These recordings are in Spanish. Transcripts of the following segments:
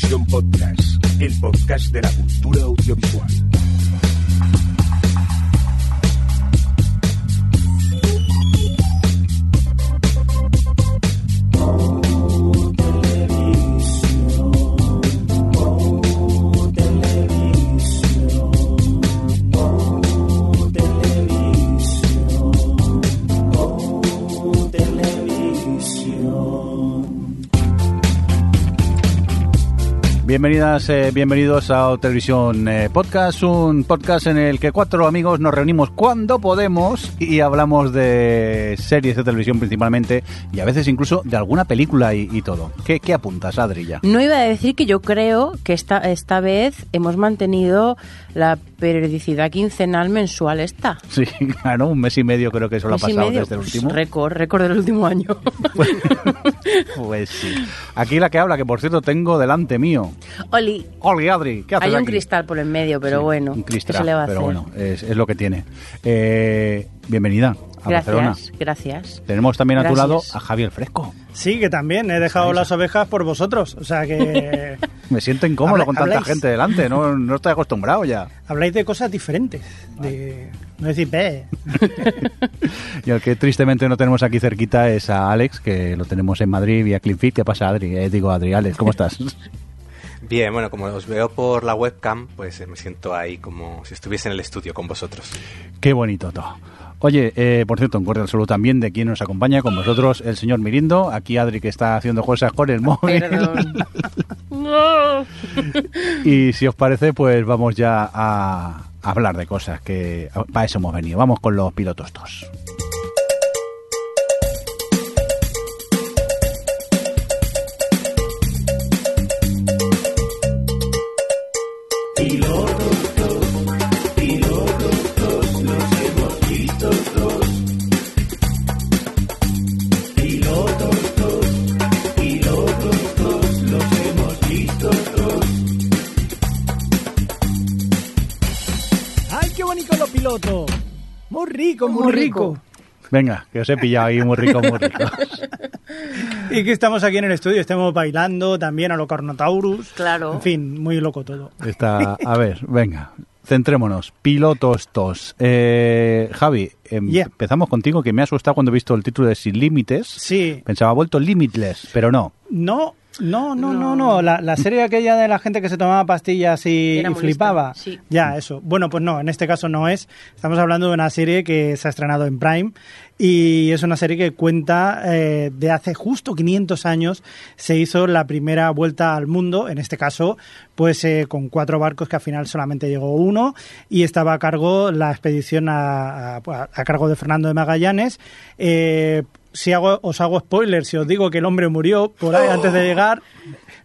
Podcast, el podcast de la cultura audiovisual. Bienvenidas, eh, bienvenidos a Televisión eh, Podcast, un podcast en el que cuatro amigos nos reunimos cuando podemos y hablamos de series de televisión principalmente y a veces incluso de alguna película y, y todo. ¿Qué, ¿Qué apuntas, Adrilla? No iba a decir que yo creo que esta, esta vez hemos mantenido la periodicidad quincenal mensual esta. Sí, claro, un mes y medio creo que eso lo ha pasado medio, desde el pues, último. Récord, récord del último año. Pues sí. Aquí la que habla, que por cierto tengo delante mío. Oli, Oli, Adri, ¿qué haces hay un aquí? cristal por el medio, pero Sí, bueno, un ¿qué cristal, se le va a pero hacer? bueno, es, es lo que tiene. Eh, bienvenida a Barcelona. Gracias, gracias. Tenemos también a tu Gracias. lado a Javier Fresco. Sí, que también he dejado las ovejas por vosotros. O sea que Me siento incómodo Habla- con tanta habláis. gente delante, no, no estoy acostumbrado ya. habláis de cosas diferentes. De no decir, ve. Y el que tristemente no tenemos aquí cerquita es a Alex, que lo tenemos en Madrid vía CleanFit. ¿Qué pasa, Adri? Eh, digo, Adri, Alex, ¿cómo estás? Bien, bueno, como os veo por la webcam, pues eh, me siento ahí como si estuviese en el estudio con vosotros. Qué bonito todo. Oye, eh, por cierto, un cordial saludo también de quien nos acompaña con vosotros, el señor Mirindo. Aquí Adri que está haciendo cosas con el móvil. Perdón. no. Y si os parece, pues vamos ya a hablar de cosas que para eso hemos venido. Vamos con los pilotos dos. Rico, muy, Muy rico. rico. Venga, que os he pillado ahí muy rico, muy rico. Y que estamos aquí en el estudio, estamos bailando también a lo Carnotaurus. Claro. En fin, muy loco todo. Está, a ver, venga, centrémonos. Pilotos tos. Eh, Javi, em- Yeah. empezamos contigo, que me ha asustado cuando he visto el título de Sin Límites. Sí. Pensaba, ha vuelto Limitless, pero no. No, no, no, no, No. no. La, la serie aquella de la gente que se tomaba pastillas y, flipaba. sí. Ya, eso. Bueno, pues no, en este caso no es. Estamos hablando de una serie que se ha estrenado en Prime y es una serie que cuenta eh, de hace justo 500 años se hizo la primera vuelta al mundo, en este caso, pues eh, con cuatro barcos que al final solamente llegó uno y estaba a cargo la expedición a, a- a cargo de Fernando de Magallanes. Eh, si hago, os hago spoilers, si os digo que el hombre murió por ahí antes de llegar.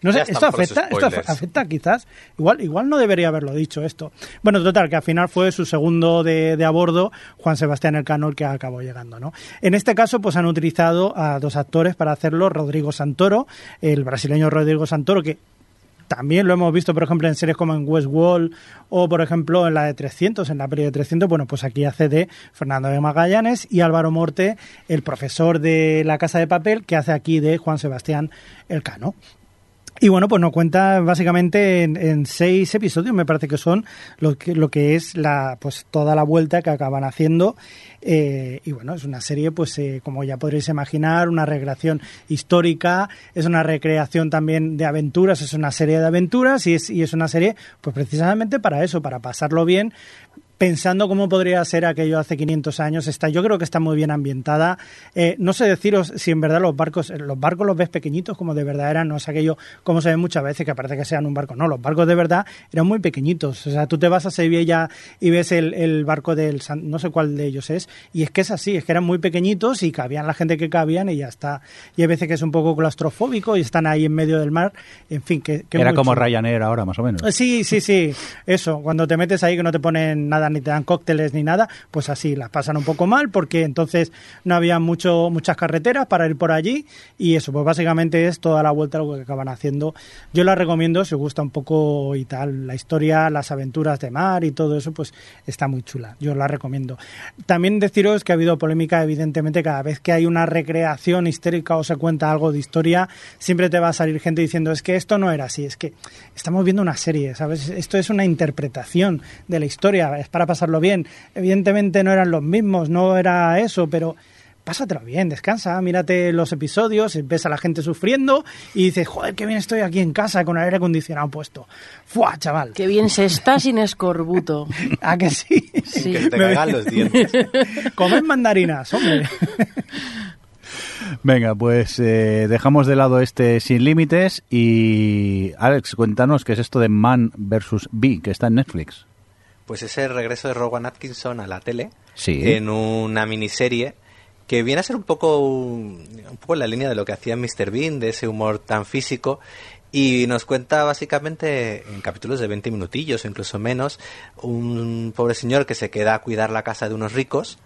No sé, esto afecta, esto afecta quizás. Igual, igual no debería haberlo dicho esto. Bueno, total, que al final fue su segundo de, de a bordo, Juan Sebastián Elcano, el que acabó llegando, ¿no? En este caso, pues han utilizado a dos actores para hacerlo, Rodrigo Santoro, el brasileño Rodrigo Santoro, que también lo hemos visto, por ejemplo, en series como en Westworld o, por ejemplo, en la de 300, en la peli de 300. Bueno, pues aquí hace de Fernando de Magallanes y Álvaro Morte, el profesor de La Casa de Papel, que hace aquí de Juan Sebastián Elcano. Y bueno, pues nos cuenta básicamente en, seis episodios, me parece que son lo que, lo que es la, pues toda la vuelta que acaban haciendo. Eh, y bueno, es una serie, pues eh, como ya podréis imaginar, una recreación histórica, es una recreación también de aventuras, es una serie de aventuras y es, y es una serie, pues precisamente para eso, para pasarlo bien, pensando cómo podría ser aquello hace 500 años. Está, yo creo que está muy bien ambientada. Eh, no sé deciros si en verdad los barcos, los barcos los ves pequeñitos como de verdad eran, no es aquello como se ve muchas veces que parece que sean un barco. No, los barcos de verdad eran muy pequeñitos. O sea, tú te vas a Sevilla y ves el, el barco del, no sé cuál de ellos es, y es que es así, es que eran muy pequeñitos y cabían la gente que cabían y ya está. Y hay veces que es un poco claustrofóbico y están ahí en medio del mar. En fin, que, que Era como. Ryanair ahora, más o menos. Sí, sí, sí. Eso, cuando te metes ahí que no te ponen nada ni te dan cócteles ni nada, pues así las pasan un poco mal porque entonces no había mucho, muchas carreteras para ir por allí y eso, pues básicamente es toda la vuelta lo que acaban haciendo. Yo la recomiendo si os gusta un poco y tal, la historia, las aventuras de mar y todo eso, pues está muy chula. Yo la recomiendo. También deciros que ha habido polémica, evidentemente, cada vez que hay una recreación histérica o se cuenta algo de historia, siempre te va a salir gente diciendo es que esto no era así, es que estamos viendo una serie, ¿sabes? Esto es una interpretación de la historia, para pasarlo bien. Evidentemente no eran los mismos, no era eso, pero pásatelo bien, descansa, mírate los episodios, ves a la gente sufriendo y dices, joder, qué bien estoy aquí en casa con el aire acondicionado puesto. ¡Fua, chaval! Qué bien se está sin escorbuto. ¿A que sí? Sí. Que te los dientes. Comed mandarinas, hombre. Venga, pues eh, dejamos de lado este sin límites y Alex, cuéntanos qué es esto de Man vs. Bee, que está en Netflix. Pues es el regreso de Rowan Atkinson a la tele Sí. en una miniserie que viene a ser un poco un poco en la línea de lo que hacía Mr. Bean, de ese humor tan físico y nos cuenta básicamente en capítulos de 20 minutillos o incluso menos un pobre señor que se queda a cuidar la casa de unos ricos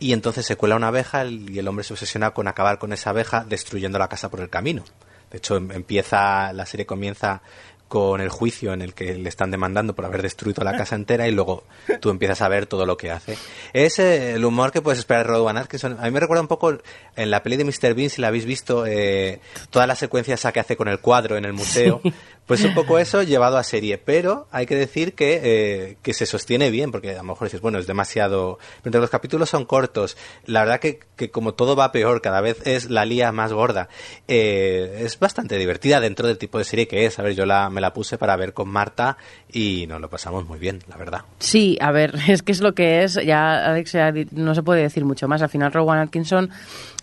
y entonces se cuela una abeja y el hombre se obsesiona con acabar con esa abeja destruyendo la casa por el camino. De hecho, em- empieza la serie comienza con el juicio en el que le están demandando por haber destruido la casa entera y luego tú empiezas a ver todo lo que hace. Es eh, el humor que puedes esperar de Rowan Atkinson. A mí me recuerda un poco en la peli de Mr. Bean, si la habéis visto, eh, toda la secuencia esa que hace con el cuadro en el museo. Pues un poco eso llevado a serie, pero hay que decir que, eh, que se sostiene bien, porque a lo mejor dices, bueno, es demasiado... Mientras los capítulos son cortos, la verdad que, que como todo va peor, cada vez es la lía más gorda, eh, es bastante divertida dentro del tipo de serie que es. A ver, yo la, me la puse para ver con Marta y nos lo pasamos muy bien, la verdad. Sí, a ver, es que es lo que es. Ya, Alex, ya no se puede decir mucho más. Al final, Rowan Atkinson,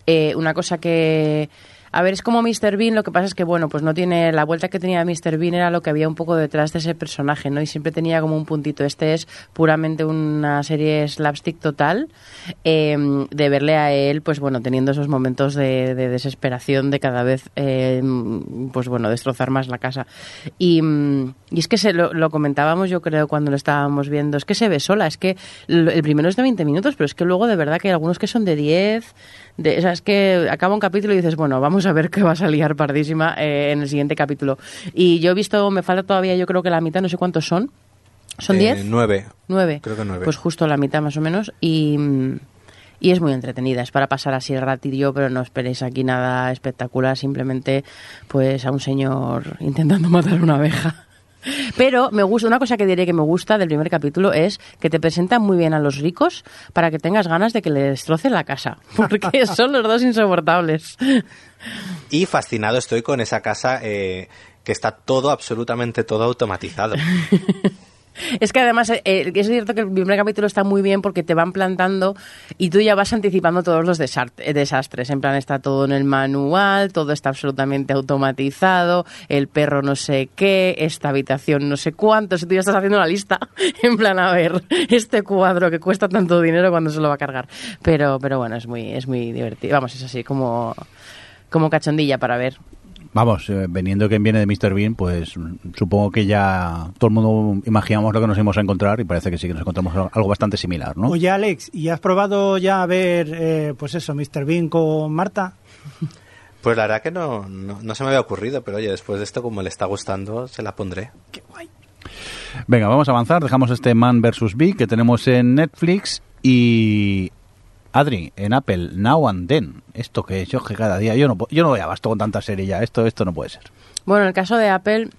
eh, una cosa que. A ver, es como Mr. Bean, lo que pasa es que, bueno, pues no tiene. La vuelta que tenía Mr. Bean era lo que había un poco detrás de ese personaje, ¿no? Y siempre tenía como un puntito. Este es puramente una serie slapstick total. eh, de verle a él, pues bueno, teniendo esos momentos de, de desesperación de cada vez, eh, pues bueno, destrozar más la casa. Y, mm, y es que se lo, lo comentábamos, yo creo, cuando lo estábamos viendo. Es que se ve sola. Es que el primero es de 20 minutos, pero es que luego de verdad que hay algunos que son de 10. De, o sea, es que acaba un capítulo y dices, bueno, vamos a ver qué vas a liar pardísima eh, en el siguiente capítulo. Y yo he visto, me falta todavía, yo creo que la mitad, no sé cuántos son. ¿Son Eh, 10? nueve. Nueve. Creo que nueve. Pues justo la mitad más o menos. Y, y es muy entretenida. Es para pasar así el ratillo, pero no esperéis aquí nada espectacular. Simplemente pues a un señor intentando matar una abeja. Pero me gusta, una cosa que diré que me gusta del primer capítulo es que te presentan muy bien a los ricos para que tengas ganas de que le destrocen la casa. Porque son los dos insoportables. Y fascinado estoy con esa casa eh, que está todo, absolutamente todo automatizado. Es que además eh, eh, es cierto que el primer capítulo está muy bien porque te van plantando y tú ya vas anticipando todos los eh, desastres. En plan, está todo en el manual, todo está absolutamente automatizado, el perro no sé qué, esta habitación no sé cuánto. Si tú ya estás haciendo la lista, en plan, a ver, este cuadro que cuesta tanto dinero, cuando se lo va a cargar? Pero, pero bueno, es muy, es muy divertido. Vamos, es así como, como cachondilla para ver. Vamos, eh, veniendo quien viene de Mr. Bean, pues supongo que ya todo el mundo imaginamos lo que nos íbamos a encontrar y parece que sí que nos encontramos algo bastante similar, ¿no? Oye, Alex, ¿y has probado ya a ver, eh, pues eso, Mr. Bean con Marta? Pues la verdad que no, no, no se me había ocurrido, pero oye, después de esto, como le está gustando, se la pondré. Qué guay. Venga, vamos a avanzar. Dejamos este Man vs. Bee que tenemos en Netflix y Adri en Apple Now and Then. Esto que yo que cada día yo no yo no voy abasto con tanta serie ya. Esto esto no puede ser. Bueno, en el caso de Apple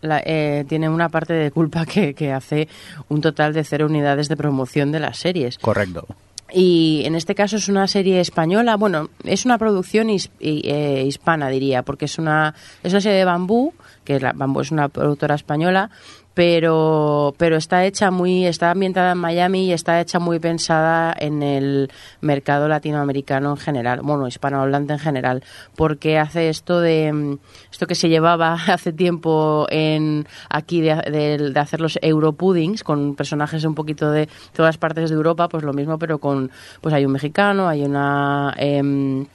la- eh, tiene una parte de culpa que, que hace un total de cero unidades de promoción de las series. Correcto. Y en este caso es una serie española, bueno, es una producción his- eh, hispana, diría, porque es una, es una serie de Bambú, que la, Bambú es una productora española, pero, pero está hecha muy, está ambientada en Miami y está hecha muy pensada en el mercado latinoamericano en general, bueno, hispanohablante en general, porque hace esto de, esto que se llevaba hace tiempo en aquí de, de- de hacer los Europuddings con personajes un poquito de todas partes de Europa, pues lo mismo, pero con, pues hay un mexicano, hay una... em,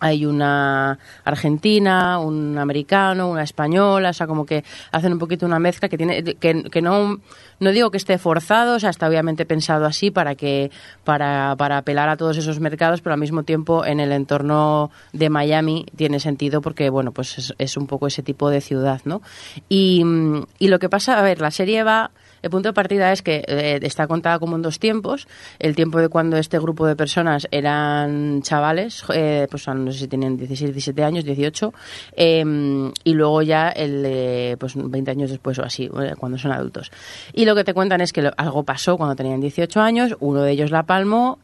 hay una argentina, un americano, una española, o sea, como que hacen un poquito una mezcla que tiene que, que no no digo que esté forzado, o sea, está obviamente pensado así para que para, para apelar a todos esos mercados, pero al mismo tiempo en el entorno de Miami tiene sentido porque bueno, pues es, un poco ese tipo de ciudad, ¿no? Y, y lo que pasa, a ver, la serie va el punto de partida es que eh, está contada como en dos tiempos. El tiempo de cuando este grupo de personas eran chavales, eh, pues no sé si tenían 16, 17 años, 18, em, y luego ya el eh, pues 20 años después o así, cuando son adultos. Y lo que te cuentan es que algo pasó cuando tenían 18 años, uno de ellos la palmó,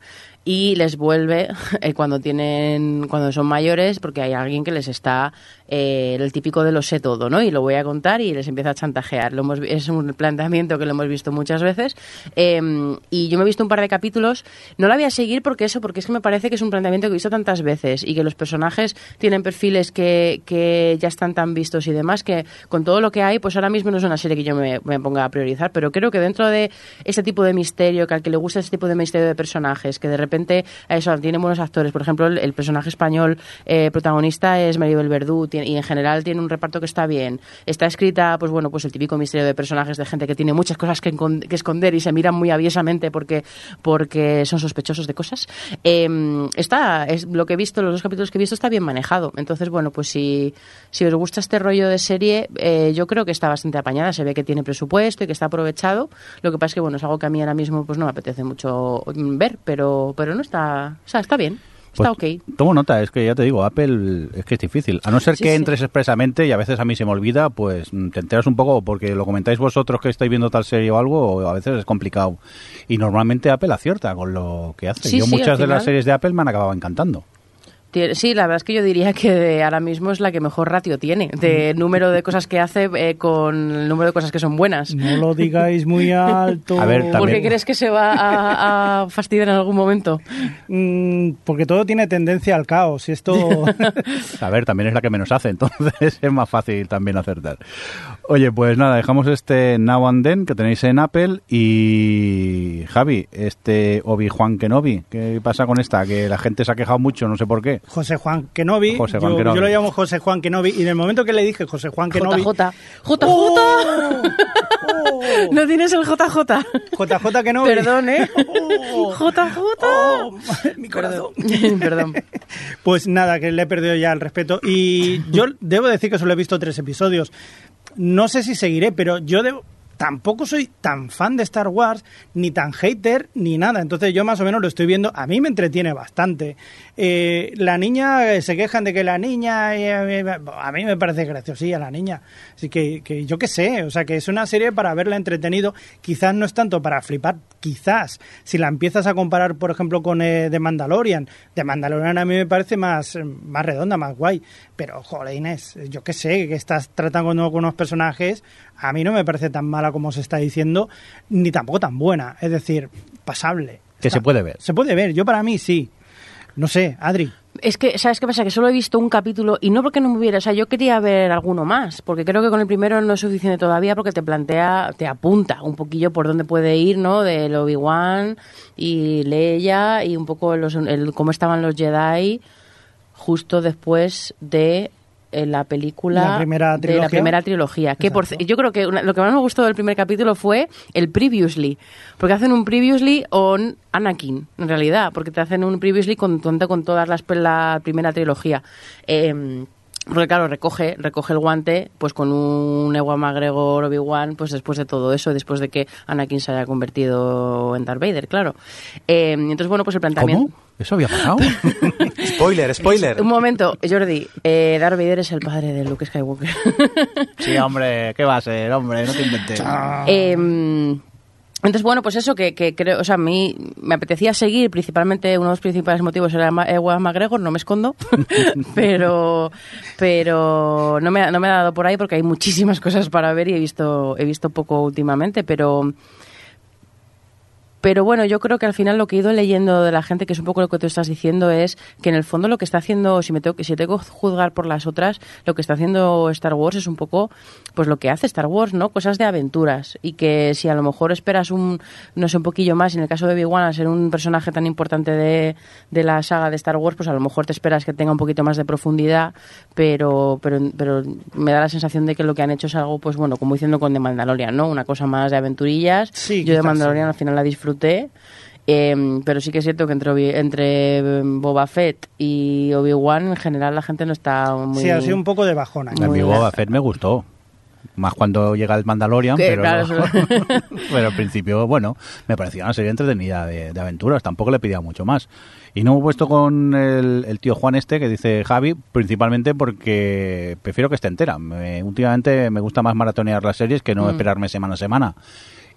y les vuelve cuando tienen cuando son mayores porque hay alguien que les está eh, el típico de lo sé todo, ¿no? Y lo voy a contar y les empieza a chantajear. Lo hemos, es un planteamiento que lo hemos visto muchas veces. Em, y yo me he visto un par de capítulos. No la voy a seguir porque eso, porque es que me parece que es un planteamiento que he visto tantas veces y que los personajes tienen perfiles que, que ya están tan vistos y demás que con todo lo que hay, pues ahora mismo no es una serie que yo me, me ponga a priorizar. Pero creo que dentro de ese tipo de misterio, que al que le gusta ese tipo de misterio de personajes, que de repente eso tiene buenos actores. Por ejemplo, el, personaje español eh, protagonista es Maribel Verdú y en general tiene un reparto que está bien. Está escrita, pues bueno, pues el típico misterio de personajes de gente que tiene muchas cosas que, esconder y se miran muy aviesamente porque, porque son sospechosos de cosas. Em, está, es lo que he visto, los dos capítulos que he visto está bien manejado. Entonces, bueno, pues si, si os gusta este rollo de serie, eh, yo creo que está bastante apañada. Se ve que tiene presupuesto y que está aprovechado. Lo que pasa es que, bueno, es algo que a mí ahora mismo pues no me apetece mucho ver, pero no está, o sea, está bien. Está pues, Tomo nota, es que ya te digo, Apple es que es difícil. A no ser que entres expresamente y a veces a mí se me olvida, pues mm, te enteras un poco porque lo comentáis vosotros que estáis viendo tal serie o algo, o a veces es complicado. Y normalmente Apple acierta con lo que hace. Yo muchas de las series de Apple me han acabado encantando. Sí, la verdad es que yo diría que ahora mismo es la que mejor ratio tiene de mm. número de cosas que hace eh, con el número de cosas que son buenas. No lo digáis muy alto. A ver, ¿Por qué crees que se va a, fastidiar en algún momento? Mm, porque todo tiene tendencia al caos y esto... a ver, también es la que menos hace, entonces es más fácil también acertar. Oye, pues nada, dejamos este Now and Then que tenéis en Apple y Javi, este Obi-Juan Kenobi, ¿qué pasa con esta? Que la gente se ha quejado mucho, no sé por qué. José Juan Kenobi. yo, lo llamo José Juan Kenobi. Y en el momento que le dije José Juan Kenobi. JJ. JJ. ¡Oh! no tienes el JJ. JJ Kenobi. Perdón, ¿eh? JJ. Oh, mi corazón. Perdón. Pues nada, que le he perdido ya el respeto. Y yo debo decir que solo he visto tres episodios. No sé si seguiré, pero yo debo, tampoco soy tan fan de Star Wars, ni tan hater, ni nada. Entonces yo más o menos lo estoy viendo. A mí me entretiene bastante. Eh, la niña, eh, se quejan de que la niña... Eh, a mí me parece graciosilla la niña. Así que, que yo qué sé, o sea que es una serie para verla entretenido. Quizás no es tanto para flipar, quizás. Si la empiezas a comparar, por ejemplo, con The Mandalorian. The Mandalorian a mí me parece más, más redonda, más guay. Pero, joder, Inés, yo qué sé, que estás tratando con unos personajes a mí no me parece tan mala como se está diciendo, ni tampoco tan buena. Es decir, pasable. Que se puede ver. Se puede ver, yo para mí sí. No sé, Adri. Es que, ¿sabes qué pasa? Que solo he visto un capítulo y no porque no me hubiera, o sea, yo quería ver alguno más, porque creo que con el primero no es suficiente todavía porque te plantea, te apunta un poquillo por dónde puede ir, ¿no? De Obi-Wan y Leia y un poco los, cómo estaban los Jedi justo después de en la película de la primera trilogía. Que por, yo creo que lo que más me gustó del primer capítulo fue el previously, porque hacen un previously on Anakin, en realidad, porque te hacen un previously con, con todas las la primera trilogía. Eh, porque claro, recoge, recoge el guante pues con un Ewan McGregor Obi-Wan, pues después de todo eso, después de que Anakin se haya convertido en Darth Vader, claro. Eh, entonces, bueno, pues el planteamiento... ¿Cómo? ¿Eso había pasado? spoiler, spoiler. Un momento, Jordi, eh, Darth Vader es el padre de Luke Skywalker. sí, hombre, ¿qué va a ser? Hombre, no te inventes. eh, entonces, bueno, pues eso que, creo, o sea, a mí me apetecía seguir, principalmente uno de los principales motivos era Ewan McGregor, no me escondo, pero pero no me, no me ha dado por ahí porque hay muchísimas cosas para ver y he visto he visto poco últimamente, pero Pero bueno, yo creo que al final lo que he ido leyendo de la gente, que es un poco lo que tú estás diciendo, es que en el fondo lo que está haciendo, si me tengo, si tengo que juzgar por las otras, lo que está haciendo Star Wars es un poco pues lo que hace Star Wars, ¿no? Cosas de aventuras. Y que si a lo mejor esperas un, no sé, un poquillo más, en el caso de Obi-Wan, ser un personaje tan importante de, de la saga de Star Wars, pues a lo mejor te esperas que tenga un poquito más de profundidad, pero, pero, pero me da la sensación de que lo que han hecho es algo, pues bueno, como diciendo con The Mandalorian, ¿no? Una cosa más de aventurillas. Sí, Yo de Mandalorian sí. al final la disfruté. Em, pero sí que es cierto que entre, em, Boba Fett y Obi-Wan en general la gente no está muy... Sí, ha sido un poco de bajona. A mí Boba Fett me gustó. Más cuando llega el Mandalorian, pero, claro, no- eso- pero al principio, bueno, me parecía una serie entretenida de, de aventuras, tampoco le pedía mucho más. Y no me he puesto con el, el tío Juan este que dice Javi, principalmente porque prefiero que esté entera. Me- últimamente me gusta más maratonear las series que no Mm. esperarme semana a semana.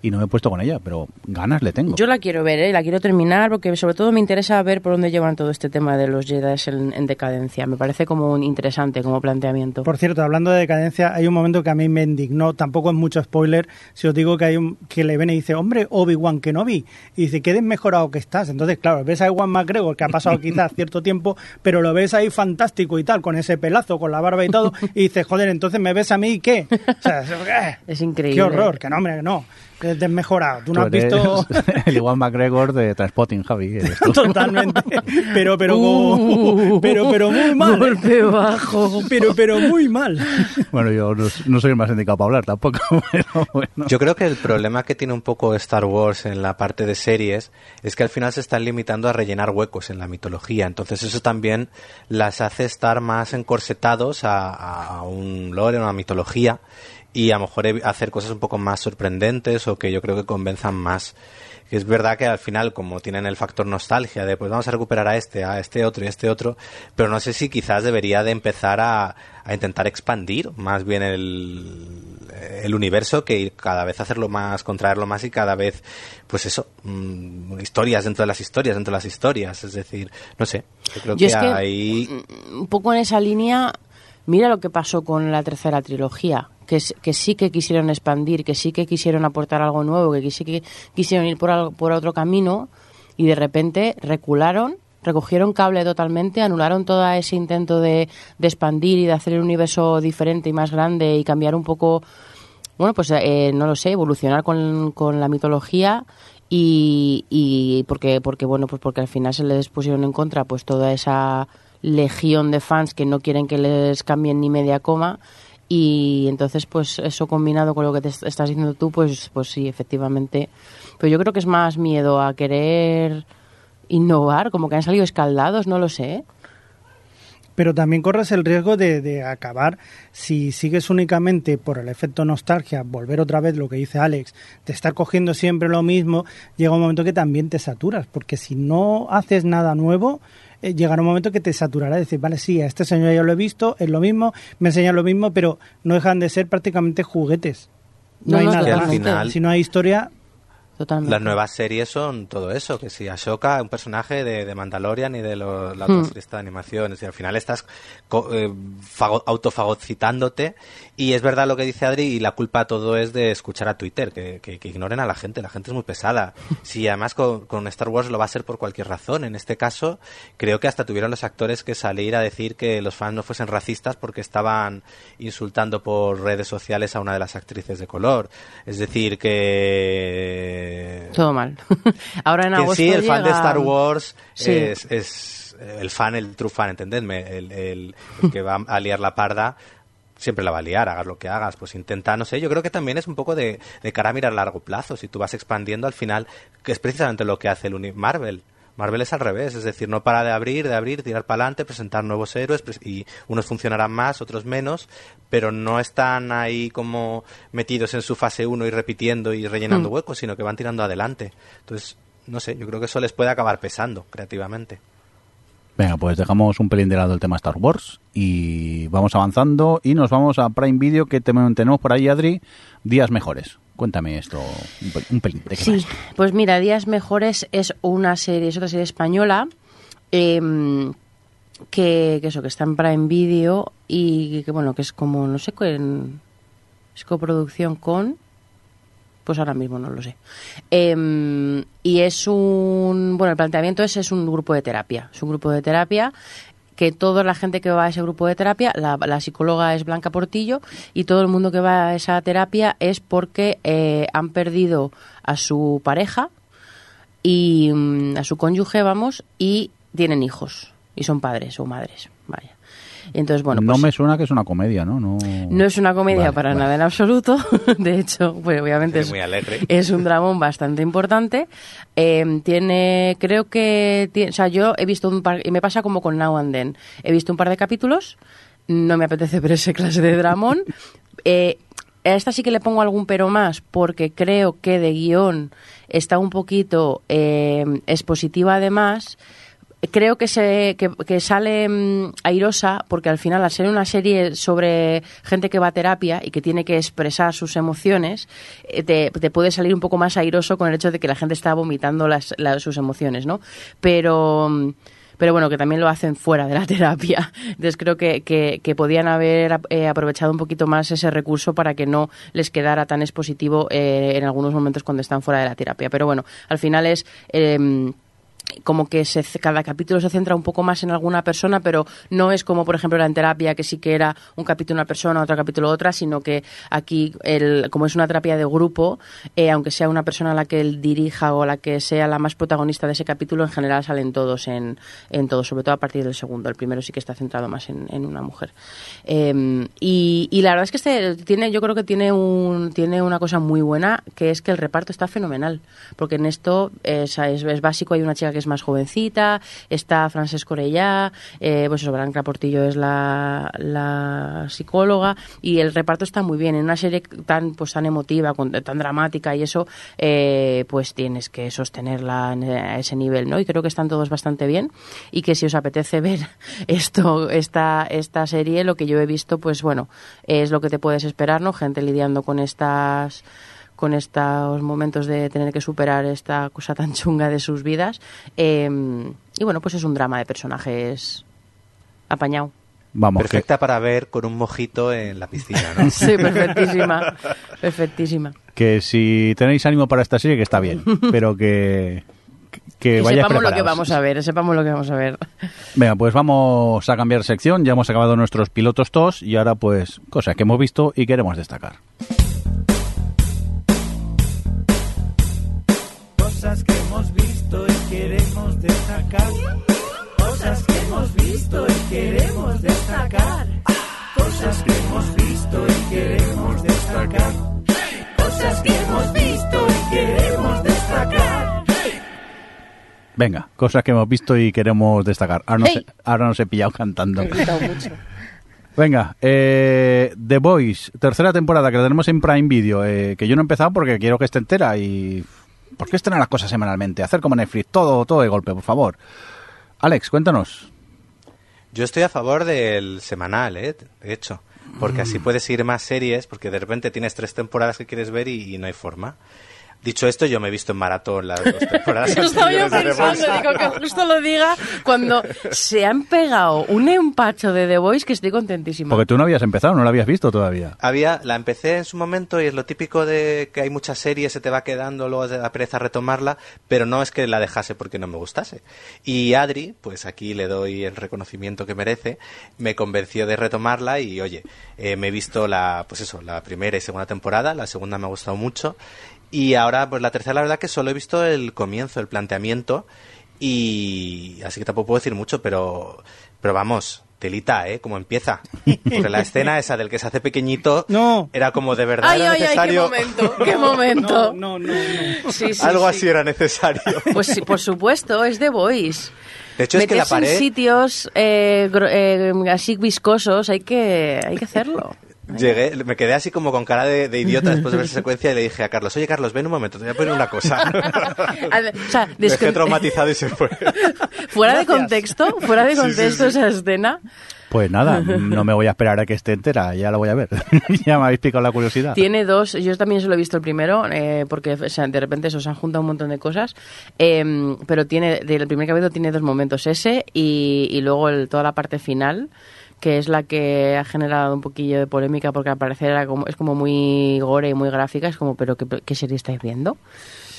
Y no me he puesto con ella, pero ganas le tengo. Yo la quiero ver, ¿eh? la quiero terminar porque sobre todo me interesa ver por dónde llevan todo este tema de los Jedi en, en decadencia. Me parece como un interesante como planteamiento. Por cierto, hablando de decadencia, hay un momento que a mí me indignó, tampoco es mucho spoiler, si os digo que hay un que le ven y dice, hombre, Obi-Wan Kenobi, y dice, qué desmejorado que estás. Entonces, claro, ves a Ewan McGregor, que ha pasado quizás cierto tiempo, pero lo ves ahí fantástico y tal, con ese pelazo, con la barba y todo, y dices, joder, entonces me ves a mí y qué. O sea, eh, Es increíble. qué horror, que no, hombre, no, desmejorado. Tú no has visto... el igual McGregor de Transpotting, Javi. Totalmente. Pero, pero, Uh. como- pero, pero muy mal. ¿eh? Golpe bajo. Pero, pero muy mal. Bueno, yo no, no soy el más indicado para hablar tampoco, pero bueno. Yo creo que el problema que tiene un poco Star Wars en la parte de series es que al final se están limitando a rellenar huecos en la mitología. Entonces eso también las hace estar más encorsetados a, a un lore, a una mitología y a lo mejor hacer cosas un poco más sorprendentes o que yo creo que convenzan más. Es verdad que al final, como tienen el factor nostalgia de pues vamos a recuperar a este, a este otro y a este otro, pero no sé si quizás debería de empezar a, a intentar expandir más bien el, el universo que cada vez hacerlo más, contraerlo más y cada vez, pues eso, mm, historias dentro de las historias, dentro de las historias. Es decir, no sé, yo creo Yo que, es que, ahí... un poco en esa línea, mira lo que pasó con la tercera trilogía, que, que sí que quisieron expandir, que sí que quisieron aportar algo nuevo, que sí que quisieron ir por, al- por otro camino y de repente recularon, recogieron cable totalmente, anularon todo ese intento de, de expandir y de hacer el universo diferente y más grande y cambiar un poco, bueno, pues eh, no lo sé, evolucionar con, con la mitología y, y porque porque bueno pues porque al final se les pusieron en contra pues toda esa legión de fans que no quieren que les cambien ni media coma y entonces pues eso combinado con lo que te est- estás diciendo tú pues pues sí efectivamente. Pero yo creo que es más miedo a querer innovar como que han salido escaldados no lo sé. Pero también corres el riesgo de, de acabar, si sigues únicamente por el efecto nostalgia, volver otra vez lo que dice Alex, de estar cogiendo siempre lo mismo, llega un momento que también te saturas, porque si no haces nada nuevo, eh, llegará un momento que te saturará, decir, vale, sí, a este señor ya lo he visto, es lo mismo, me enseña lo mismo, pero no dejan de ser prácticamente juguetes. No, No, hay no, nada. Al final- Si no hay historia, totalmente Las nuevas series son todo eso, que si Ashoka, un personaje de, de Mandalorian y de lo- la otra Hmm. serie de animaciones, y al final estás co- eh, fago- autofagocitándote, y es verdad lo que dice Adri, y la culpa todo es de escuchar a Twitter, que, que- que ignoren a la gente, la gente es muy pesada. Si además con, con Star Wars lo va a ser por cualquier razón, en este caso creo que hasta tuvieron los actores que salir a decir que los fans no fuesen racistas porque estaban insultando por redes sociales a una de las actrices de color. Es decir, que todo mal ahora en que agosto sí, el fan de Star Wars Sí. es, es el fan, el true fan, entendedme, el, el- el que va a liar la parda siempre la va a liar, hagas lo que hagas, pues intenta, no sé, yo creo que también es un poco de, de cara a mirar a largo plazo, si tú vas expandiendo al final, que es precisamente lo que hace el Marvel. Marvel es al revés, es decir, no para de abrir, de abrir, tirar para adelante, presentar nuevos héroes y unos funcionarán más, otros menos, pero no están ahí como metidos en su fase 1 y repitiendo y rellenando Mm. huecos, sino que van tirando adelante. Entonces, no sé, yo creo que eso les puede acabar pesando creativamente. Venga, pues dejamos un pelín de lado el tema Star Wars y vamos avanzando y nos vamos a Prime Video que tenemos por ahí, Adri, días mejores. Cuéntame esto un, pel- un pelín. ¿de qué va Sí, esto? pues mira, Días Mejores es una serie, es otra serie española em, que, que eso, que está en Prime Video y que bueno, que es como, no sé, es coproducción con Pues ahora mismo no lo sé. Em, y es un. Bueno, el planteamiento es, es un grupo de terapia. Es un grupo de terapia que toda la gente que va a ese grupo de terapia, la, psicóloga es Blanca Portillo y todo el mundo que va a esa terapia es porque eh, han perdido a su pareja y mm, a su cónyuge, vamos, y tienen hijos y son padres o madres, vaya. Entonces, bueno, no pues- me suena que es una comedia, ¿no? No, no es una comedia Vale, para vale. nada en absoluto. De hecho, pues obviamente Es es, muy alegre. es un dramón bastante importante. Eh, tiene, creo que, tiene- o sea, yo he visto un par, y me pasa como con Now and Then. He visto un par de capítulos, no me apetece ver ese clase de dramón. Eh, a esta sí que le pongo algún pero más, porque creo que de guion está un poquito eh, expositiva además creo que se que, que sale mm, airosa porque al final al ser una serie sobre gente que va a terapia y que tiene que expresar sus emociones eh, te, te puede salir un poco más airoso con el hecho de que la gente está vomitando las, las- sus emociones no pero mm, pero bueno, que también lo hacen fuera de la terapia. Entonces creo que, que, podían haber eh, aprovechado un poquito más ese recurso para que no les quedara tan expositivo eh, en algunos momentos cuando están fuera de la terapia. Pero bueno, al final es... eh, como que se, cada capítulo se centra un poco más en alguna persona, pero no es como, por ejemplo, era en terapia, que sí que era un capítulo una persona, otro capítulo otra, sino que aquí, el, como es una terapia de grupo, eh, aunque sea una persona la que él dirija o la que sea la más protagonista de ese capítulo, en general salen todos en, en todos, sobre todo a partir del segundo. El primero sí que está centrado más en, en una mujer. Eh, y, la verdad es que este tiene, yo creo que tiene un tiene una cosa muy buena, que es que el reparto está fenomenal, porque en esto es, es, es básico, hay una chica que es más jovencita, está Francesco Corellá, eh, pues eso, Blanca Portillo es la, la psicóloga, y el reparto está muy bien. En una serie tan pues tan emotiva, con- tan dramática y eso, eh, pues tienes que sostenerla en- a ese nivel, ¿no? Y creo que están todos bastante bien, y que si os apetece ver esto, esta, esta serie, lo que yo he visto, pues bueno, es lo que te puedes esperar, ¿no? Gente lidiando con estas con estos momentos de tener que superar esta cosa tan chunga de sus vidas. Eh, y bueno, pues es un drama de personajes apañado. Vamos, que- Perfecta para ver con un mojito en la piscina, ¿no? Sí, perfectísima. Perfectísima. que si tenéis ánimo para esta serie, que está bien, pero que, que, que Que sepamos lo que vamos a ver, sepamos lo que vamos a ver. Venga, pues vamos a cambiar sección. Ya hemos acabado nuestros pilotos TOS y ahora, pues, cosas que hemos visto y queremos destacar. Cosas que hemos visto y queremos destacar. Cosas que hemos visto y queremos destacar. Cosas que hemos visto y queremos destacar. Cosas que hemos visto y queremos destacar. Venga, cosas que hemos visto y queremos destacar. Ahora nos, Hey. ahora nos he pillado cantando. He mucho. Venga, eh, The Voice, tercera temporada que la tenemos en Prime Video, eh, que yo no he empezado porque quiero que esté entera y... ¿Por qué estrenar las cosas semanalmente? Hacer como Netflix, todo, todo de golpe, por favor. Alex, cuéntanos. Yo estoy a favor del semanal, ¿eh? De hecho. Porque Mm. así puedes ir más series, porque de repente tienes tres temporadas que quieres ver y, y no hay forma. Dicho esto, yo me he visto en maratón las dos temporadas. Estaba yo de The pensando, digo que justo lo diga cuando se han pegado un empacho de The Voice que estoy contentísima. Porque tú no habías empezado, no la habías visto todavía. Había, la empecé en su momento y es lo típico de que hay muchas series, se te va quedando, luego te da pereza retomarla, pero no es que la dejase porque no me gustase. Y Adri, pues aquí le doy el reconocimiento que merece, me convenció de retomarla y oye, eh, me he visto la, pues eso, la primera y segunda temporada, la segunda me ha gustado mucho y ahora pues la tercera la verdad que solo he visto el comienzo, el planteamiento y así que tampoco puedo decir mucho, pero, pero vamos. Telita, ¿eh? Como empieza. Porque la escena esa del que se hace pequeñito No. era como de verdad Ay, era ay, ay, qué necesario. momento, qué momento. No, no, no. no. Sí, sí, Algo sí. así era necesario. Pues sí, por supuesto, es The Voice. De hecho, es que la Meterse en pared sitios eh, eh, así viscosos, hay que, hay que hacerlo. Llegué, me quedé así como con cara de, de idiota después de ver esa secuencia y le dije a Carlos, oye Carlos, ven un momento, te voy a poner una cosa. Ver, o sea, dejé traumatizado y se fue. fuera de Gracias. contexto, fuera de Sí, sí, contexto sí. esa escena, Pues nada, no me voy a esperar a que esté entera, ya la voy a ver. ya me habéis picado la curiosidad. Tiene dos, yo también solo he visto el primero, eh, porque o sea, de repente se os han juntado un montón de cosas, eh, pero tiene, del primer capítulo tiene dos momentos, ese y, y luego el- toda la parte final, que es la que ha generado un poquillo de polémica porque al parecer era como, es como muy gore y muy gráfica. Es como, ¿pero qué, qué serie estáis viendo?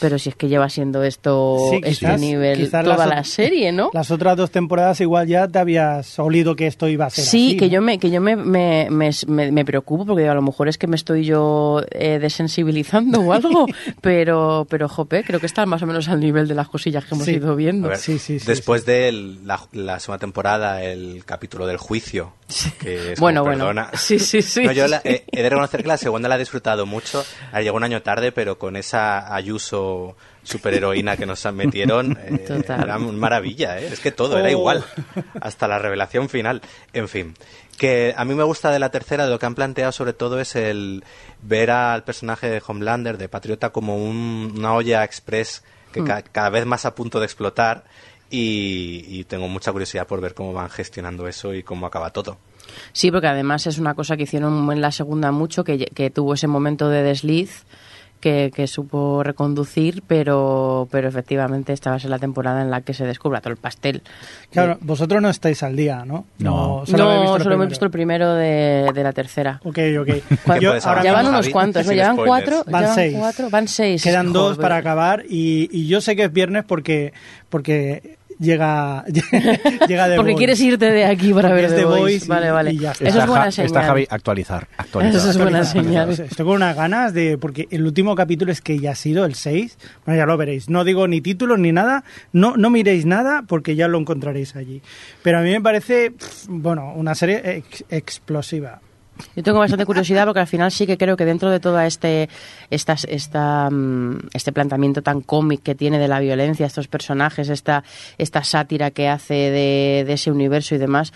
Pero si es que lleva siendo esto Sí, este quizás- nivel quizás toda las la serie, ¿no? Las otras dos temporadas igual ya te habías olido que esto iba a ser Sí, así, que ¿no? yo me que yo me, me, me, me- me preocupo porque a lo mejor es que me estoy yo eh, desensibilizando o algo, pero pero jope, creo que está más o menos al nivel de las cosillas que hemos Sí. ido A viendo. ver, Sí, sí, sí, después de la, la segunda temporada, el capítulo del juicio, que es Bueno, como, bueno. perdona. Sí, sí, sí, No, yo la- eh, he de reconocer que la segunda la he disfrutado mucho. Llegó un año tarde, pero con esa Ayuso superheroína que nos metieron, eh, era una maravilla, ¿eh? Es que todo era Oh. igual, hasta la revelación final. En fin, que a mí me gusta de la tercera, de lo que han planteado sobre todo es el ver al personaje de Homelander, de Patriota, como un- una olla express que ca- cada vez más a punto de explotar y, y tengo mucha curiosidad por ver cómo van gestionando eso y cómo acaba todo. Sí, porque además es una cosa que hicieron en la segunda mucho, que, que tuvo ese momento de desliz que, que supo reconducir, pero, pero efectivamente esta va a ser la temporada en la que se descubra todo el pastel. Claro, vosotros no estáis al día, ¿no? No. solo no, visto solo hemos visto el primero de, de la tercera. Ok, ok. ¿Cuánto- Yo ahora ya van unos Javi, cuantos, ¿no? ¿Llevan spoilers. cuatro? Van ¿Llevan seis. cuatro? Van seis. Quedan dos para acabar y, y yo sé que es viernes porque porque llega llega de Porque quieres irte de aquí para ver es The Voice. Vale, vale. y ya está. Eso es buena señal. Está Javi, actualizar. actualizar. Eso es buena señal. Estoy con unas ganas de. Porque el último capítulo es que ya ha sido el 6. Bueno, ya lo veréis. No digo ni títulos ni nada. No, no miréis nada porque ya lo encontraréis allí. Pero a mí me parece, bueno, una serie ex- explosiva. Yo tengo bastante curiosidad porque al final sí que creo que dentro de todo este, estas, esta, mm, este planteamiento tan cómic que tiene de la violencia, estos personajes, esta, esta sátira que hace de, de ese universo y demás,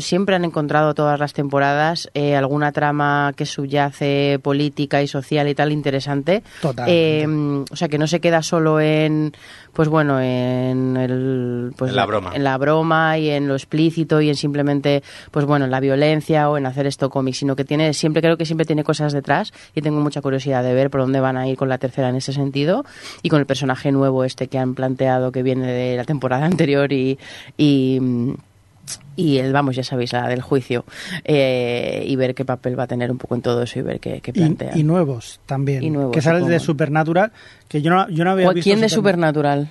siempre han encontrado todas las temporadas eh, alguna trama que subyace política y social y tal interesante. Totalmente. Eh, mm, o sea, que no se queda solo en, pues bueno, en el... Pues En la broma. En la broma y en lo explícito y en simplemente, pues bueno, en la violencia o en hacer esto cómic, sino que tiene, siempre creo que siempre tiene cosas detrás y tengo mucha curiosidad de ver por dónde van a ir con la tercera en ese sentido y con el personaje nuevo este que han planteado que viene de la temporada anterior y... y y el, vamos, ya sabéis, la del juicio, eh, y ver qué papel va a tener un poco en todo eso y ver qué, qué Y, plantea. y nuevos también. Y nuevos, que sale de. Supernatural. Que yo no, yo no había ¿O visto. ¿Quién de Super- Supernatural?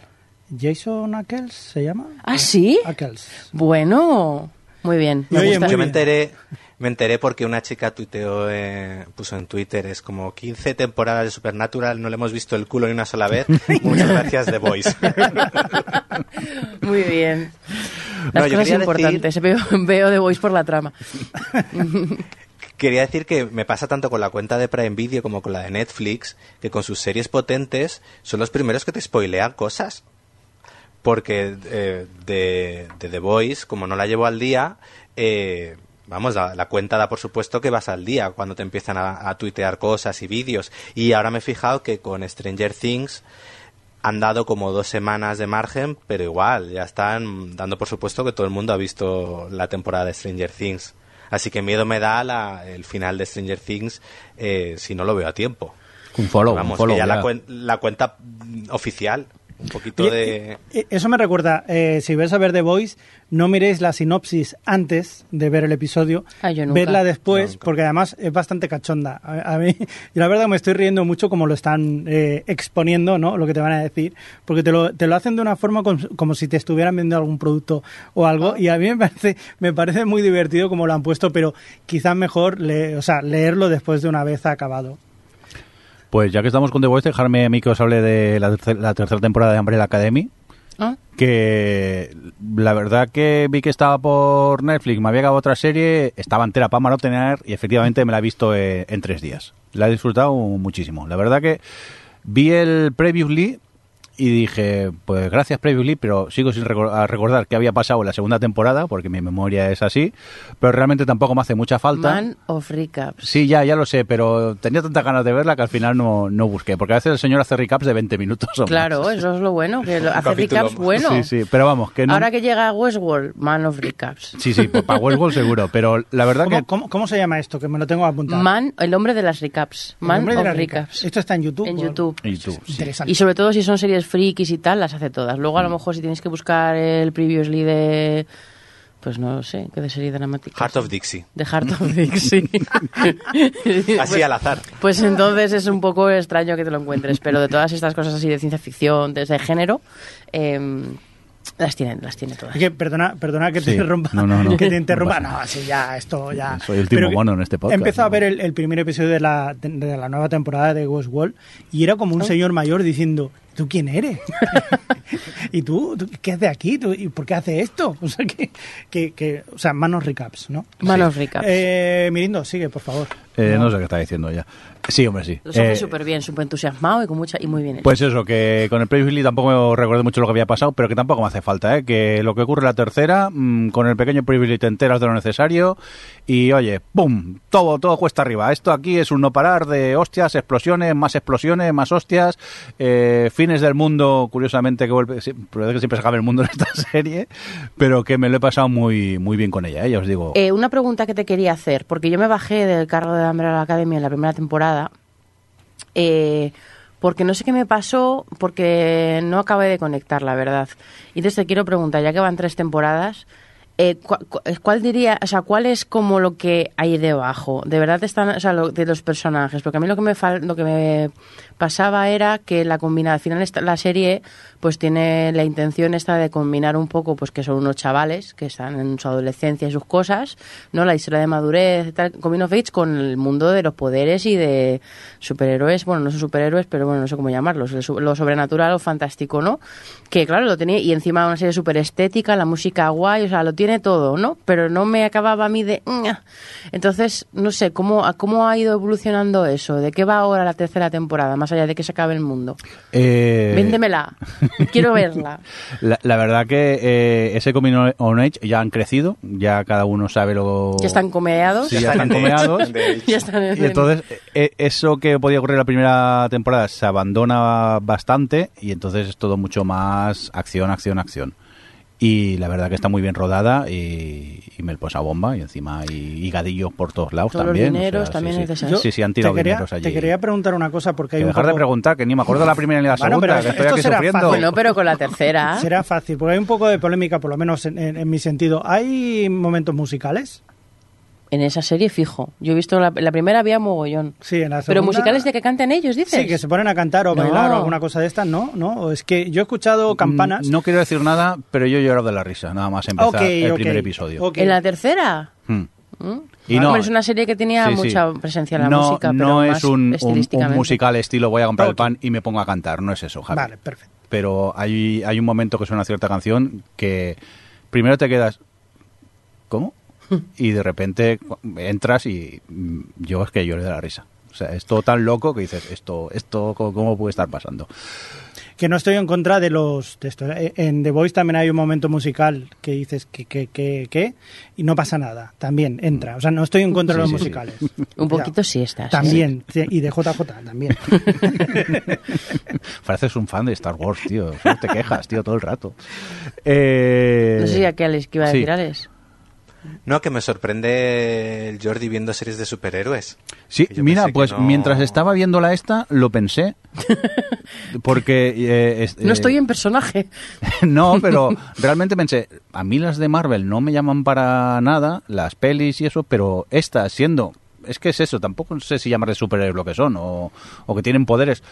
Jason Ackles se llama. ¿Ah, sí? Ackles. Bueno, muy bien. Me Oye, gusta. muy Yo me enteré, me enteré porque una chica tuiteó, eh, puso en Twitter, es como 15 temporadas de Supernatural, no le hemos visto el culo ni una sola vez. Muchas gracias, The Voice. Muy bien. No, Las yo cosas importantes. Veo, veo The Voice por la trama. Quería decir que me pasa tanto con la cuenta de Prime Video como con la de Netflix, que con sus series potentes son los primeros que te spoilean cosas. Porque eh, de, de The Voice, como no la llevo al día, eh, vamos, la, la cuenta da por supuesto que vas al día cuando te empiezan a, a tuitear cosas y vídeos. Y ahora me he fijado que con Stranger Things han dado como dos semanas de margen, pero igual, ya están dando por supuesto que todo el mundo ha visto la temporada de Stranger Things. Así que miedo me da la- el final de Stranger Things eh, si no lo veo a tiempo. Un follow, Vamos, un follow. que ya, La, ya. cuen- la cuenta oficial, un poquito Oye, de... eh, Eso me recuerda, eh, si vais a ver The Voice, no miréis la sinopsis antes de ver el episodio, Ah, yo nunca. verla después, Nunca. porque además es bastante cachonda. A, a mí, y la verdad me estoy riendo mucho como lo están eh, exponiendo, ¿no? Lo que te van a decir, porque te lo, te lo hacen de una forma como, como si te estuvieran vendiendo algún producto o algo, y a mí me parece, me parece muy divertido como lo han puesto, pero quizás mejor le- o sea, leerlo después de una vez acabado. Pues ya que estamos con The Voice, dejarme a mí que os hable de la, tercer- la tercera temporada de Umbrella Academy. ¿Ah? Que la verdad que vi que estaba por Netflix, me había acabado otra serie, estaba entera para obtener y efectivamente me la he visto eh, en tres días. La he disfrutado muchísimo. La verdad que vi el Previously y dije, pues gracias Previously, pero sigo sin recordar qué había pasado en la segunda temporada, porque mi memoria es así, pero realmente tampoco me hace mucha falta. Man of Recaps. Sí, ya, ya lo sé, pero tenía tantas ganas de verla que al final no, no busqué, porque a veces el señor hace recaps de 20 minutos o más. Claro, eso es lo bueno, que lo- hace recaps bueno. Sí, sí, pero vamos, que no... Ahora que llega a Westworld, Man of Recaps. Sí, sí, pues para Westworld seguro, pero la verdad ¿Cómo, que... cómo- cómo se llama esto? Que me lo tengo apuntado. Man, el hombre de las recaps. El Man de of Recaps. rica. Esto está en YouTube. En YouTube. Y tú, sí. Interesante. Y sobre todo si son series frikis y tal, las hace todas. Luego a Mm. lo mejor si tienes que buscar el previously de Pues no sé, ¿qué de serie dramática? Heart of Dixie. The Heart of Dixie. Así al azar. Pues entonces es un poco extraño que te lo encuentres, pero de todas estas cosas así de ciencia ficción, desde género, eh, las tienen, las tiene todas. Es que, perdona, perdona que te interrumpa. No, no, no. Que te No interrumpa. No, nada. sí, ya, esto ya. Soy el que mono en este podcast, Empezó a ver el, el primer episodio de la, de la nueva temporada de Westworld y era como un señor mayor diciendo: ¿Tú quién eres? ¿Y tú, tú qué haces aquí? ¿Tú- ¿Y por qué haces esto? O sea, que, que, que- o sea, manos recaps, ¿no? Manos ricas. Eh, Mirindo, sigue, por favor. Eh, no sé qué está diciendo ya. Sí, hombre, sí. Los hace Eh, súper bien, súper entusiasmado y con mucha y muy bien hecho. Pues eso, que con el Previously tampoco recuerdo mucho lo que había pasado, pero que tampoco me hace falta, ¿eh? Que lo que ocurre en la tercera, mm, con el pequeño Previously te enteras de lo necesario y, oye, ¡pum! Todo, todo cuesta arriba. Esto aquí es un no parar de hostias, explosiones, más explosiones, más hostias, eh, fines del mundo, curiosamente, que vuelve, parece que siempre se acaba el mundo en esta serie, pero que me lo he pasado muy, muy bien con ella, ¿eh? Ya os digo. Eh, una pregunta que te quería hacer, porque yo me bajé del carro de Umbrella Academy en la primera temporada, eh, porque no sé qué me pasó, porque no acabé de conectar, la verdad. Y entonces te quiero preguntar, ya que van tres temporadas, eh, cu- cu- ¿cuál diría, o sea, cuál es como lo que hay debajo? De verdad están, o sea, lo- de los personajes, porque a mí lo que me fal- lo que me pasaba era que la combinación, al final esta- la serie pues tiene la intención esta de combinar un poco pues que son unos chavales que están en su adolescencia y sus cosas, ¿no? La historia de madurez, tal, coming of con el mundo de los poderes y de superhéroes, bueno, no son superhéroes, pero bueno, no sé cómo llamarlos, lo so- lo sobrenatural o fantástico, ¿no? Que claro, lo tenía y encima una serie súper estética, la música guay, o sea, lo tiene todo, ¿no? Pero no me acababa a mí de... Entonces, no sé, ¿cómo, ¿cómo ha ido evolucionando eso? ¿De qué va ahora la tercera temporada, allá de que se acabe el mundo? Eh, Véndemela, quiero verla. La, la verdad que eh, ese Coming on Age ya han crecido, ya cada uno sabe lo... Ya están comeados. Sí, ya están comeados. Ya están en- Y entonces, eh, eso que podía ocurrir en la primera temporada se abandona bastante y entonces es todo mucho más acción, acción, acción. Y la verdad que está muy bien rodada y, y me pues a bomba y encima hay higadillos por todos lados Todos los también. dineros sí, también sí. Sí, sí, han tirado quería, dineros allí. te quería preguntar una cosa porque hay Que un dejar de preguntar, que ni me acuerdo de la primera ni la Bueno, segunda, pero que estoy esto aquí será sufriendo. fácil. Bueno, pero con la tercera. Será fácil, porque hay un poco de polémica, por lo menos en, en- en mi sentido. ¿Hay momentos musicales? En esa serie fijo. Yo he visto la, la primera había mogollón. Sí, en la Pero segunda- musicales de que canten ellos, dices. Sí, que se ponen a cantar o No. bailar o alguna cosa de estas, ¿no? ¿No? Es que yo he escuchado campanas. Mm, No quiero decir nada, pero yo he llorado de la risa, nada más empezar el primer episodio. En la tercera. Hmm. ¿Mm? Y Ah, no, es una serie que tenía Sí, sí. mucha presencia en la no, música, pero no más es un, un- un, estilísticamente. musical estilo voy a comprar el pan y me pongo a cantar, no es eso, Javi. Vale, perfecto. Pero hay, hay un momento que suena cierta canción que primero te quedas, ¿cómo? Y de repente entras y mm, yo es que lloré de la risa. O sea, es todo tan loco que dices, esto, esto, ¿cómo puede estar pasando? Que no estoy en contra de los esto. Eh, En The Voice también hay un momento musical que dices que, que, que, que, y no pasa nada. También entra. O sea, no estoy en contra de los sí, sí. musicales. Un poquito Cuidado. sí estás. También. sí, Y de JJ también. Pareces un fan de Star Wars, tío. Solo te quejas, tío, todo el rato. Eh, No sé si a qué Alex, ¿qué iba a sí. decir Alex. No, que me sorprende el Jordi viendo series de superhéroes. Sí, mira, pues no- mientras estaba viéndola esta, lo pensé. Porque... eh, es- No eh, estoy en personaje. no, pero realmente pensé, a mí las de Marvel no me llaman para nada, las pelis y eso, pero esta siendo... Es que es eso, tampoco sé si llamarle superhéroes lo que son o, o que tienen poderes,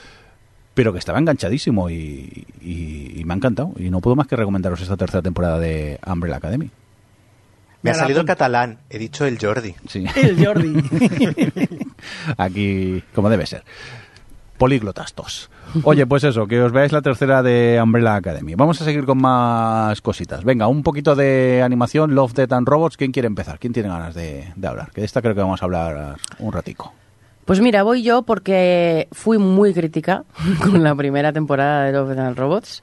pero que estaba enganchadísimo y, y- y me ha encantado. Y no puedo más que recomendaros esta tercera temporada de Umbrella Academy. Me ha salido el catalán, he dicho el Jordi. Sí. El Jordi. Aquí, como debe ser. Políglotas tos. Oye, pues eso, que os veáis la tercera de Umbrella Academy. Vamos a seguir con más cositas. Venga, un poquito de animación, Love, Death and Robots. ¿Quién quiere empezar? ¿Quién tiene ganas de, de hablar? Que de esta creo que vamos a hablar un ratico. Pues mira, voy yo porque fui muy crítica con la primera temporada de Love and Robots.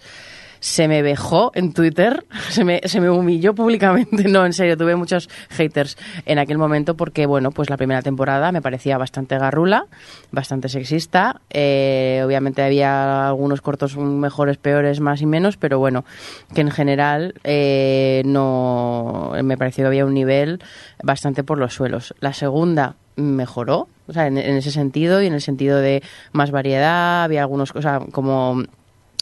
Se me vejó en Twitter, se me, se me humilló públicamente. No, en serio, tuve muchos haters en aquel momento porque, bueno, pues la primera temporada me parecía bastante garrula, bastante sexista. Eh, obviamente había algunos cortos mejores, peores, más y menos, pero bueno, que en general eh, no me pareció que había un nivel bastante por los suelos. La segunda mejoró, o sea, en, en ese sentido y en el sentido de más variedad, había algunas cosas como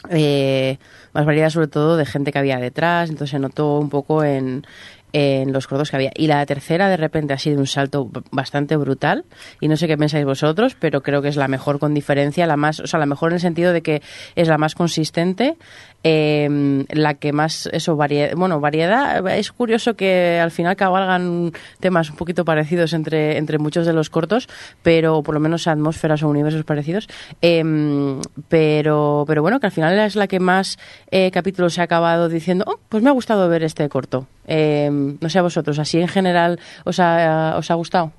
eh, más variedad sobre todo de gente que había detrás, entonces se notó un poco en, en los cortos que había. Y la tercera de repente ha sido un salto bastante brutal. Y no sé qué pensáis vosotros, pero creo que es la mejor con diferencia, la más, o sea, la mejor en el sentido de que es la más consistente, eh, la que más, eso, variedad, bueno, variedad, es curioso que al final cabalgan temas un poquito parecidos entre, entre muchos de los cortos, pero por lo menos atmósferas o universos parecidos, eh, pero, pero bueno, que al final es la que más eh, capítulos se ha acabado diciendo, oh, pues me ha gustado ver este corto. Eh, no sé a vosotros, así en general os ha, os ha gustado.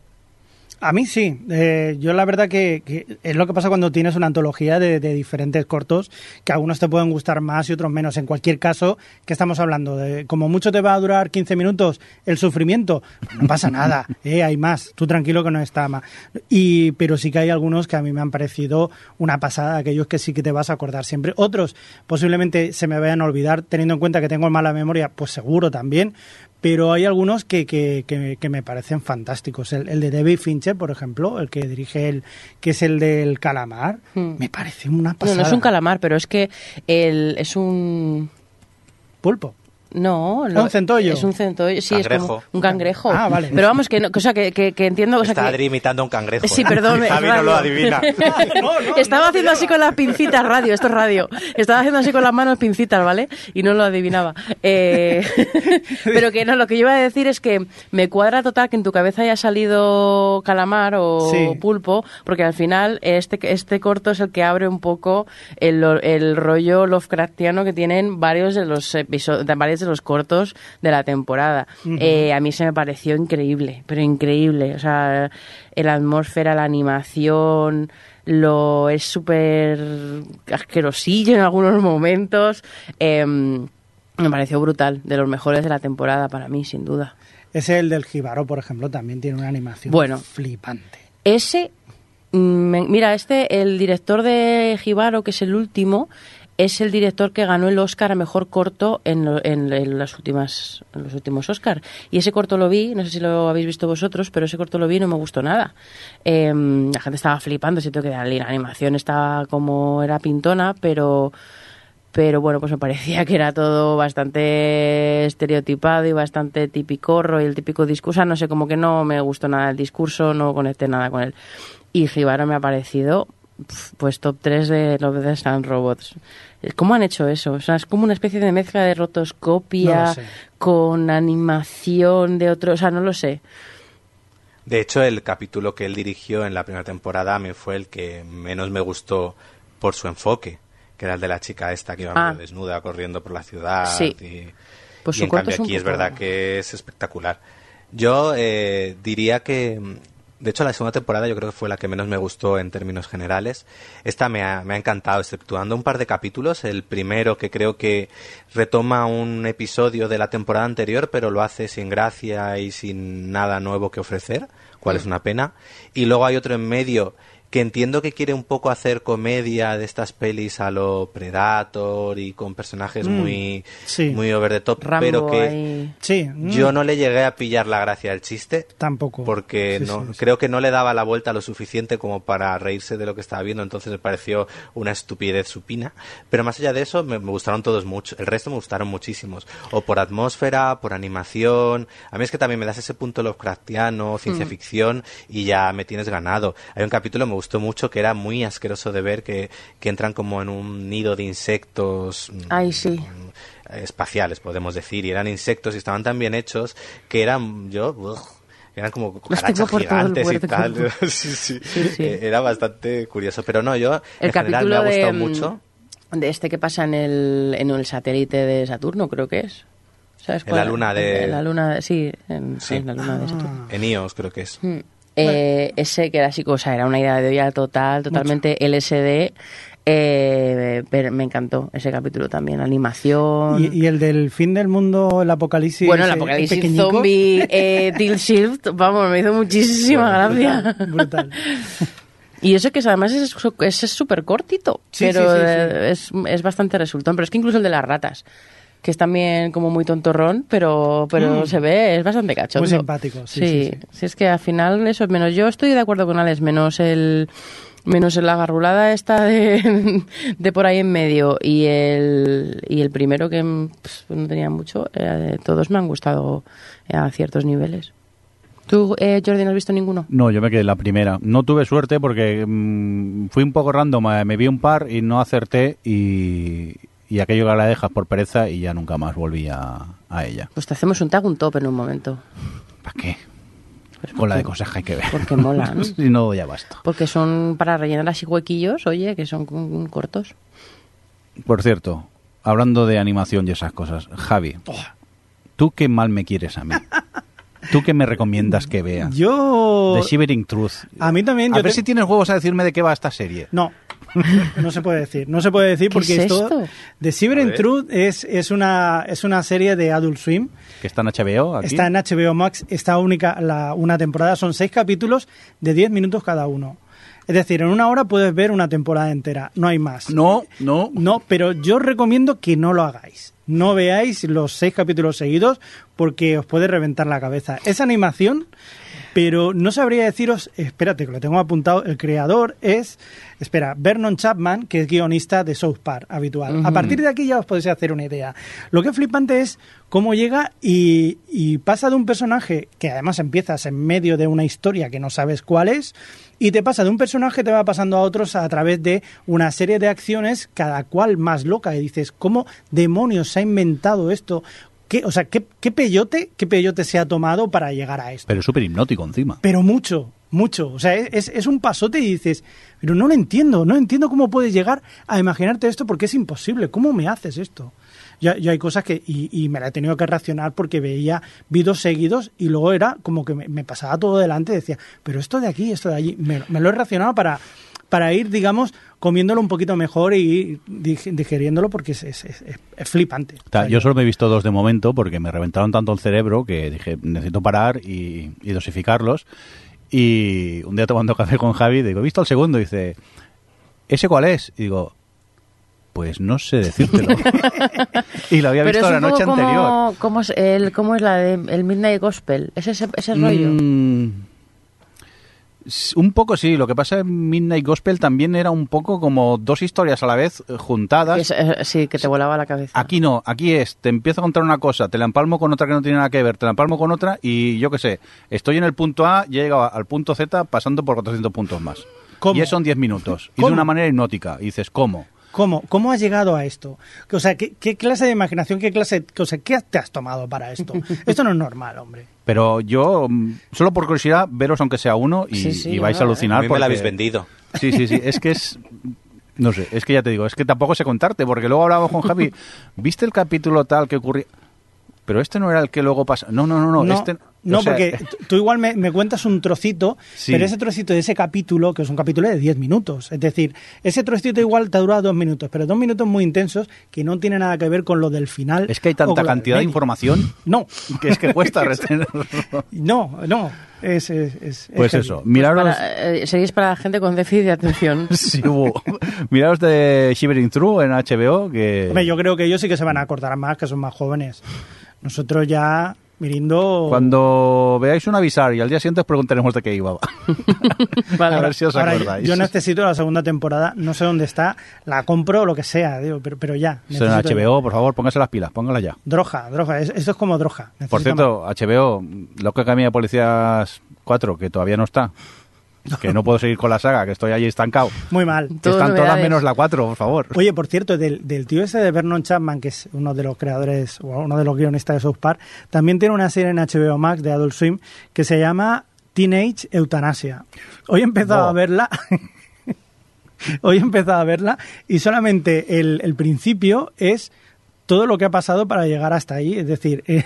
A mí sí. Eh, yo la verdad que, que es lo que pasa cuando tienes una antología de, de diferentes cortos, que algunos te pueden gustar más y otros menos. En cualquier caso, ¿qué estamos hablando? De, como mucho te va a durar 15 minutos el sufrimiento. No pasa nada, eh, hay más. Tú tranquilo que no está más. Y, pero sí que hay algunos que a mí me han parecido una pasada, aquellos que sí que te vas a acordar siempre. Otros posiblemente se me vayan a olvidar, teniendo en cuenta que tengo mala memoria, pues seguro también pero hay algunos que, que, que, que me parecen fantásticos. El, el, de David Fincher, por ejemplo, el que dirige el, que es el del calamar, hmm. me parece una pasada. No, no es un calamar, pero es que el, es un pulpo. No, no, un centollo. Es un centollo, sí, cangrejo. es como un cangrejo. Ah, vale. Pero vamos, que, no, o sea, que, que, que entiendo... O sea, Está que... Adri imitando a un cangrejo. Sí, ¿eh? perdón. Javi no lo adivina. no, no, Estaba no, haciendo así con las pincitas, radio, esto es radio. Estaba haciendo así con las manos pincitas, ¿vale? Y no lo adivinaba. Eh... Pero que no, lo que yo iba a decir es que me cuadra total que en tu cabeza haya salido calamar o Sí. pulpo, porque al final este, este corto es el que abre un poco el, el rollo Lovecraftiano que tienen varios de los episodios, de los cortos de la temporada. Eh, a mí se me pareció increíble, pero increíble. O sea, la atmósfera, la animación, lo es súper asquerosillo en algunos momentos. Eh, me pareció brutal, de los mejores de la temporada para mí, sin duda. Ese el del Jibaro, por ejemplo, también tiene una animación Bueno. flipante. Ese, mm, mira, este, el director de Jibaro, que es el último, es el director que ganó el Oscar a mejor corto en, en- las últimas en los últimos Oscar y ese corto lo vi no sé si lo habéis visto vosotros pero ese corto lo vi y no me gustó nada. Eh, la gente estaba flipando siento que la animación estaba como era pintona pero pero bueno, pues me parecía que era todo bastante estereotipado y bastante tipicorro y el típico discurso, no sé, como que no me gustó nada el discurso, no conecté nada con él. Y Jibaro me ha parecido pues top 3 de Love, Death and Robots. ¿Cómo han hecho eso? O sea, es como una especie de mezcla de rotoscopia con animación de otro, o sea, no lo sé. De hecho, el capítulo que él dirigió en la primera temporada a mí fue el que menos me gustó por su enfoque, que era el de la chica esta que iba Ah. medio desnuda corriendo por la ciudad. Sí. Y, Pues y su en cambio es un aquí es verdad que es espectacular. Yo eh, diría que, mm, de hecho, la segunda temporada yo creo que fue la que menos me gustó en términos generales. Esta me ha, me ha encantado, exceptuando un par de capítulos. El primero que creo que retoma un episodio de la temporada anterior, pero lo hace sin gracia y sin nada nuevo que ofrecer, cual es una pena. Y luego hay otro en medio que entiendo que quiere un poco hacer comedia de estas pelis a lo Predator y con personajes Mm, muy, sí. muy over the top, Rambo pero que ahí. Sí, mm, yo no le llegué a pillar la gracia del chiste tampoco. porque Sí, no sí, sí. creo que no le daba la vuelta lo suficiente como para reírse de lo que estaba viendo, entonces me pareció una estupidez supina. Pero más allá de eso, me, me gustaron todos mucho. El resto me gustaron muchísimos. O por atmósfera, por animación. A mí es que también me das ese punto Lovecraftiano, ciencia ficción, y ya me tienes ganado. Hay un capítulo que me gustó mucho que era muy asqueroso de ver que, que entran como en un nido de insectos. mm, Ay, sí. eh, espaciales, podemos decir, y eran insectos y estaban tan bien hechos que eran, yo, eran como cucarachas gigantes y tal. sí, sí. Sí. Eh, Era bastante curioso, pero no, yo El en general me ha gustado de, mm, mucho. de este que pasa en el, en el satélite de Saturno, creo que es. ¿Sabes En la luna de- En la luna, sí, en, Sí. en la luna de Saturno. En iOS creo que es. Mm. Eh, ese que era así, o sea, era una idea de olla total, totalmente LSD. Eh, pero me encantó ese capítulo también, animación. Y, y el del fin del mundo, el apocalipsis. bueno, el apocalipsis pequeñico. zombie, eh, Tilt Shift, vamos, me hizo muchísima gracia. Brutal. Y eso que es, además es súper cortito, Sí, pero sí, sí, sí. eh, Es, es bastante resultón. Pero es que incluso el de las ratas, que es también como muy tontorrón, pero, pero Mm. se ve, es bastante cachondo. Muy simpático, sí, sí, sí. Si es que al final eso, menos yo estoy de acuerdo con Alex, menos el, Menos en la garrulada esta de, de por ahí en medio y el, y el primero que pues, no tenía mucho, eh, todos me han gustado a ciertos niveles. ¿Tú, eh, Jordi, no has visto ninguno? No, yo me quedé en la primera. No tuve suerte porque mm, fui un poco random, eh, me vi un par y no acerté y, y aquello que la dejas por pereza y ya nunca más volví a, a ella. Pues te hacemos un tag, un top en un momento. ¿Para qué? Pues Con la de porque- cosas que hay que ver. Porque mola, ¿no? si no, ya basta. Porque son para rellenar así huequillos, oye, que son cortos. Por cierto, hablando de animación y esas cosas, Javi, ¿tú qué mal me quieres a mí? ¿Tú qué me recomiendas que vea? Yo... The Shivering Truth. A mí también, A yo ver te- si tienes huevos a decirme de qué va esta serie. No, no se puede decir. No se puede decir ¿Qué porque es esto... esto? The Cyber and. Truth es, es, una, es una serie de Adult Swim. Que está en HBO aquí. Está en HBO Max. Esta única, la, una temporada son seis capítulos de 10 minutos cada uno. Es decir, en una hora puedes ver una temporada entera. No hay más. No, no. No, pero yo os recomiendo que no lo hagáis. No veáis los seis capítulos seguidos porque os puede reventar la cabeza. Es animación, pero no sabría deciros, espérate que lo tengo apuntado, el creador es, espera, Vernon Chapman, que es guionista de South Park habitual. A partir de aquí ya os podéis hacer una idea. Lo que es flipante es cómo llega y, y pasa de un personaje que además empiezas en medio de una historia que no sabes cuál es, y te pasa de un personaje, te va pasando a otros a través de una serie de acciones, cada cual más loca, y dices, ¿cómo demonios se ha inventado esto? ¿Qué, o sea, ¿qué, qué peyote, qué peyote se ha tomado para llegar a esto? Pero es súper hipnótico encima. Pero mucho, mucho. O sea, es, es un pasote y dices, pero no lo entiendo, no entiendo cómo puedes llegar a imaginarte esto porque es imposible. ¿Cómo me haces esto? Yo, yo hay cosas que, y, y me la he tenido que reaccionar porque veía vídeos seguidos y luego era como que me, me pasaba todo delante y decía, pero esto de aquí, esto de allí. Me, me lo he reaccionado para, para ir, digamos, comiéndolo un poquito mejor y ir dig- digeriéndolo porque es, es, es- flipante. O sea, Yo solo me he visto dos de momento porque me reventaron tanto el cerebro que dije, necesito parar y, y dosificarlos. Y un día tomando café con Javi, digo, he visto el segundo, y dice, ¿ese cuál es? Y digo, pues no sé decírtelo. y lo había Pero visto es la un noche como, anterior. como es el, cómo es la de el Midnight Gospel. ¿Es ese, ese rollo? Mm, un poco sí, lo que pasa en Midnight Gospel también era un poco como dos historias a la vez eh, juntadas. Es- eh, sí, que te volaba la cabeza. Aquí no, aquí es, te empiezo a contar una cosa, te la empalmo con otra que no tiene nada que ver, te la empalmo con otra y yo qué sé, estoy en el punto A, y he llegado al punto Z pasando por 400 puntos más. ¿Cómo? Y eso en 10 minutos. Y de una manera hipnótica. Y dices, ¿cómo? ¿Cómo, ¿Cómo has llegado a esto? O sea, ¿qué, qué clase de imaginación, qué clase, o sea, qué te has tomado para esto? Esto no es normal, hombre. Pero yo, mm, solo por curiosidad, veros aunque sea uno y, Sí, sí, y vais no, a eh. alucinar. A mí me la porque- habéis vendido. Sí, sí, sí. Es que es. No sé, es que ya te digo, es que tampoco sé contarte, porque luego hablábamos con Javi. ¿Viste el capítulo tal que ocurría? Pero este no era el que luego pasa. No, no, no, no. No, este, no, o sea, porque tú igual me, me cuentas un trocito, Sí. pero ese trocito de ese capítulo, que es un capítulo de 10 minutos, es decir, ese trocito igual te ha durado dos minutos, pero dos minutos muy intensos que no tiene nada que ver con lo del final. Es que hay tanta cantidad de información No, que es que cuesta retenerlo. no, no. Es, es, es- es Pues heavy. eso, Pues miraros. para, eh, series para la gente con déficit de atención. Sí, hubo. Miraros de Shivering Through en HBO, que. Hombre, yo creo que ellos sí que se van a acordar más, que son más jóvenes. Nosotros ya, mirindo... Cuando veáis un avisar y al día siguiente os preguntaremos de qué iba. Vale. A ver si os acordáis. yo necesito la segunda temporada, no sé dónde está, la compro o lo que sea, digo, pero, pero ya. En ya. HBO, por favor, póngase las pilas, póngala ya. Droga, droga, es- esto es como droga. Por cierto, HBO, Loca Academia de Policías 4, que todavía no está. Que no puedo seguir con la saga, que estoy allí estancado. Muy mal. Que están todas menos la 4, por favor. Oye, por cierto, del, del tío ese de Vernon Chapman, que es uno de los creadores, o uno de los guionistas de South Park, también tiene una serie en HBO Max de Adult Swim que se llama Teenage Eutanasia. Hoy he empezado a verla. Hoy he empezado a verla y solamente el, el principio es todo lo que ha pasado para llegar hasta ahí. Es decir, eh,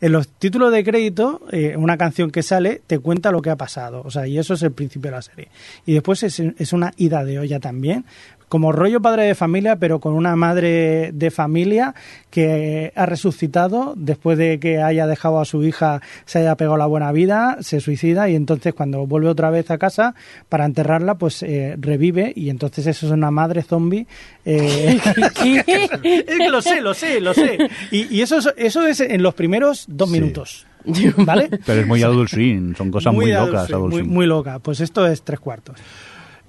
en los títulos de crédito, eh, una canción que sale te cuenta lo que ha pasado. O sea, y eso es el principio de la serie. Y después es, es una ida de olla también. Como rollo padre de familia, pero con una madre de familia que ha resucitado después de que haya dejado a su hija, se haya pegado la buena vida, se suicida y entonces cuando vuelve otra vez a casa para enterrarla, pues eh, revive y entonces eso es una madre zombie. eh, es que lo sé, lo sé, lo sé. Y, y eso, es, eso es en los primeros dos Sí. minutos. ¿Vale? Pero es muy Adult son cosas muy, locas. Adult muy, muy loca. Pues esto es tres cuartos.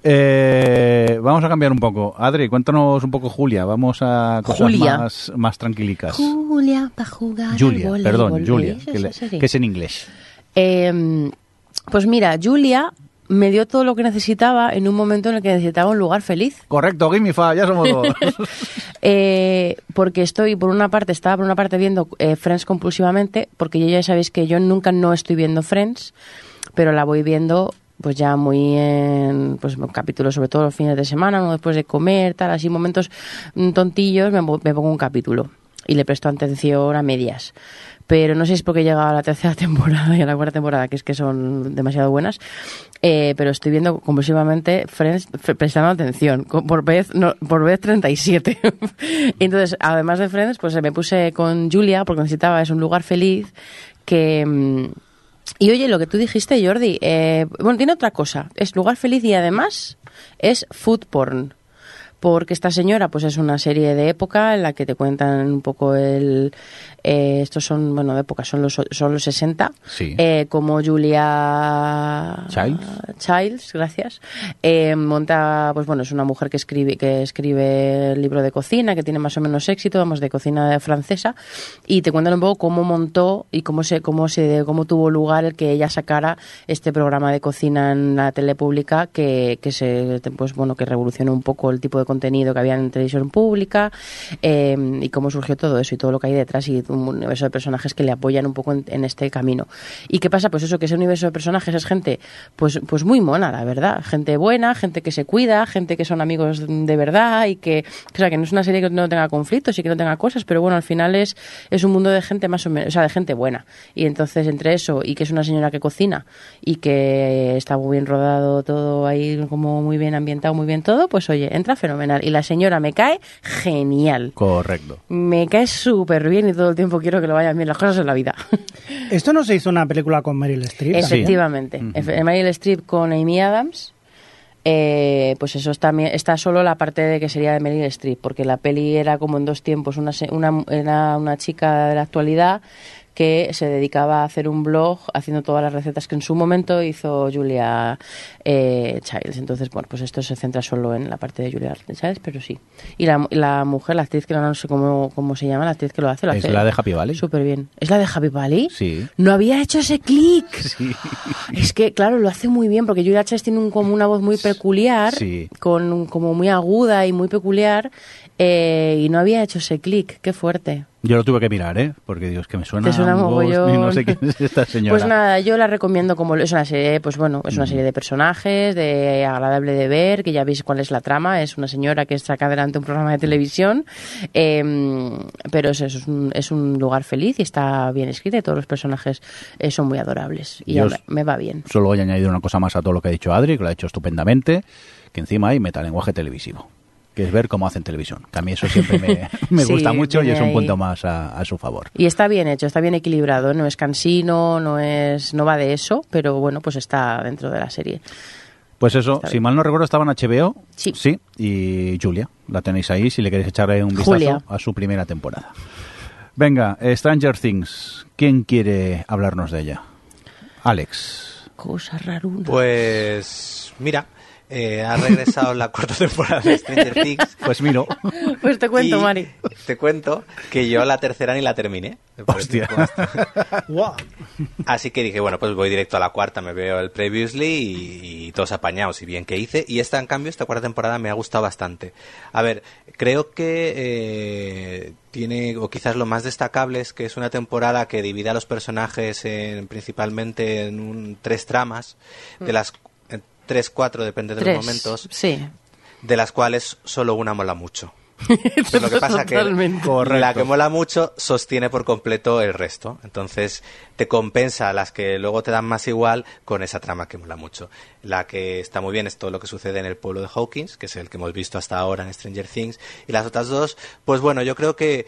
Eh, vamos a cambiar un poco. Adri, cuéntanos un poco Julia. Vamos a cosas Julia. más, más tranquilicas. Julia, para jugar. Julia, perdón, Julia, ¿Esa que, le- serie? que es en inglés. Eh, pues mira, Julia me dio todo lo que necesitaba en un momento en el que necesitaba un lugar feliz. Correcto, Gimme Five, ya somos dos. Eh, porque estoy, por una parte, estaba por una parte viendo eh, Friends compulsivamente, porque ya sabéis que yo nunca no estoy viendo Friends, pero la voy viendo pues ya muy en pues capítulos sobre todo los fines de semana, ¿no? después de comer, tal, así momentos mm, tontillos, me, me pongo un capítulo y le presto atención a medias. Pero no sé si es porque he llegado a la tercera temporada y a la cuarta temporada, que es que son demasiado buenas. Eh, pero estoy viendo compulsivamente Friends prestando atención, por vez, no, por vez 37. Entonces, además de Friends, pues me puse con Julia porque necesitaba, es un lugar feliz que... Y oye, lo que tú dijiste, Jordi, eh, bueno, tiene otra cosa. Es lugar feliz y además es food porn. Porque esta señora, pues es una serie de época en la que te cuentan un poco el. eh, estos son, bueno, de época, son los, son los 60. Sí. Eh, como Julia Childs. Childs, gracias. Eh, monta, pues bueno, es una mujer que escribe, que escribe el libro de cocina, que tiene más o menos éxito, vamos, de cocina francesa, y te cuentan un poco cómo montó y cómo se, cómo se, cómo tuvo lugar el que ella sacara este programa de cocina en la tele pública que, que se, pues bueno, que revolucionó un poco el tipo de contenido que había en televisión pública, eh, y cómo surgió todo eso y todo lo que hay detrás y un universo de personajes que le apoyan un poco en, en este camino. ¿Y qué pasa? Pues eso, que ese universo de personajes es gente pues, pues muy mona, la verdad. Gente buena, gente que se cuida, gente que son amigos de verdad y que, o sea, que no es una serie que no tenga conflictos y que no tenga cosas, pero bueno, al final es, es un mundo de gente más o menos, o sea, de gente buena. Y entonces entre eso y que es una señora que cocina y que está muy bien rodado todo ahí, como muy bien ambientado, muy bien todo, pues oye, entra fenomenal. Y la señora me cae genial. Correcto. Me cae súper bien y todo el tiempo quiero que lo vayan bien las cosas en la vida. Esto no se hizo una película con Meryl Streep. Sí. Efectivamente. Efe- Meryl Streep con Amy Adams. eh, pues eso está, está solo la parte de que sería de Meryl Streep, porque la peli era como en dos tiempos. Una, se- una, era una chica de la actualidad que se dedicaba a hacer un blog haciendo todas las recetas que en su momento hizo Julia eh, Childs. Entonces, bueno, pues esto se centra solo en la parte de Julia Childs, pero sí. Y la, la mujer, la actriz que no, no sé cómo, cómo se llama, la actriz que lo hace, lo ¿Es hace la de Happy Valley? Súper bien. ¿Es la de Happy Valley? Sí. No había hecho ese clic. Sí. Es que, claro, lo hace muy bien, porque Julia Childs tiene un, como una voz muy peculiar, Sí. con como muy aguda y muy peculiar, eh, y no había hecho ese clic. Qué fuerte. Yo lo tuve que mirar, ¿eh? Porque digo, es que me suena, Te suena un voz mogollón. y no sé quién es esta señora. Pues nada, yo la recomiendo como es una serie, pues bueno, es una serie de personajes, de agradable de ver, que ya veis cuál es la trama. Es una señora que saca adelante un programa de televisión, eh, pero es, es, un, es un lugar feliz y está bien escrita y todos los personajes eh, son muy adorables y me va bien. Solo voy a añadir una cosa más a todo lo que ha dicho Adri, que lo ha hecho estupendamente, que encima hay metalenguaje televisivo, que es ver cómo hacen televisión. Que a mí eso siempre me, me Sí, gusta mucho y es un punto más a, a su favor. Y está bien hecho, está bien equilibrado, no es cansino, no es no va de eso, pero bueno, pues está dentro de la serie. Pues eso, Está si bien. mal no recuerdo, estaba en HBO. Sí. y Julia, la tenéis ahí si le queréis echarle un vistazo Julia. a su primera temporada. Venga, eh, Stranger Things, ¿quién quiere hablarnos de ella? Alex. Cosa raruna. Pues mira, eh, ha regresado la cuarta temporada de Stranger Things. Pues miro. Pues te cuento, y Mari. Te cuento que yo la tercera ni la terminé. Hostia. Guau. Así que dije, bueno, pues voy directo a la cuarta, me veo el Previously y, y todos apañados y bien que hice. Y esta, en cambio, esta cuarta temporada me ha gustado bastante. A ver, creo que eh, tiene, o quizás lo más destacable es que es una temporada que divide a los personajes en, principalmente en un- tres tramas, de las en tres, cuatro, depende de Tres. los momentos, Sí. de las cuales solo una mola mucho. Entonces, lo que pasa que Totalmente. la que mola mucho sostiene por completo el resto. Entonces te compensa las que luego te dan más igual con esa trama que mola mucho. La que está muy bien es todo lo que sucede en el pueblo de Hawkins, que es el que hemos visto hasta ahora en Stranger Things. Y las otras dos, pues bueno, yo creo que,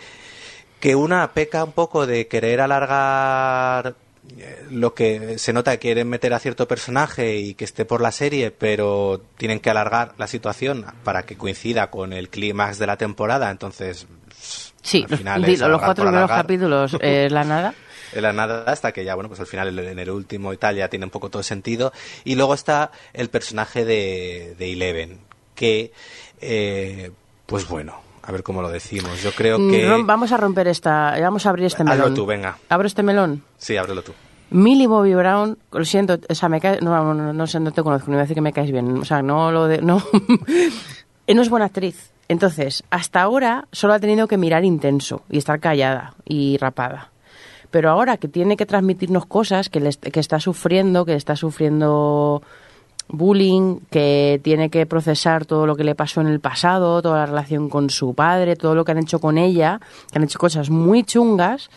que una peca un poco de querer alargar lo que se nota que quieren meter a cierto personaje y que esté por la serie, pero tienen que alargar la situación para que coincida con el clímax de la temporada, entonces Sí, al los, final di- es los cuatro primeros capítulos eh, la nada. la nada hasta que ya, bueno, pues al final en el último y tal ya tiene un poco todo sentido. Y luego está el personaje de, de Eleven, que, eh, pues bueno, a ver cómo lo decimos. Yo creo que... Rom- Vamos a romper esta, vamos a abrir este melón. tú, venga. ¿Abro este melón? Sí, ábrelo tú. Millie Bobby Brown, lo siento, o sea, me cae, no, no, no sé, no te conozco, no voy a decir que me caes bien, o sea, no lo de, no, no es buena actriz. Entonces, hasta ahora solo ha tenido que mirar intenso y estar callada y rapada. Pero ahora que tiene que transmitirnos cosas, que, le que está sufriendo, que está sufriendo bullying, que tiene que procesar todo lo que le pasó en el pasado, toda la relación con su padre, todo lo que han hecho con ella, que han hecho cosas muy chungas,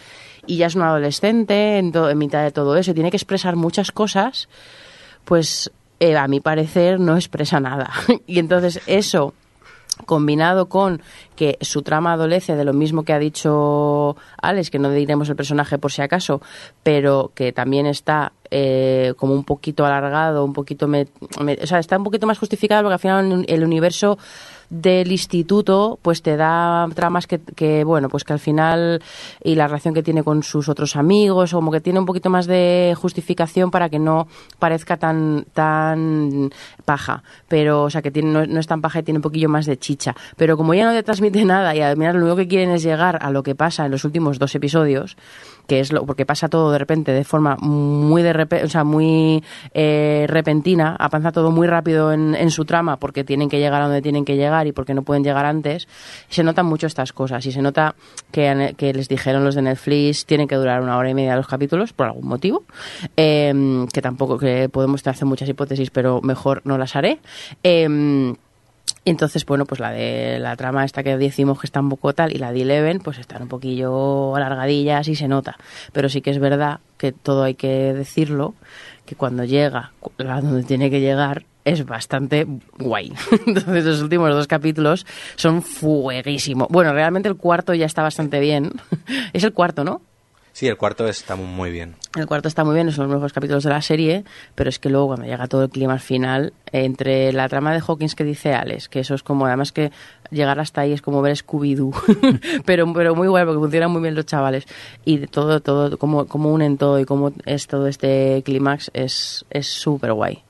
y ya es una adolescente en, en mitad de todo eso, tiene que expresar muchas cosas, pues eh, a mi parecer no expresa nada. y entonces eso combinado con que su trama adolece de lo mismo que ha dicho Alex, que no diremos el personaje por si acaso, pero que también está eh, como un poquito alargado, un poquito, me- o sea, está un poquito más justificado porque al final el universo del instituto pues te da tramas que, bueno pues que al final y la relación que tiene con sus otros amigos como que tiene un poquito más de justificación para que no parezca tan tan paja. Pero o sea que tiene, no, no es tan paja y tiene un poquillo más de chicha. Pero como ya no te transmite nada y además lo único que quieren es llegar a lo que pasa en los últimos dos episodios que es lo porque pasa todo de repente de forma muy de repe- o sea muy eh, repentina avanza todo muy rápido en, en su trama porque tienen que llegar a donde tienen que llegar y porque no pueden llegar antes se notan mucho estas cosas y se nota que, que les dijeron los de Netflix tienen que durar una hora y media los capítulos por algún motivo eh, que tampoco que podemos hacer muchas hipótesis pero mejor no las haré. Eh, y entonces, bueno, pues la de la trama esta que decimos que está un poco tal y la de Eleven, pues están un poquillo alargadillas y se nota. Pero sí que es verdad que todo hay que decirlo, que cuando llega a donde tiene que llegar es bastante guay. Entonces los últimos dos capítulos son fueguísimos. Bueno, realmente el cuarto ya está bastante bien. es el cuarto, ¿no? Sí, el cuarto está muy bien. El cuarto está muy bien, son los mejores capítulos de la serie, pero es que luego cuando llega todo el clima final, entre la trama de Hawkins que dice Alex, que eso es como, además que llegar hasta ahí es como ver Scooby-Doo, pero, pero muy guay porque funcionan muy bien los chavales, y de todo, todo, como, como unen todo y cómo es todo este clímax, es es súper guay.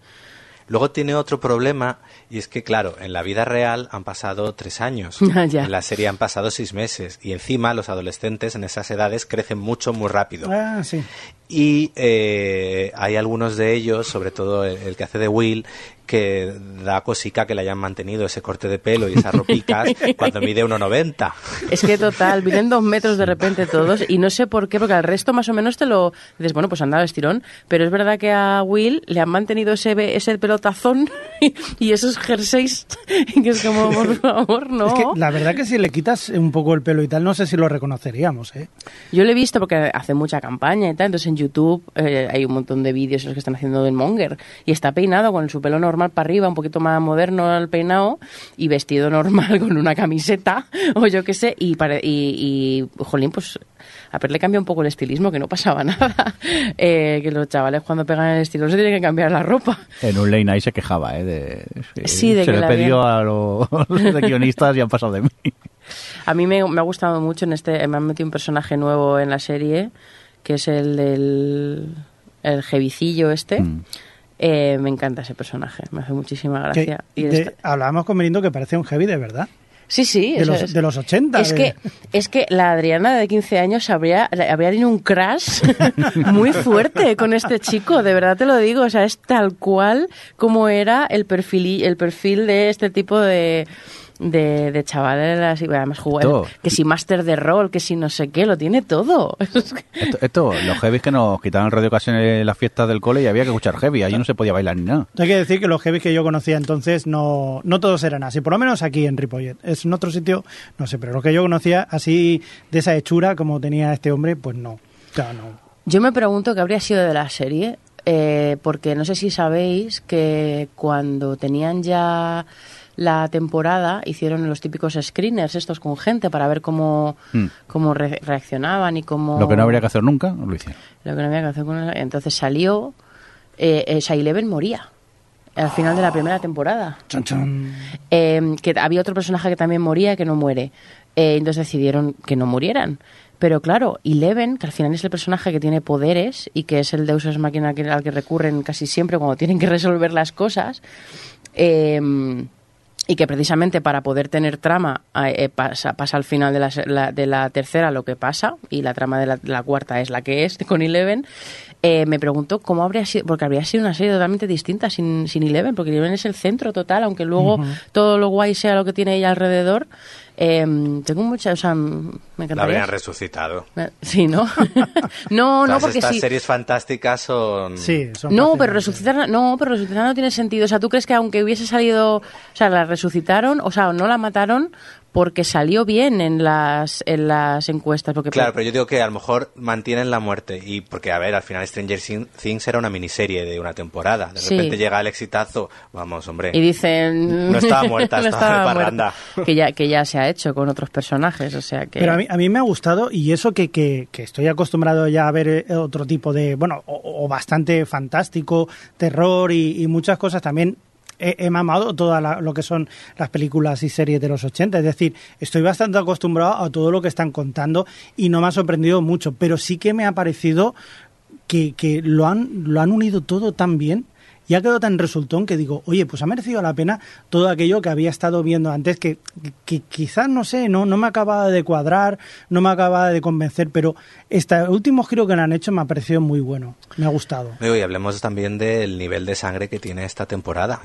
Luego tiene otro problema y es que, claro, en la vida real han pasado tres años. Ya. En la serie han pasado seis meses. Y encima los adolescentes en esas edades crecen mucho, muy rápido. Ah, sí. Y eh, hay algunos de ellos, sobre todo el, el que hace de Will, que da cosica que le hayan mantenido ese corte de pelo y esas ropicas cuando mide 1,90. Es que total, vienen dos metros de repente todos y no sé por qué, porque al resto más o menos te lo dices, bueno, pues han dado estirón, pero es verdad que a Will le han mantenido ese, ese pelotazón y esos jerseys, que es como, por favor, no. Es que la verdad que si le quitas un poco el pelo y tal, no sé si lo reconoceríamos, ¿eh? Yo lo he visto porque hace mucha campaña y tal, entonces en YouTube eh, hay un montón de vídeos esos que están haciendo del Monger y está peinado con su pelo normal para arriba, un poquito más moderno el peinado y vestido normal con una camiseta o yo qué sé y, pare- y, y, jolín, pues a ver, le cambia un poco el estilismo, que no pasaba nada. Eh, que los chavales cuando pegan el estilo se tienen que cambiar la ropa. En un late night se quejaba, ¿eh? De, Sí, de se que le pidió a los de guionistas y han pasado de mí. A mí me, me ha gustado mucho en este, me han metido un personaje nuevo en la serie, que es el del el jevicillo este. Mm. Eh, me encanta ese personaje, me hace muchísima gracia. Y esta- hablábamos con Merindo que parece un heavy de verdad. Sí, sí. de los- es. de los 80, Es de- que, es que la Adriana de 15 años habría, habría tenido un crash muy fuerte con este chico, de verdad te lo digo. O sea, es tal cual como era el perfil, el perfil de este tipo de, de, de chavales. Y además, jugar, que si máster de rol, que si no sé qué, lo tiene todo. Esto, esto, los heavies que nos quitaban radio casi en las fiestas del cole y había que escuchar heavy, allí no se podía bailar ni nada. Hay que decir que los heavy que yo conocía entonces no, no todos eran así, por lo menos aquí en Ripollet. Es en otro sitio, no sé, pero los que yo conocía así de esa hechura como tenía este hombre, pues no. Claro, no. Yo me pregunto qué habría sido de la serie, eh, porque no sé si sabéis que cuando tenían ya la temporada hicieron los típicos screeners estos con gente para ver cómo, Hmm. cómo re- reaccionaban y cómo... Lo que no habría que hacer nunca, lo hicieron. Lo que no había que hacer el- Entonces salió... Eh, eh, moría al final de la primera temporada. Chon, chon. Eh, que había otro personaje que también moría que no muere. Eh, entonces decidieron que no murieran. Pero claro, Eleven, que al final es el personaje que tiene poderes y que es el Deus Ex Machina que- al que recurren casi siempre cuando tienen que resolver las cosas, eh, y que precisamente para poder tener trama eh, eh, pasa, pasa al final de la, de la tercera lo que pasa y la trama de la, la cuarta es la que es con Eleven eh, me pregunto cómo habría sido porque habría sido una serie totalmente distinta sin, sin Eleven porque Eleven es el centro total aunque luego todo lo guay sea lo que tiene ella alrededor. Eh, tengo mucha o sea me La encantaría. habrían resucitado. sí no no no porque estas sí. series fantásticas son... Sí, son no, pero resucitar, no, pero resucitar no tiene sentido. O sea, ¿tú crees que aunque hubiese salido, o sea, la resucitaron, o sea, no la mataron porque salió bien en las en las encuestas? Porque Claro, pero yo digo que a lo mejor mantienen la muerte y porque a ver, al final Stranger Thing- Things era una miniserie de una temporada. De Sí. repente llega el exitazo, vamos, hombre. y dicen No estaba muerta, no estaba de parranda. muerta. que ya que ya se ha hecho con otros personajes, o sea que Pero a mí, a mí me ha gustado y eso que, que, que estoy acostumbrado ya a ver eh, otro tipo de, bueno, o, o bastante fantástico, terror y, y muchas cosas también. He, mamado todo lo que son las películas y series de los 80. Es decir, estoy bastante acostumbrado a todo lo que están contando y no me ha sorprendido mucho. Pero sí que me ha parecido que, que lo, han, lo han unido todo tan bien y ha quedado tan resultón que digo, oye, pues ha merecido la pena todo aquello que había estado viendo antes, que, que quizás, no sé, no, no me acababa de cuadrar, no me acababa de convencer, pero este último giro que le han hecho me ha parecido muy bueno, me ha gustado. Y hablemos también del nivel de sangre que tiene esta temporada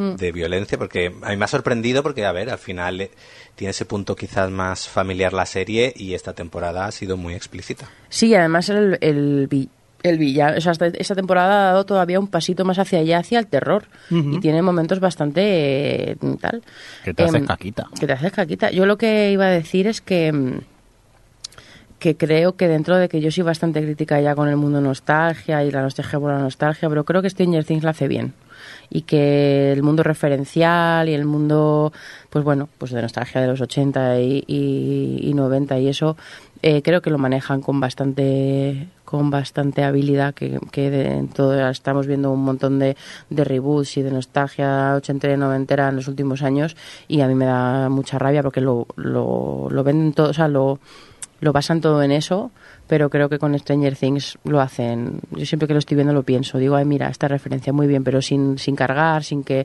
y Hmm. de violencia, porque a mí me ha sorprendido porque, a ver, al final eh, tiene ese punto quizás más familiar la serie y esta temporada ha sido muy explícita. Sí, además el, el, vi- el villano, o sea, esta, esta temporada ha dado todavía un pasito más hacia allá, hacia el terror. Y tiene momentos bastante eh, tal. Que te haces Em, caquita. Que te haces caquita. Yo lo que iba a decir es que mm, que creo que dentro de que yo soy bastante crítica ya con el mundo nostalgia y la nostalgia por la nostalgia, pero creo que Stranger Things la hace bien. Y que el mundo referencial y el mundo, pues bueno, pues de nostalgia de los 80 y, y, y 90 y eso, eh, creo que lo manejan con bastante con bastante habilidad que, que de- todo, estamos viendo un montón de, de reboots y de nostalgia ochentera y noventera en los últimos años y a mí me da mucha rabia porque lo, lo, lo venden todo, o sea, lo, lo basan todo en eso, pero creo que con Stranger Things lo hacen. Yo siempre que lo estoy viendo lo pienso, digo, ay, mira, esta referencia muy bien, pero sin, sin cargar, sin que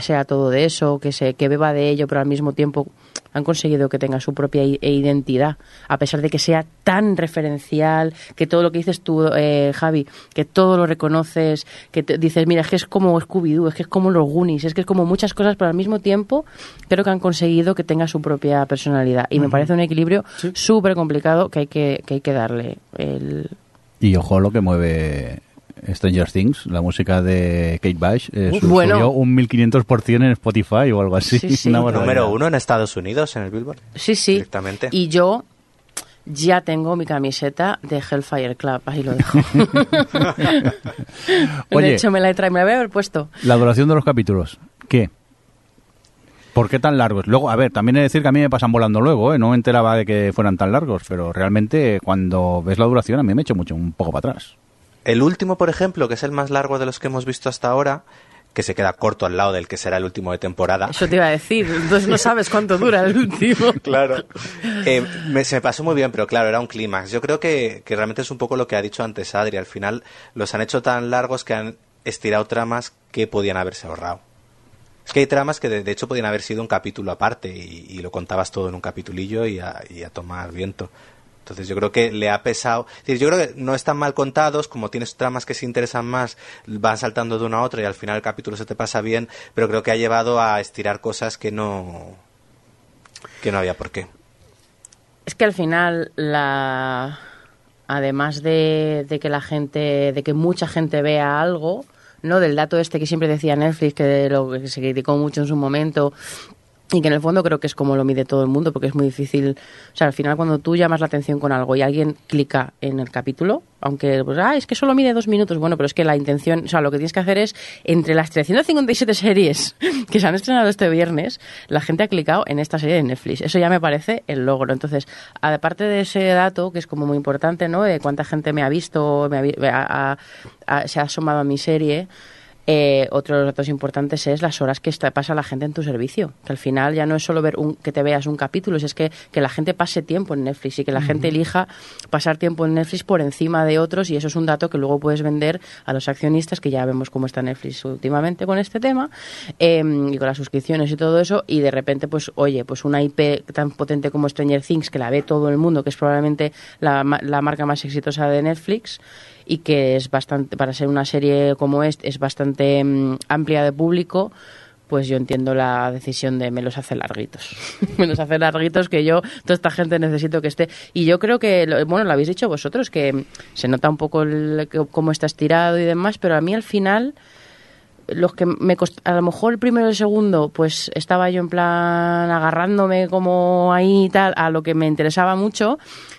sea todo de eso, que se que beba de ello, pero al mismo tiempo han conseguido que tenga su propia identidad, a pesar de que sea tan referencial, que todo lo que dices tú, eh, Javi, que todo lo reconoces, que te- dices, mira, es que es como Scooby-Doo, es que es como los Goonies, es que es como muchas cosas, pero al mismo tiempo creo que han conseguido que tenga su propia personalidad. Y me parece un equilibrio súper complicado que hay que, que hay que darle. El... Y ojo lo que mueve Stranger Things, la música de Kate Bush, eh, Uf, bueno. subió un 1500% en Spotify o algo así. Sí, sí. Una barbaridad. Número uno en Estados Unidos, en el Billboard. Sí, sí. Directamente. Y yo ya tengo mi camiseta de Hellfire Club, ahí lo dejo. Oye. de hecho, me la he traído, me la voy a haber puesto. La duración de los capítulos, ¿qué? ¿Por qué tan largos? Luego, a ver, también he de decir que a mí me pasan volando luego, ¿eh? No me enteraba de que fueran tan largos, pero realmente cuando ves la duración a mí me echo mucho un poco para atrás. El último, por ejemplo, que es el más largo de los que hemos visto hasta ahora, que se queda corto al lado del que será el último de temporada. Eso te iba a decir, entonces no sabes cuánto dura el último. Claro. Eh, me- se me pasó muy bien, pero claro, era un clímax. Yo creo que, que realmente es un poco lo que ha dicho antes Adri. Al final los han hecho tan largos que han estirado tramas que podían haberse ahorrado. Es que hay tramas que de, de hecho podían haber sido un capítulo aparte y, y lo contabas todo en un capitulillo y a, y a tomar viento. Entonces yo creo que le ha pesado. Yo creo que no están mal contados, como tienes tramas que se interesan más, van saltando de una a otra y al final el capítulo se te pasa bien, pero creo que ha llevado a estirar cosas que no que no había por qué. Es que al final, la además de, de que la gente, de que mucha gente vea algo, ¿no? Del dato este que siempre decía Netflix, que de lo que se criticó mucho en su momento, y que en el fondo creo que es como lo mide todo el mundo, porque es muy difícil. O sea, al final cuando tú llamas la atención con algo y alguien clica en el capítulo, aunque, pues, ah, es que solo mide dos minutos, bueno, pero es que la intención, o sea, lo que tienes que hacer es, entre las 357 series que se han estrenado este viernes, la gente ha clicado en esta serie de Netflix. Eso ya me parece el logro. Entonces, aparte de ese dato, que es como muy importante, ¿no? De cuánta gente me ha visto, me se ha asomado a mi serie, Eh, otro de los datos importantes es las horas que está- pasa la gente en tu servicio. Que al final ya no es solo ver un, que te veas un capítulo, es que, que la gente pase tiempo en Netflix y que la gente elija pasar tiempo en Netflix por encima de otros y eso es un dato que luego puedes vender a los accionistas, que ya vemos cómo está Netflix últimamente con este tema eh, y con las suscripciones y todo eso y de repente pues oye, pues una IP tan potente como Stranger Things que la ve todo el mundo, que es probablemente la, la marca más exitosa de Netflix y que es bastante, para ser una serie como esta, es bastante mm, amplia de público, pues yo entiendo la decisión de me los hace larguitos. me los hace larguitos que yo, toda esta gente necesito que esté. Y yo creo que, bueno, lo habéis dicho vosotros, que se nota un poco el- cómo está estirado y demás, pero a mí al final los que me cost- a lo mejor el primero y el segundo pues estaba yo en plan agarrándome como ahí y tal a lo que me interesaba mucho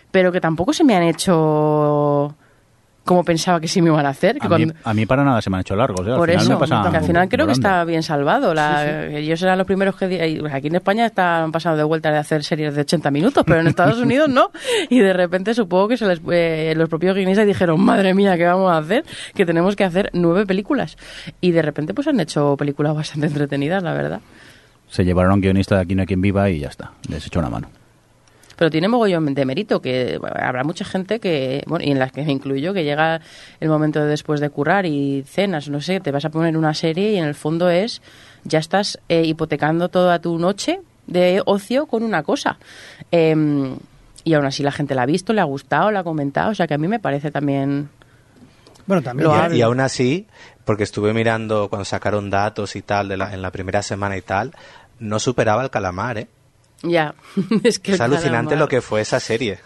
pero que tampoco se me han hecho como pensaba que sí me iban a hacer que A mí, cuando- a mí para nada se me han hecho largos. ¿eh? Al por final eso, me pasa que al final creo que está bien salvado. La, Ellos eran los primeros que... di- y Aquí en España están pasando de vuelta de hacer series de 80 minutos, pero en Estados Unidos no. Y de repente supongo que se les, eh, los propios guionistas dijeron, madre mía, ¿qué vamos a hacer? Que tenemos que hacer nueve películas. Y de repente pues han hecho películas bastante entretenidas, la verdad. Se llevaron a un guionista de aquí no hay quien viva y ya está. Les echó una mano. Pero tiene mogollón de mérito, que bueno, habrá mucha gente que, bueno, y en las que me incluyo, que llega el momento de después de currar y cenas, no sé, te vas a poner una serie y en el fondo es, ya estás eh, hipotecando toda tu noche de ocio con una cosa. Em, y aún así la gente la ha visto, le ha gustado, la ha comentado, o sea que a mí me parece también... Bueno, también. Lo Y- y, aún así, porque estuve mirando cuando sacaron datos y tal de la- en la primera semana y tal, no superaba el calamar, ¿eh? Ya, es que... Es alucinante lo que fue esa serie.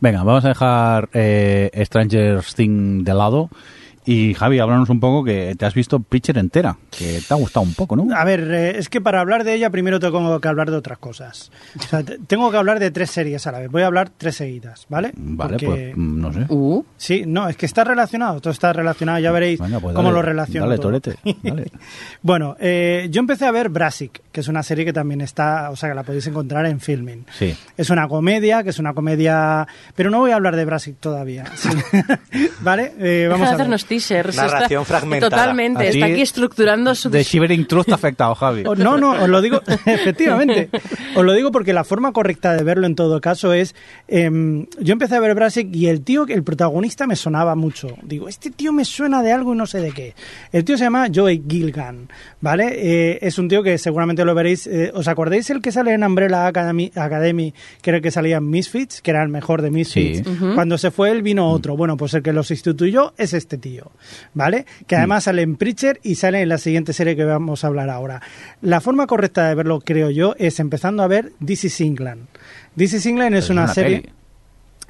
Venga, vamos a dejar eh, Stranger Things de lado. Y Javi, háblanos un poco que te has visto Preacher entera, que te ha gustado un poco, ¿no? A ver, eh, es que para hablar de ella primero tengo que hablar de otras cosas. O sea, te- tengo que hablar de tres series a la vez. Voy a hablar tres seguidas, ¿vale? Vale, Porque- pues mm, no sé. Uh, Sí, no, es que está relacionado, todo está relacionado, ya veréis Venga, pues cómo dale, lo relaciono. Dale, todo. Torete, dale. bueno, eh, yo empecé a ver Brassic, que es una serie que también está, o sea, que la podéis encontrar en Filming. Sí. Es una comedia, que es una comedia... Pero no voy a hablar de Brassic todavía. ¿Vale? Eh, vamos a ver. Teasers. Narración está- fragmentada. Totalmente, está aquí estructurando su... De Shivering Truth te ha afectado, Javi. O- No, no, os lo digo, efectivamente. Os lo digo porque la forma correcta de verlo en todo caso es. em, yo empecé a ver Brassic y el tío, el protagonista me sonaba mucho. Digo, este tío me suena de algo y no sé de qué. El tío se llama Joey Gilgan, ¿vale? Eh, es un tío que seguramente lo veréis. eh, ¿Os acordáis el que sale en Umbrella Academy, Academy, que era el que salía en Misfits, que era el mejor de Misfits? Sí. Cuando se fue él vino otro. Bueno, pues el que los instituyó es este tío, ¿vale? Que además sale en Preacher y sale en la siguiente serie que vamos a hablar ahora. La forma correcta de verlo, creo yo, es empezando a ver This is England. This is England es una, serie... peli.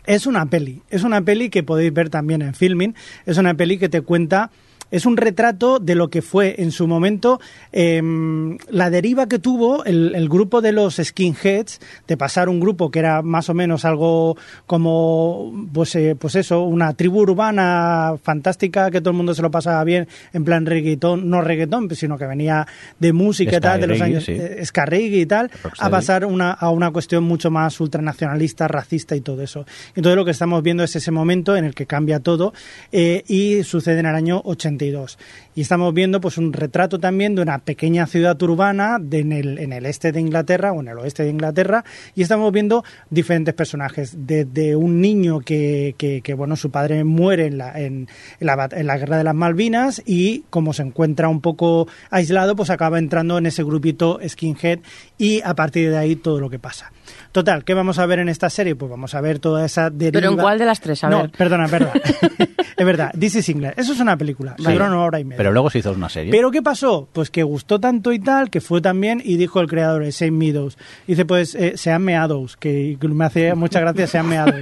Es una peli, es una peli que podéis ver también en filming, es una peli que te cuenta, es un retrato de lo que fue en su momento em, la deriva que tuvo el, el grupo de los skinheads, de pasar un grupo que era más o menos algo como, pues, eh, pues eso, una tribu urbana fantástica que todo el mundo se lo pasaba bien, en plan reggaetón, no reggaetón, sino que venía de música y tal, de los años sí. eh, y tal, a pasar una, a una cuestión mucho más ultranacionalista, racista y todo eso. Entonces lo que estamos viendo es ese momento en el que cambia todo eh, y sucede en el año 82. Y estamos viendo pues un retrato también de una pequeña ciudad urbana en, el, este de Inglaterra o en el oeste de Inglaterra y estamos viendo diferentes personajes, desde un niño que, bueno, su padre muere en la guerra de las Malvinas y como se encuentra un poco aislado, pues acaba entrando en ese grupito skinhead y a partir de ahí todo lo que pasa. Total, ¿qué vamos a ver en esta serie? Pues vamos a ver toda esa deriva. ¿Pero en cuál de las tres? A no, ver. perdona, es verdad. es verdad, This is England. Eso es una película, Sí. una hora y media. Pero luego se hizo una serie. Pero ¿qué pasó? Pues que gustó tanto y tal, que fue también, y dijo el creador de Same Meadows, dice pues, eh, sean meados, que me hace muchas gracias, sean meados.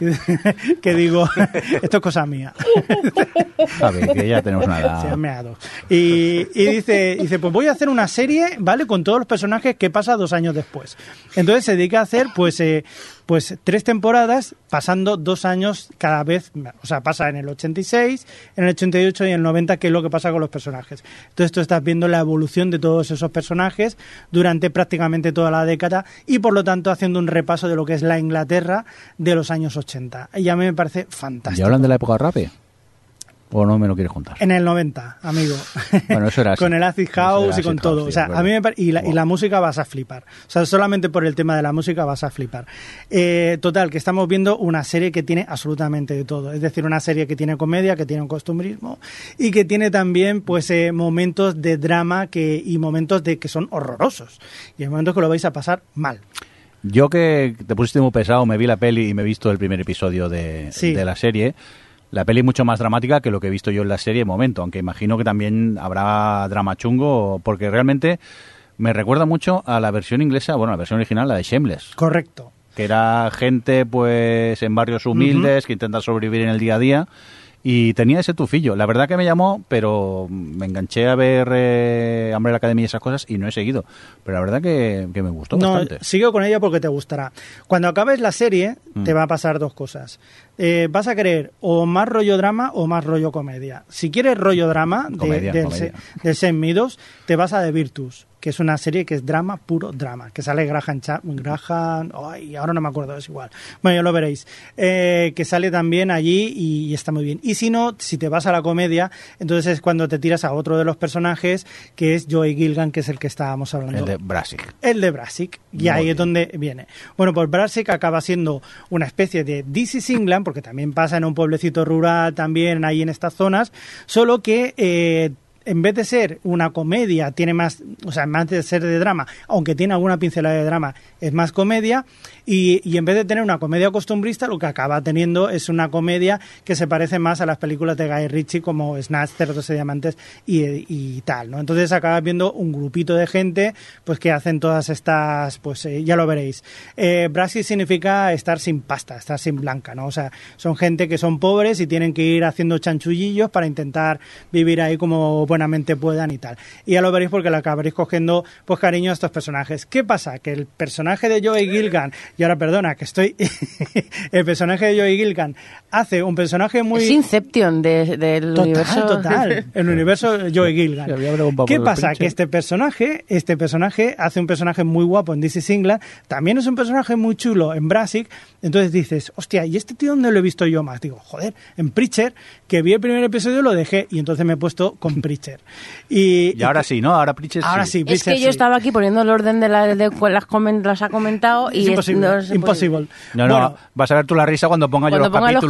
que digo, esto es cosa mía. Que ya tenemos una edad. Se han meado. Y, y dice, dice, pues voy a hacer una serie, ¿vale? Con todos los personajes que pasa dos años después. Entonces se dedica a hacer, pues, eh, pues tres temporadas, pasando dos años cada vez. O sea, pasa en el 86, en el 88 y en el 90, que es lo que pasa con los personajes. Entonces tú estás viendo la evolución de todos esos personajes durante prácticamente toda la década y por lo tanto haciendo un repaso de lo que es la Inglaterra de los años 80. Y a mí me parece ¿Y fantástico. hablan de la época rape? ¿O no me lo quieres contar? En el 90, amigo. Bueno, eso era así. con el acid house y con todo. o sea, a mí me y, la, y la música vas a flipar. O sea, solamente por el tema de la música vas a flipar. Eh, total, que estamos viendo una serie que tiene absolutamente de todo. Es decir, una serie que tiene comedia, que tiene un costumbrismo y que tiene también pues eh, momentos de drama que y momentos de que son horrorosos. Y hay momentos que lo vais a pasar mal. Yo que te pusiste muy pesado, me vi la peli y me he visto el primer episodio de, Sí. de la serie. La peli es mucho más dramática que lo que he visto yo en la serie de momento, aunque imagino que también habrá drama chungo, porque realmente me recuerda mucho a la versión inglesa, bueno, la versión original, la de Shameless, Correcto. que era gente pues en barrios humildes que intenta sobrevivir en el día a día y tenía ese tufillo. La verdad que me llamó, pero me enganché a ver eh, Umbrella Academy y esas cosas y no he seguido. Pero la verdad que, que me gustó No, bastante. sigue con ella porque te gustará. Cuando acabes la serie, Mm. te va a pasar dos cosas. Eh, vas a querer o más rollo drama o más rollo comedia. Si quieres rollo drama de- Comedia, del, comedia. Se- del Saint Meadows, te vas a The Virtus, que es una serie que es drama, puro drama, que sale Graham Cha- Graham, ay, ahora no me acuerdo, es igual. Bueno, ya lo veréis. Eh, que sale también allí y, y está muy bien. Y si no, si te vas a la comedia, entonces es cuando te tiras a otro de los personajes, que es Joey Gilgan, que es el que estábamos hablando. El de Brasil. El de Brasic, y Muy ahí bien. es donde viene. Bueno, pues Brasic acaba siendo una especie de This is England, porque también pasa en un pueblecito rural, también ahí en estas zonas, solo que eh, en vez de ser una comedia, tiene más, o sea, más de ser de drama, aunque tiene alguna pincelada de drama, es más comedia, y, y en vez de tener una comedia costumbrista, lo que acaba teniendo es una comedia que se parece más a las películas de Guy Ritchie como Snatch, Cerdos y Diamantes y, y tal, ¿no? Entonces acabas viendo un grupito de gente pues que hacen todas estas, pues eh, ya lo veréis. Eh, significa estar sin pasta, estar sin blanca, ¿no? O sea, son gente que son pobres y tienen que ir haciendo chanchullillos para intentar vivir ahí como buenamente puedan y tal. Y ya lo veréis porque le acabaréis cogiendo pues cariño a estos personajes. ¿Qué pasa? Que el personaje de Joey Gilgan, y ahora perdona que estoy, el personaje de Joey Gilgan hace un personaje muy... Es Inception de- del Total, universo. total. El universo Joey Gilgan. ¿Qué pasa? Que este personaje, este personaje hace un personaje muy guapo en This is England, también es un personaje muy chulo en Brassic, entonces dices, hostia, ¿y este tío dónde lo he visto yo más? Digo, joder, en Preacher, que vi el primer episodio lo dejé y entonces me he puesto con Preacher. Y, Y ahora sí, ¿no? Ahora Pritchett Ahora sí, Es Preacher que yo sí. estaba aquí poniendo el orden de, la, de las, las ha comentado y Es es- imposible, no es imposible. No, no, Bueno, vas a ver tú la risa cuando ponga yo los ponga los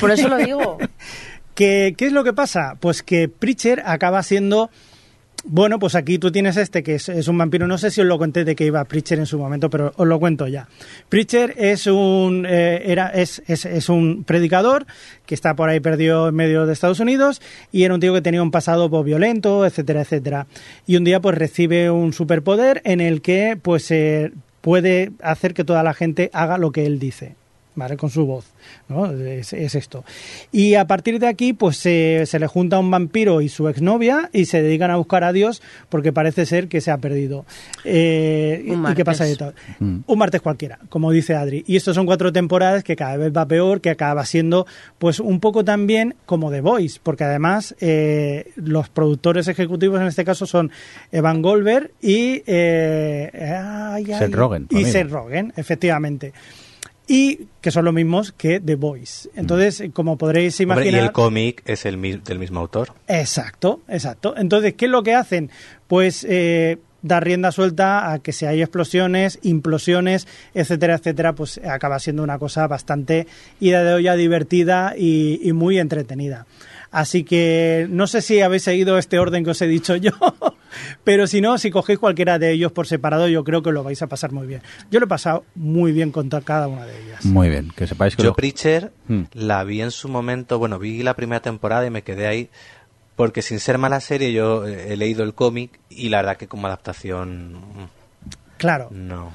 por eso lo digo. ¿Qué, ¿Qué es lo que pasa? Pues que Preacher acaba siendo... Bueno, pues aquí tú tienes este que es, un vampiro. No sé si os lo conté de que iba Preacher en su momento, pero os lo cuento ya. Preacher es un, eh, era, es, es, es un predicador que está por ahí perdido en medio de Estados Unidos y era un tío que tenía un pasado pues, violento, etcétera, etcétera. Y un día pues recibe un superpoder en el que pues eh, puede hacer que toda la gente haga lo que él dice. ¿Vale? Con su voz, ¿no? Es, es esto. Y a partir de aquí, pues se, se le junta un vampiro y su exnovia y se dedican a buscar a Dios porque parece ser que se ha perdido. Eh, Un ¿Y qué pasa de martes. todo? Un martes cualquiera, como dice Adri. Y estos son cuatro temporadas que cada vez va peor, que acaba siendo, pues, un poco también como The Voice, porque además eh, los productores ejecutivos en este caso son Evan Goldberg y eh, ay, ay, Seth Rogen, Y amigo. Seth Rogen, efectivamente. Y que son los mismos que The Voice. Entonces, como podréis Hombre, imaginar. y el cómic es el mi- del mismo autor. Exacto, exacto. Entonces, ¿qué es lo que hacen? Pues eh, dar rienda suelta a que si hay explosiones, implosiones, etcétera, etcétera, pues acaba siendo una cosa bastante ida de olla divertida y, y muy entretenida. Así que no sé si habéis seguido este orden que os he dicho yo, pero si no, si cogéis cualquiera de ellos por separado, yo creo que lo vais a pasar muy bien. Yo lo he pasado muy bien con cada una de ellas. Muy bien, que sepáis que Yo lo- Preacher Mm. la vi en su momento, bueno, vi la primera temporada y me quedé ahí porque sin ser mala serie yo eh, he leído el cómic y la verdad que como adaptación mm, Claro. no,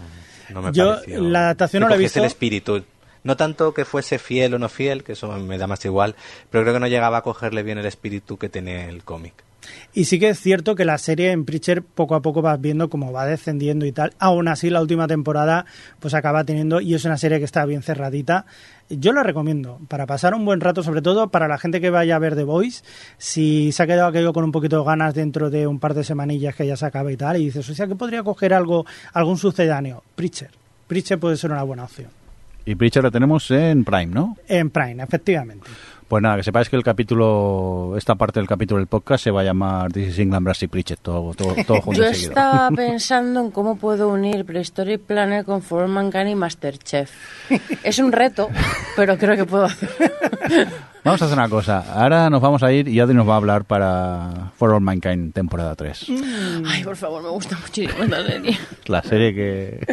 no me Yo pareció. la adaptación no la he visto. el espíritu. No tanto que fuese fiel o no fiel, que eso me da más igual, pero creo que no llegaba a cogerle bien el espíritu que tenía el cómic. Y sí que es cierto que la serie en Preacher poco a poco vas viendo cómo va descendiendo y tal. Aún así, la última temporada pues acaba teniendo, y es una serie que está bien cerradita. Yo la recomiendo para pasar un buen rato, sobre todo para la gente que vaya a ver The Voice. Si se ha quedado aquello con un poquito de ganas dentro de un par de semanillas que ya se acaba y tal, y dices, o sea, que podría coger algo, algún sucedáneo. Preacher. Preacher puede ser una buena opción. Y Preacher la tenemos en Prime, ¿no? En Prime, efectivamente. Pues nada, que sepáis que el capítulo, esta parte del capítulo del podcast se va a llamar This is England, Brass y Pritchett, todo, todo, todo junto Yo estaba pensando en cómo puedo unir Prehistoric Planet con For Mankind y Masterchef. Es un reto, pero creo que puedo hacer. Vamos a hacer una cosa. Ahora nos vamos a ir y Adri nos va a hablar para For All Mankind temporada 3. Ay, por favor, me gusta muchísimo esta serie. La serie que...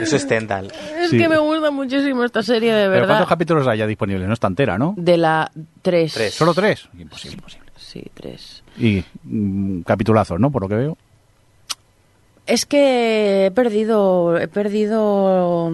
Eso es Tendal. Es Sí. que me gusta muchísimo esta serie, de Pero ¿cuántos verdad. capítulos hay ya disponibles? No está entera, ¿no? De la 3. Tres. ¿Solo tres? Imposible, imposible. Sí, 3. Y mm, capitulazos, ¿no? Por lo que veo. Es que he perdido. He perdido.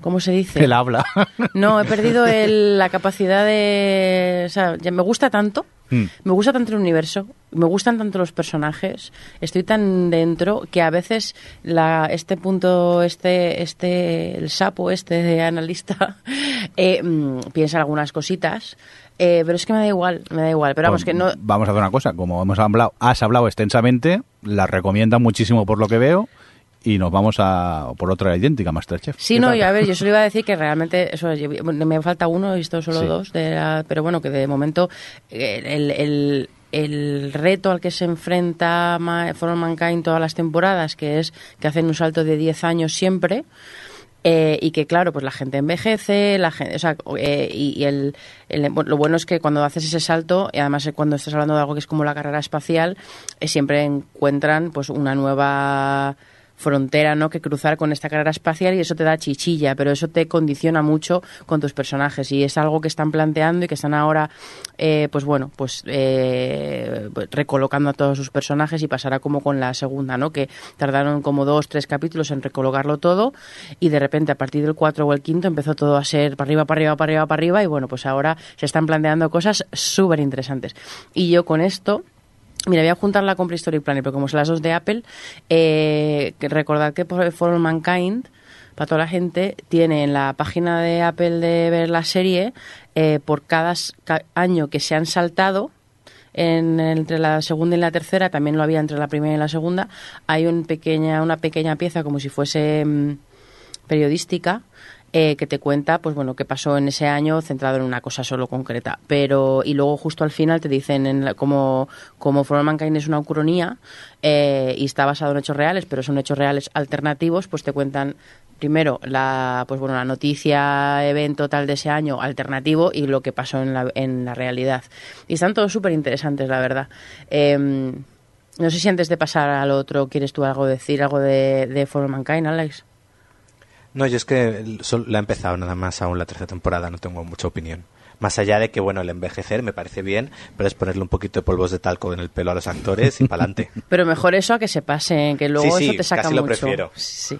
¿Cómo se dice? Él habla. No, he perdido el- la capacidad de... O sea, ya me gusta tanto, Mm. me gusta tanto el universo, me gustan tanto los personajes, estoy tan dentro que a veces la, este punto, este, este, el sapo este de analista, eh, mm, piensa algunas cositas, eh, pero es que me da igual, me da igual. Pero vamos, Pues que no... Vamos a hacer una cosa. Como hemos hablado, has hablado extensamente, la recomienda muchísimo por lo que veo y nos vamos a por otra idéntica, Masterchef. Sí, ¿Qué no, y a ver, yo solo iba a decir que realmente, eso, me falta uno, he visto solo Sí. dos, de la- pero bueno, que de momento el, el, el reto al que se enfrenta For All Mankind todas las temporadas, que es que hacen un salto de 10 años siempre, eh, y que claro, pues la gente envejece, la gente, o sea, eh, y, y el, el- lo bueno es que cuando haces ese salto, y además eh, cuando estás hablando de algo que es como la carrera espacial, eh, siempre encuentran pues una nueva frontera ¿no? que cruzar con esta carrera espacial y eso te da chichilla, pero eso te condiciona mucho con tus personajes y es algo que están planteando y que están ahora, eh, pues bueno, pues eh, recolocando a todos sus personajes y pasará como con la segunda, ¿no? Que tardaron como dos, tres capítulos en recolocarlo todo y de repente a partir del cuatro o el quinto empezó todo a ser para arriba, para arriba, para arriba, para arriba y bueno, pues ahora se están planteando cosas súper interesantes. Y yo con esto... Mira, voy a juntarla con Prehistoric Planet, porque como son las dos de Apple, eh, recordad que por All Mankind, para toda la gente, tiene en la página de Apple de ver la serie, eh, por cada año que se han saltado, en, entre la segunda y la tercera, también lo había entre la primera y la segunda, hay un pequeña, una pequeña pieza como si fuese mm, periodística eh, que te cuenta pues bueno qué pasó en ese año centrado en una cosa solo concreta. Pero y luego justo al final te dicen en la- como como For All Mankind es una ucronía eh, y está basado en hechos reales pero son hechos reales alternativos pues te cuentan primero la pues bueno la noticia evento tal de ese año alternativo y lo que pasó en la, en la realidad. Y están todos súper interesantes la verdad. Em, no sé si antes de pasar al otro quieres tú algo decir algo de, de For All Mankind Alex No, yo es que la he empezado nada más aún la tercera temporada, no tengo mucha opinión. Más allá de que, bueno, el envejecer me parece bien, pero es ponerle un poquito de polvos de talco en el pelo a los actores y pa'lante. Pero mejor eso a que se pase, que luego Sí, sí, eso te saca casi lo mucho. prefiero. Sí.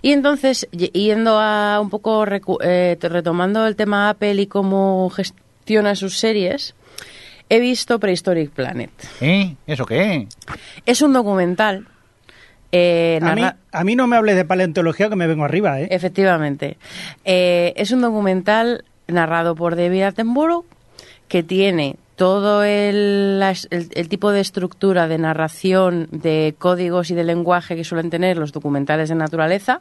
Y entonces, yendo a un poco recu- eh, retomando el tema Apple y cómo gestiona sus series, he visto Prehistoric Planet. ¿Eh? ¿Eso qué? Es un documental. Eh, A mí, narra- a mí no me hables de paleontología que me vengo arriba, ¿eh? Efectivamente. Eh, es un documental narrado por David Attenborough que tiene todo el, las- el- el tipo de estructura de narración, de códigos y de lenguaje que suelen tener los documentales de naturaleza,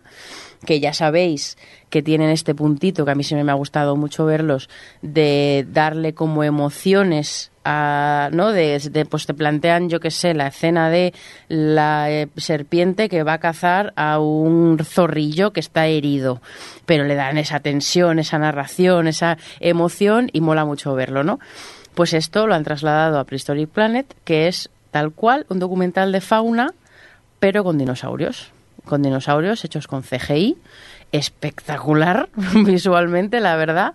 que ya sabéis que tienen este puntito, que a mí siempre me ha gustado mucho verlos, de darle como emociones a, ¿no? De, de, pues te plantean, yo qué sé, la escena de la eh, serpiente que va a cazar a un zorrillo que está herido, pero le dan esa tensión, esa narración, esa emoción y mola mucho verlo, ¿no? Pues esto lo han trasladado a Prehistoric Planet, que es tal cual un documental de fauna, pero con dinosaurios. Con dinosaurios hechos con CGI. Espectacular visualmente, la verdad.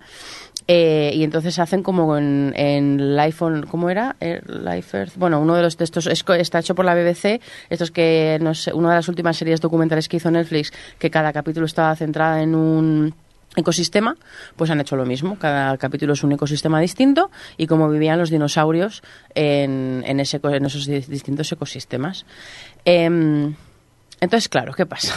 Eh, y entonces hacen como en, en Life on, ¿cómo era? Eh, Life Earth. Bueno, uno de los de estos es está hecho por la BBC. Estos que, no sé, una de las últimas series documentales que hizo Netflix, que cada capítulo estaba centrada en un ecosistema, pues han hecho lo mismo. Cada capítulo es un ecosistema distinto y cómo vivían los dinosaurios en, en, ese, en esos di- distintos ecosistemas. Em, entonces, claro, ¿qué pasa?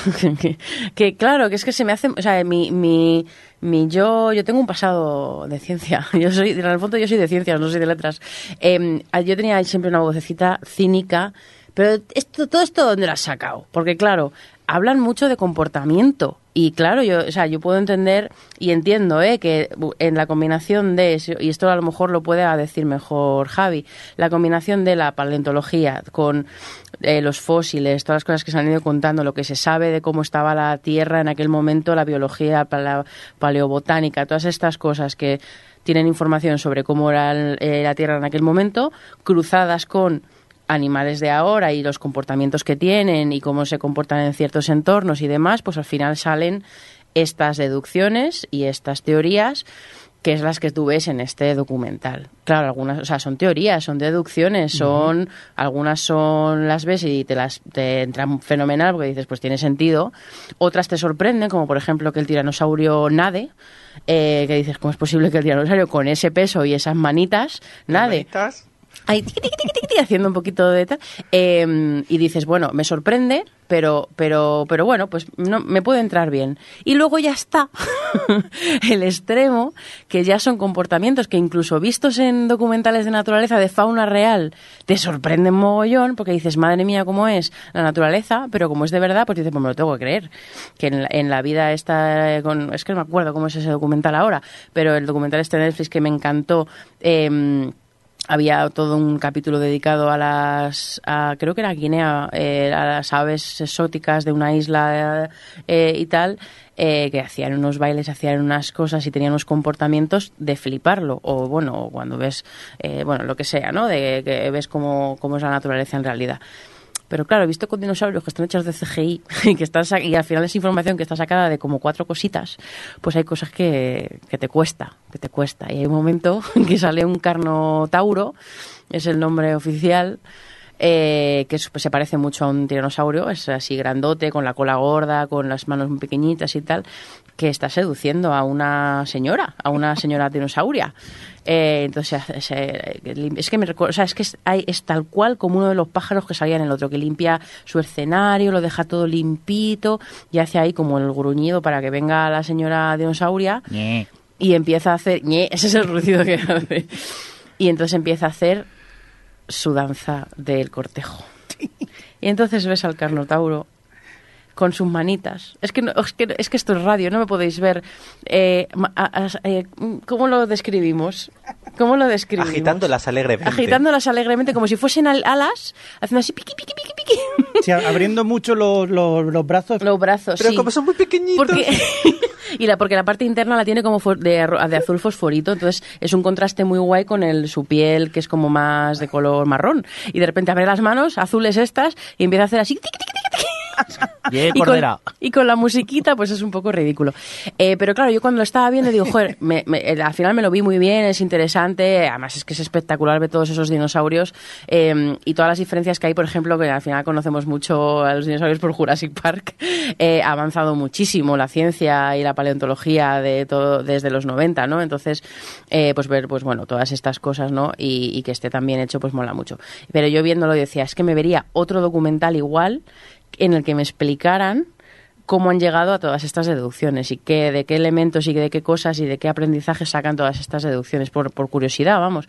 que, claro, que es que se me hace, o sea, mi, mi, mi yo, yo tengo un pasado de ciencia. Yo soy, en el fondo yo soy de ciencias, no soy de letras. Em, yo tenía siempre una vocecita cínica, pero esto, todo esto, ¿dónde lo has sacado? Porque claro, hablan mucho de comportamiento. Y claro, yo, o sea, yo puedo entender y entiendo ¿eh? que en la combinación de, y esto a lo mejor lo puede decir mejor Javi, la combinación de la paleontología con eh, los fósiles, todas las cosas que se han ido contando, lo que se sabe de cómo estaba la Tierra en aquel momento, la biología, la paleobotánica, todas estas cosas que tienen información sobre cómo era eh, la Tierra en aquel momento, cruzadas con animales de ahora y los comportamientos que tienen y cómo se comportan en ciertos entornos y demás, pues al final salen estas deducciones y estas teorías que es las que tú ves en este documental. Claro, algunas, o sea, son teorías, son deducciones, son algunas son las ves y te las te entran fenomenal porque dices, pues tiene sentido. Otras te sorprenden, como por ejemplo que el tiranosaurio nade, eh, que dices, ¿cómo es posible que el tiranosaurio con ese peso y esas manitas nade? Ahí haciendo un poquito de tal. Em, y dices, bueno, me sorprende, pero, pero, pero bueno, pues no, me puede entrar bien. Y luego ya está el extremo, que ya son comportamientos que incluso vistos en documentales de naturaleza, de fauna real, te sorprenden mogollón, porque dices, madre mía, cómo es la naturaleza, pero como es de verdad, pues dices, pues me lo tengo que creer. Que en, la vida está, es que no me acuerdo cómo es ese documental ahora, pero el documental este de Netflix que me encantó, eh, había todo un capítulo dedicado a las, creo que era Guinea, eh, a las aves exóticas de una isla eh, y tal, eh, que hacían unos bailes, hacían unas cosas y tenían unos comportamientos de fliparlo. O bueno, cuando ves, bueno, lo que sea, ¿no? De que ves cómo, cómo es la naturaleza en realidad. Pero claro, he visto con dinosaurios que están hechos de CGI y, que están y al final es información que está sacada de como cuatro cositas, pues hay cosas que, que te cuesta, que te cuesta. Y hay un momento que sale un carnotauro, es el nombre oficial, eh, que se parece mucho a un tiranosaurio, es así grandote, con la cola gorda, con las manos muy pequeñitas y tal, que está seduciendo a una señora, a una señora dinosauria. Eh, entonces, es que me o sea, es que es, tal cual como uno de los pájaros que salía en el otro, que limpia su escenario, lo deja todo limpito y hace ahí como el gruñido para que venga la señora dinosauria y empieza a hacer, ese es el ruido que hace. Y entonces empieza a hacer su danza del cortejo. Y entonces ves al Carnotauro con sus manitas. Es que, es que, es que esto es radio, no me podéis ver. Eh, eh, ¿Cómo lo describimos? ¿Cómo lo describimos? Agitándolas alegremente. Agitándolas alegremente, como si fuesen alas, haciendo así piqui, piqui, piqui, piqui. Sí, abriendo mucho los, los, brazos. Los brazos, Pero como son muy pequeñitos. Porque, y la, porque la parte interna la tiene como de, de, azul fosforito, entonces es un contraste muy guay con el, su piel, que es como más de color marrón. Y de repente abre las manos, azules estas, y empieza a hacer así... y, con, y, con, la musiquita, pues es un poco ridículo. Eh, pero claro, yo cuando lo estaba viendo digo, joder, eh, al final me lo vi muy bien, es interesante, además es que es espectacular ver todos esos dinosaurios eh, y todas las diferencias que hay, por ejemplo, que al final conocemos mucho a los dinosaurios por Jurassic Park, ha avanzado muchísimo la ciencia y la paleontología de todo desde los 90, ¿no? Entonces, pues ver, pues bueno, todas estas cosas, ¿no? Y, y que esté tan bien hecho, pues mola mucho. Pero yo viéndolo decía, es que me vería otro documental igual en el que me explicaran cómo han llegado a todas estas deducciones y qué, de qué elementos y de qué cosas y de qué aprendizaje sacan todas estas deducciones, por, por curiosidad, vamos.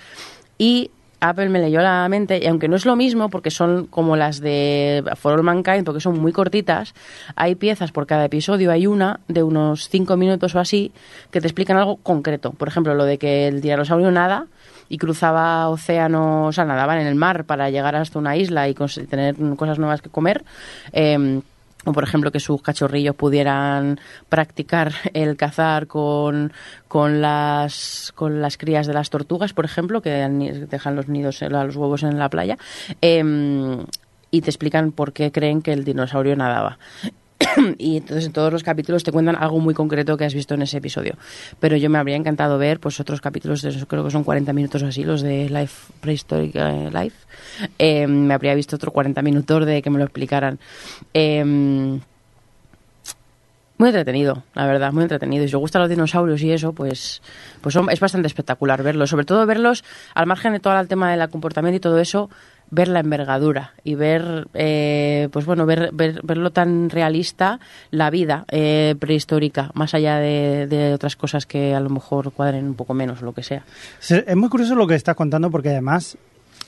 Y Apple me leyó la mente, y aunque no es lo mismo, porque son como las de For All Mankind, porque son muy cortitas, hay piezas por cada episodio, hay una de unos cinco minutos o así, que te explican algo concreto. Por ejemplo, lo de que el dinosaurio nada y cruzaba océanos, o sea, nadaban en el mar para llegar hasta una isla y tener cosas nuevas que comer. Eh, o por ejemplo que sus cachorrillos pudieran practicar el cazar con, con las con las crías de las tortugas por ejemplo que dejan los nidos los huevos en la playa em, y te explican por qué creen que el dinosaurio nadaba y entonces en todos los capítulos te cuentan algo muy concreto que has visto en ese episodio. Pero yo me habría encantado ver pues otros capítulos, de esos, creo que son 40 minutos así, los de Life Prehistoric eh, Life. Eh, me habría visto otro 40 minutos de que me lo explicaran. Eh, muy entretenido, la verdad, muy entretenido. Y si os gustan los dinosaurios y eso, pues, pues es bastante espectacular verlos. Sobre todo verlos, al margen de todo el tema del comportamiento y todo eso, ver la envergadura y ver, eh, pues bueno, ver, verlo tan realista, la vida eh, prehistórica, más allá de, otras cosas que a lo mejor cuadren un poco menos o lo que sea. Es muy curioso lo que estás contando porque además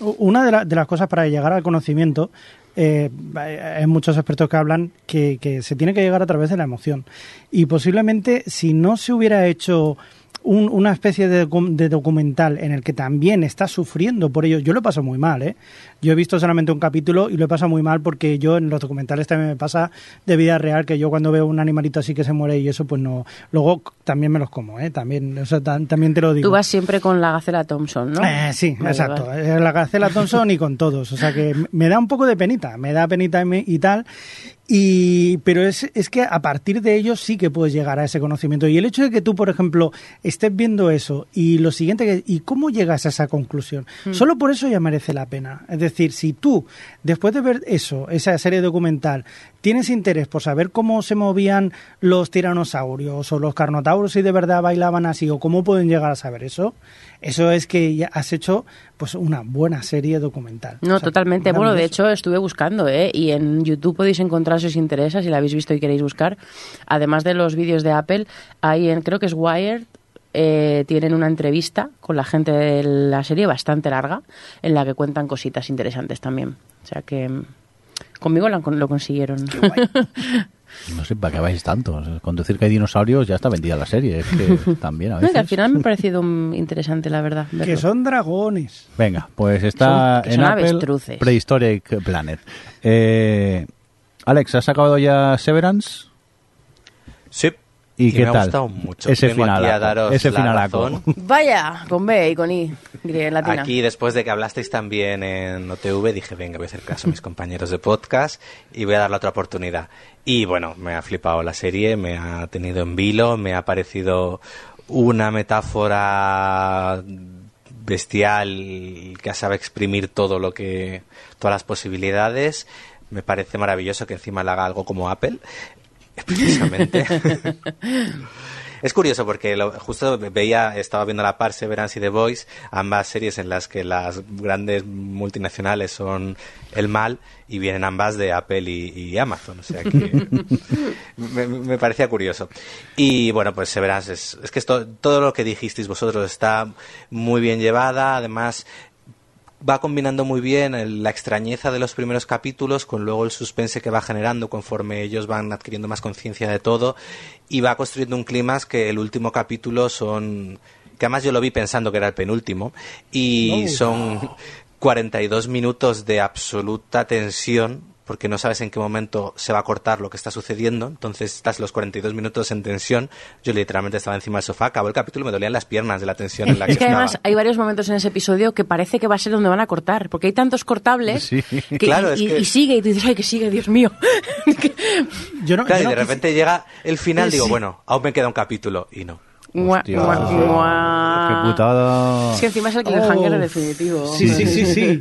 una de, la- de las cosas para llegar al conocimiento, eh, hay muchos expertos que hablan que, se tiene que llegar a través de la emoción. Y posiblemente si no se hubiera hecho un- una especie de documental en el que también está sufriendo por ello, yo lo paso muy mal, ¿eh? Yo he visto solamente un capítulo y lo he pasado muy mal porque yo en los documentales también me pasa de vida real que yo cuando veo un animalito así que se muere y eso, pues no. Luego también me los como, ¿eh? También, o sea, tam- también te lo digo. Tú vas siempre con la gacela Thompson, ¿no? Eh, sí, exacto. Eh, La Gacela Thompson y con todos. O sea que me da un poco de penita, me da penita y tal. Y, pero es, es que a partir de ello sí que puedes llegar a ese conocimiento. Y el hecho de que tú, por ejemplo, estés viendo eso y lo siguiente, que, ¿y cómo llegas a esa conclusión? Solo por eso ya merece la pena. Es decir, si tú, después de ver eso, esa serie documental, tienes interés por saber cómo se movían los tiranosaurios o los carnotauros si de verdad bailaban así o cómo pueden llegar a saber eso, eso es que ya has hecho pues una buena serie documental. No, O sea, totalmente. Bueno, de hecho, estuve buscando, ¿eh? Y en YouTube podéis encontrar si os interesa, si la habéis visto y queréis buscar. Además de los vídeos de Apple, hay en, creo que es Wired, eh, tienen una entrevista con la gente de la serie bastante larga, en la que cuentan cositas interesantes también. O sea que mm, conmigo lo, lo consiguieron. No sé, ¿para qué vais tanto? Con decir que hay dinosaurios ya está vendida la serie. Es que también a No, que veces. al final me ha parecido interesante, la verdad. Que son dragones. Venga, pues está Son- que en son Apple avestruces. Prehistoric Planet. Eh, Alex, ¿has acabado ya Severance? Sí. ¿Y qué me tal? ha gustado mucho. Ese Vengo aquí a daros ese la razón. Vaya, con B y con I, latina. Aquí, después de que hablasteis también en OTV, dije, venga, voy a hacer caso a mis compañeros de podcast y voy a darle otra oportunidad. Y bueno, me ha flipado la serie, me ha tenido en vilo, me ha parecido una metáfora bestial que sabe exprimir todo lo que, todas las posibilidades. Me parece maravilloso que encima le haga algo como Apple, precisamente. Es curioso porque lo- justo veía, estaba viendo a la par Severance y The Voice, ambas series en las que las grandes multinacionales son el mal y vienen ambas de Apple y, y Amazon. O sea que me, me parecía curioso. Y bueno, pues Severance es, es que esto, todo lo que dijisteis vosotros está muy bien llevada, además va combinando muy bien el- la extrañeza de los primeros capítulos con luego el suspense que va generando conforme ellos van adquiriendo más conciencia de todo y va construyendo un clima que el último capítulo son que además yo lo vi pensando que era el penúltimo y son 42 minutos de absoluta tensión porque no sabes en qué momento se va a cortar lo que está sucediendo, entonces estás los 42 minutos en tensión. Yo literalmente estaba encima del sofá, acabó el capítulo y me dolían las piernas de la tensión en la que, Es que estaba. además hay varios momentos en ese episodio que parece que va a ser donde van a cortar, porque hay tantos cortables Sí. que- Claro, y, es que- y sigue y tú dices, ay, que sigue, Dios mío. Yo no, Claro, yo y de no repente llega el final, digo, Sí. bueno, aún me queda un capítulo. Y no. Mua, mua, mua. Qué putada. Es que encima es el cliffhanger Oh. definitivo. Sí, sí, sí, sí.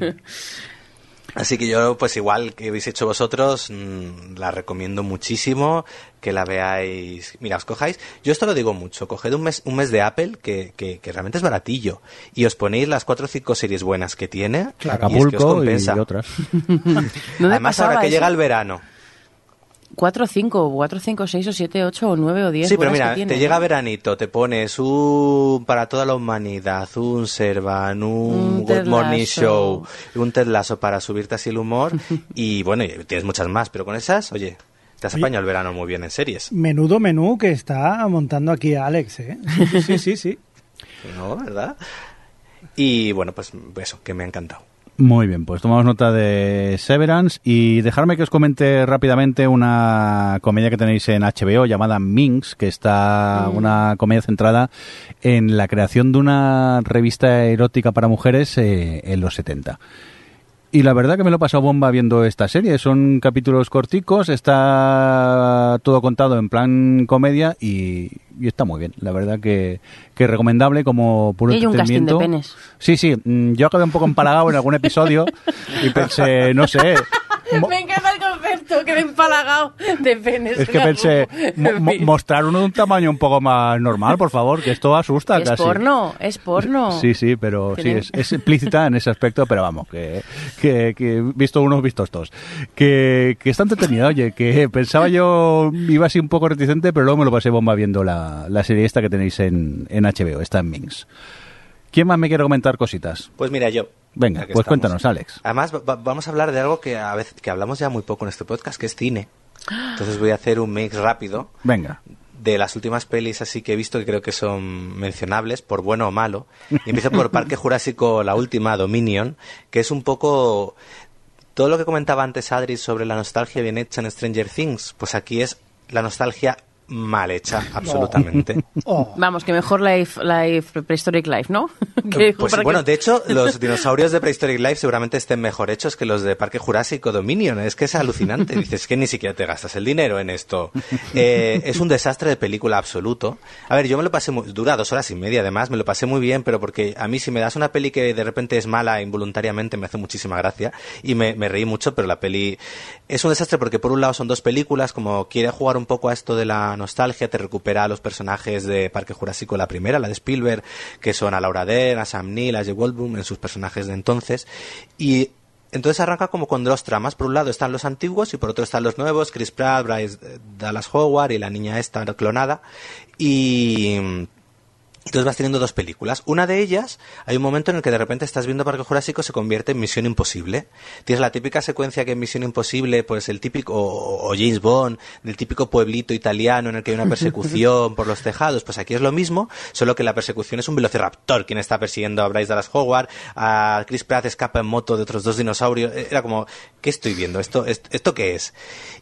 Así que yo, pues igual que habéis hecho vosotros, mm, la recomiendo muchísimo que la veáis. Mira, os cojáis. Yo esto lo digo mucho. Coged un mes, un mes de Apple que, que, que realmente es baratillo. Y os ponéis las cuatro o cinco series buenas que tiene. y es que os Acapulco y, compensa. otras. ¿Dónde Además, ahora que eso? llega el verano. 4, 5, 4, 5, 6 o 7, 8 o 9 o 10 Sí, pero mira, que tiene, te llega veranito, te pones un para toda la humanidad, un Servan, un, Un Good Morning. Show, un Ted Lasso para subirte así el humor y bueno, tienes muchas más, pero con esas, oye, te has apañado el verano muy bien en series. Menudo menú que está montando aquí Alex, ¿eh? Sí, sí, sí, sí. ¿No? ¿Verdad? Y bueno, pues eso, que me ha encantado. Muy bien, pues tomamos nota de Severance y dejarme que os comente rápidamente una comedia que tenéis en HBO llamada Minx, que está una comedia centrada en la creación de una revista erótica para mujeres eh, en los 70. Y la verdad que me lo he pasado bomba viendo esta serie. Son capítulos corticos, está todo contado en plan comedia y, y está muy bien. La verdad que, que recomendable como puro Y hay un casting de entretenimiento. penes. Sí, sí. mm, Yo acabé un poco empalagado en algún episodio y pensé, no sé. Me encanta el concepto, que me he empalagado de penes. Es que en pensé, mostrar uno de un tamaño un poco más normal, por favor, que esto asusta Es casi. porno, es porno. Sí, sí, pero sí, es, es implícita en ese aspecto, pero vamos, que, que, que visto unos, vistos todos. Que, que está entretenida, oye, que pensaba yo, iba así un poco reticente, pero luego me lo pasé bomba viendo la, la serie esta que tenéis en, en HBO, está en Minx. ¿Quién más me quiere comentar cositas? Pues mira, yo, Venga, pues estamos. cuéntanos, Alex. Además, va- va- vamos a hablar de algo que a veces que hablamos ya muy poco en este podcast, que es cine. Entonces voy a hacer un mix rápido Venga. de las últimas pelis así que he visto que creo que son mencionables, por bueno o malo. Y empiezo por Parque Jurásico, la última, Dominion, que es un poco todo lo que comentaba antes Adri sobre la nostalgia bien hecha en Stranger Things, pues aquí es la nostalgia mal hecha, absolutamente. Oh. Vamos, que mejor Life, life Prehistoric Life, ¿no? Que Pues bueno, que- de hecho, los dinosaurios de Prehistoric Life seguramente estén mejor hechos que los de Parque Jurásico Dominion. Es que es alucinante. Dices que ni siquiera te gastas el dinero en esto. Eh, es un desastre de película absoluto. A ver, yo me lo pasé muy... Dura dos horas y media, además. Me lo pasé muy bien, pero porque a mí si me das una peli que de repente es mala involuntariamente me hace muchísima gracia. Y me, me reí mucho, pero la peli es un desastre porque por un lado son dos películas, como quiere jugar un poco a esto de la nostalgia, te recupera a los personajes de Parque Jurásico, la primera, la de Spielberg, que son a Laura Dern, a Sam Neill, a Jay Goldblum, en sus personajes de entonces. Y entonces arranca como con dos tramas. Por un lado están los antiguos y por otro están los nuevos, Chris Pratt, Bryce eh, Dallas Howard y la niña esta clonada. Y... Entonces vas teniendo dos películas. Una de ellas, hay un momento en el que de repente estás viendo Parque Jurásico se convierte en Misión Imposible. Tienes la típica secuencia que en Misión Imposible, pues el típico, o, o James Bond, del típico pueblito italiano en el que hay una persecución por los tejados. Pues aquí es lo mismo, solo que la persecución es un velociraptor quien está persiguiendo a Bryce Dallas Howard, a Chris Pratt escapa en moto de otros dos dinosaurios. Era como, ¿qué estoy viendo? ¿Esto, esto, esto qué es?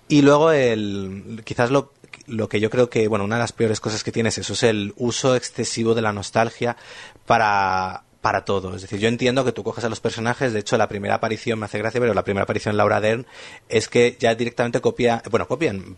Y luego el, quizás lo, lo que yo creo que, bueno, una de las peores cosas que tiene es eso, es el uso excesivo de la nostalgia para, para todo. Es decir, yo entiendo que tú coges a los personajes, de hecho la primera aparición me hace gracia, pero la primera aparición Laura Dern es que ya directamente copia, bueno, copian,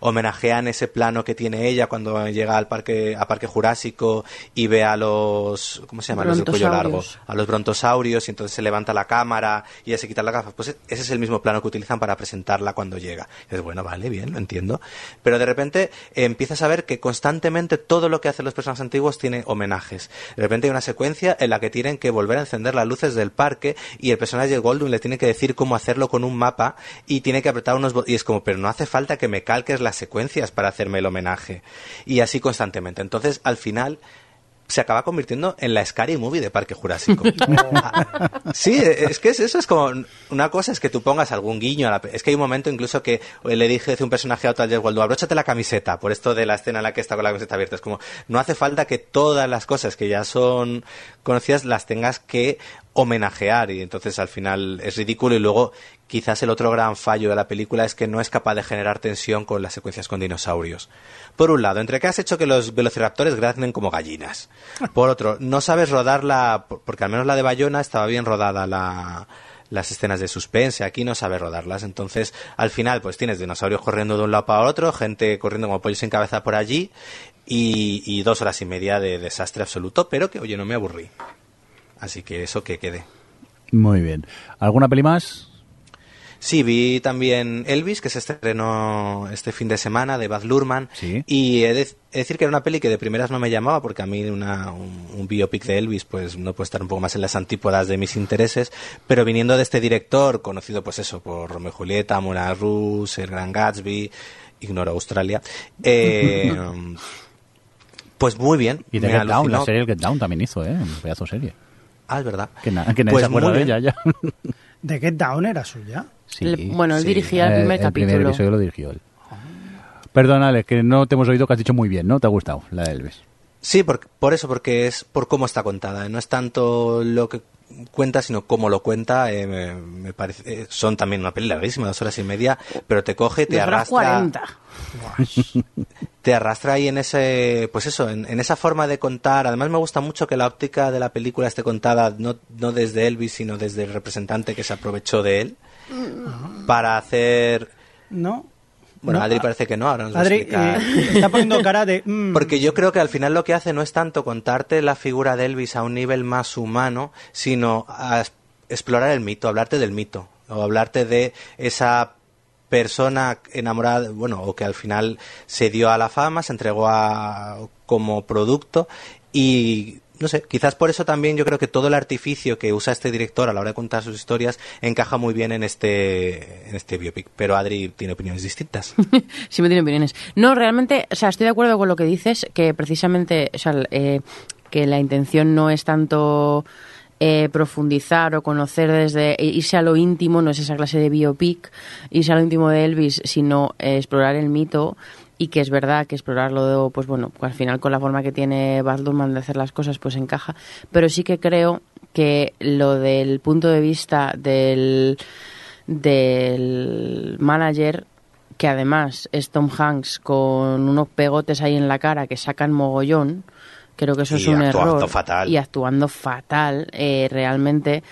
homenajean ese plano que tiene ella cuando llega al parque, a Parque Jurásico y ve a los, ¿cómo se llama? Los cuello largo, a los brontosaurios y entonces se levanta la cámara y ella se quita la gafas. Pues ese es el mismo plano que utilizan para presentarla cuando llega. Es bueno, vale, bien, lo entiendo. Pero de repente eh, empiezas a ver que constantemente todo lo que hacen los personajes antiguos tiene homenajes. De repente hay una secuencia en la que tienen que volver a encender las luces del parque y el personaje de Goldwyn le tiene que decir cómo hacerlo con un mapa y tiene que apretar unos botones. Y es como, pero no hace falta que me calques las secuencias para hacerme el homenaje. Y así constantemente. Entonces, al final se acaba convirtiendo en la Scary Movie de Parque Jurásico. Ah, sí, es que es eso, es como una cosa es que tú pongas algún guiño a la, es que hay un momento incluso que le dije a un personaje a otro ayer Waldo, abróchate la camiseta, por esto de la escena en la que está con la camiseta abierta, es como no hace falta que todas las cosas que ya son conocidas las tengas que homenajear y entonces al final es ridículo y luego quizás el otro gran fallo de la película es que no es capaz de generar tensión con las secuencias con dinosaurios. Por un lado, entre que has hecho que los velociraptores graznen como gallinas. Por otro, no sabes rodarla, porque al menos la de Bayona estaba bien rodada la, las escenas de suspense, aquí no sabes rodarlas. Entonces, al final, pues tienes dinosaurios corriendo de un lado para otro, gente corriendo como pollos sin cabeza por allí, y, y dos horas y media de desastre absoluto, pero que, oye, no me aburrí. Así que eso que quede. Muy bien. ¿Alguna peli más? Sí, vi también Elvis, que se estrenó este fin de semana, de Baz Luhrmann. Sí. Y he de, decir que era una peli que de primeras no me llamaba, porque a mí una, un, un biopic de Elvis pues no puede estar un poco más en las antípodas de mis intereses. Pero viniendo de este director, conocido pues eso, por Romeo y Julieta, Moulin Rouge, El Gran Gatsby, ignoro Australia, eh, pues muy bien. Y The Get Down, la serie Get Down también hizo, ¿eh? Un pedazo de serie. Ah, es verdad. Que, na- que nadie Pues se acuerda de ella ya. ¿De Get Down era suya? Sí. Le- bueno, él sí. dirigía el Eh, primer el capítulo. primer episodio lo dirigió él. Perdona, Alex, que no te hemos oído que has dicho muy bien, ¿no? ¿Te ha gustado la de Elvis? Sí, por, por eso, porque es por cómo está contada. No es tanto lo que cuenta, sino cómo lo cuenta. eh, me, me parece, eh, son también una peli larguísima, dos horas y media, pero te coge, te Dos arrastra, 40. te arrastra ahí en ese, pues eso, en, en esa forma de contar. Además me gusta mucho que la óptica de la película esté contada no, no desde Elvis, sino desde el representante que se aprovechó de él para hacer. ¿No? Bueno, No, Adri parece que no. Ahora nos va a Adri explicar. eh, está poniendo cara de... mm, Porque yo creo que al final lo que hace no es tanto contarte la figura de Elvis a un nivel más humano, sino a explorar el mito, hablarte del mito, o hablarte de esa persona enamorada, bueno, o que al final se dio a la fama, se entregó a, como producto y no sé, quizás por eso también yo creo que todo el artificio que usa este director a la hora de contar sus historias encaja muy bien en este en este biopic, pero Adri tiene opiniones distintas. Sí me tiene opiniones. No, realmente, o sea, estoy de acuerdo con lo que dices, que precisamente, o sea, eh, que la intención no es tanto eh, profundizar o conocer desde e irse a lo íntimo, no es esa clase de biopic, irse a lo íntimo de Elvis, sino eh, explorar el mito y que es verdad que explorarlo, pues bueno, al final con la forma que tiene Baz Luhrmann de hacer las cosas, pues encaja, pero sí que creo que lo del punto de vista del, del manager que además es Tom Hanks con unos pegotes ahí en la cara que sacan mogollón, creo que eso es Y un actuando error. fatal. Y actuando fatal, eh, realmente.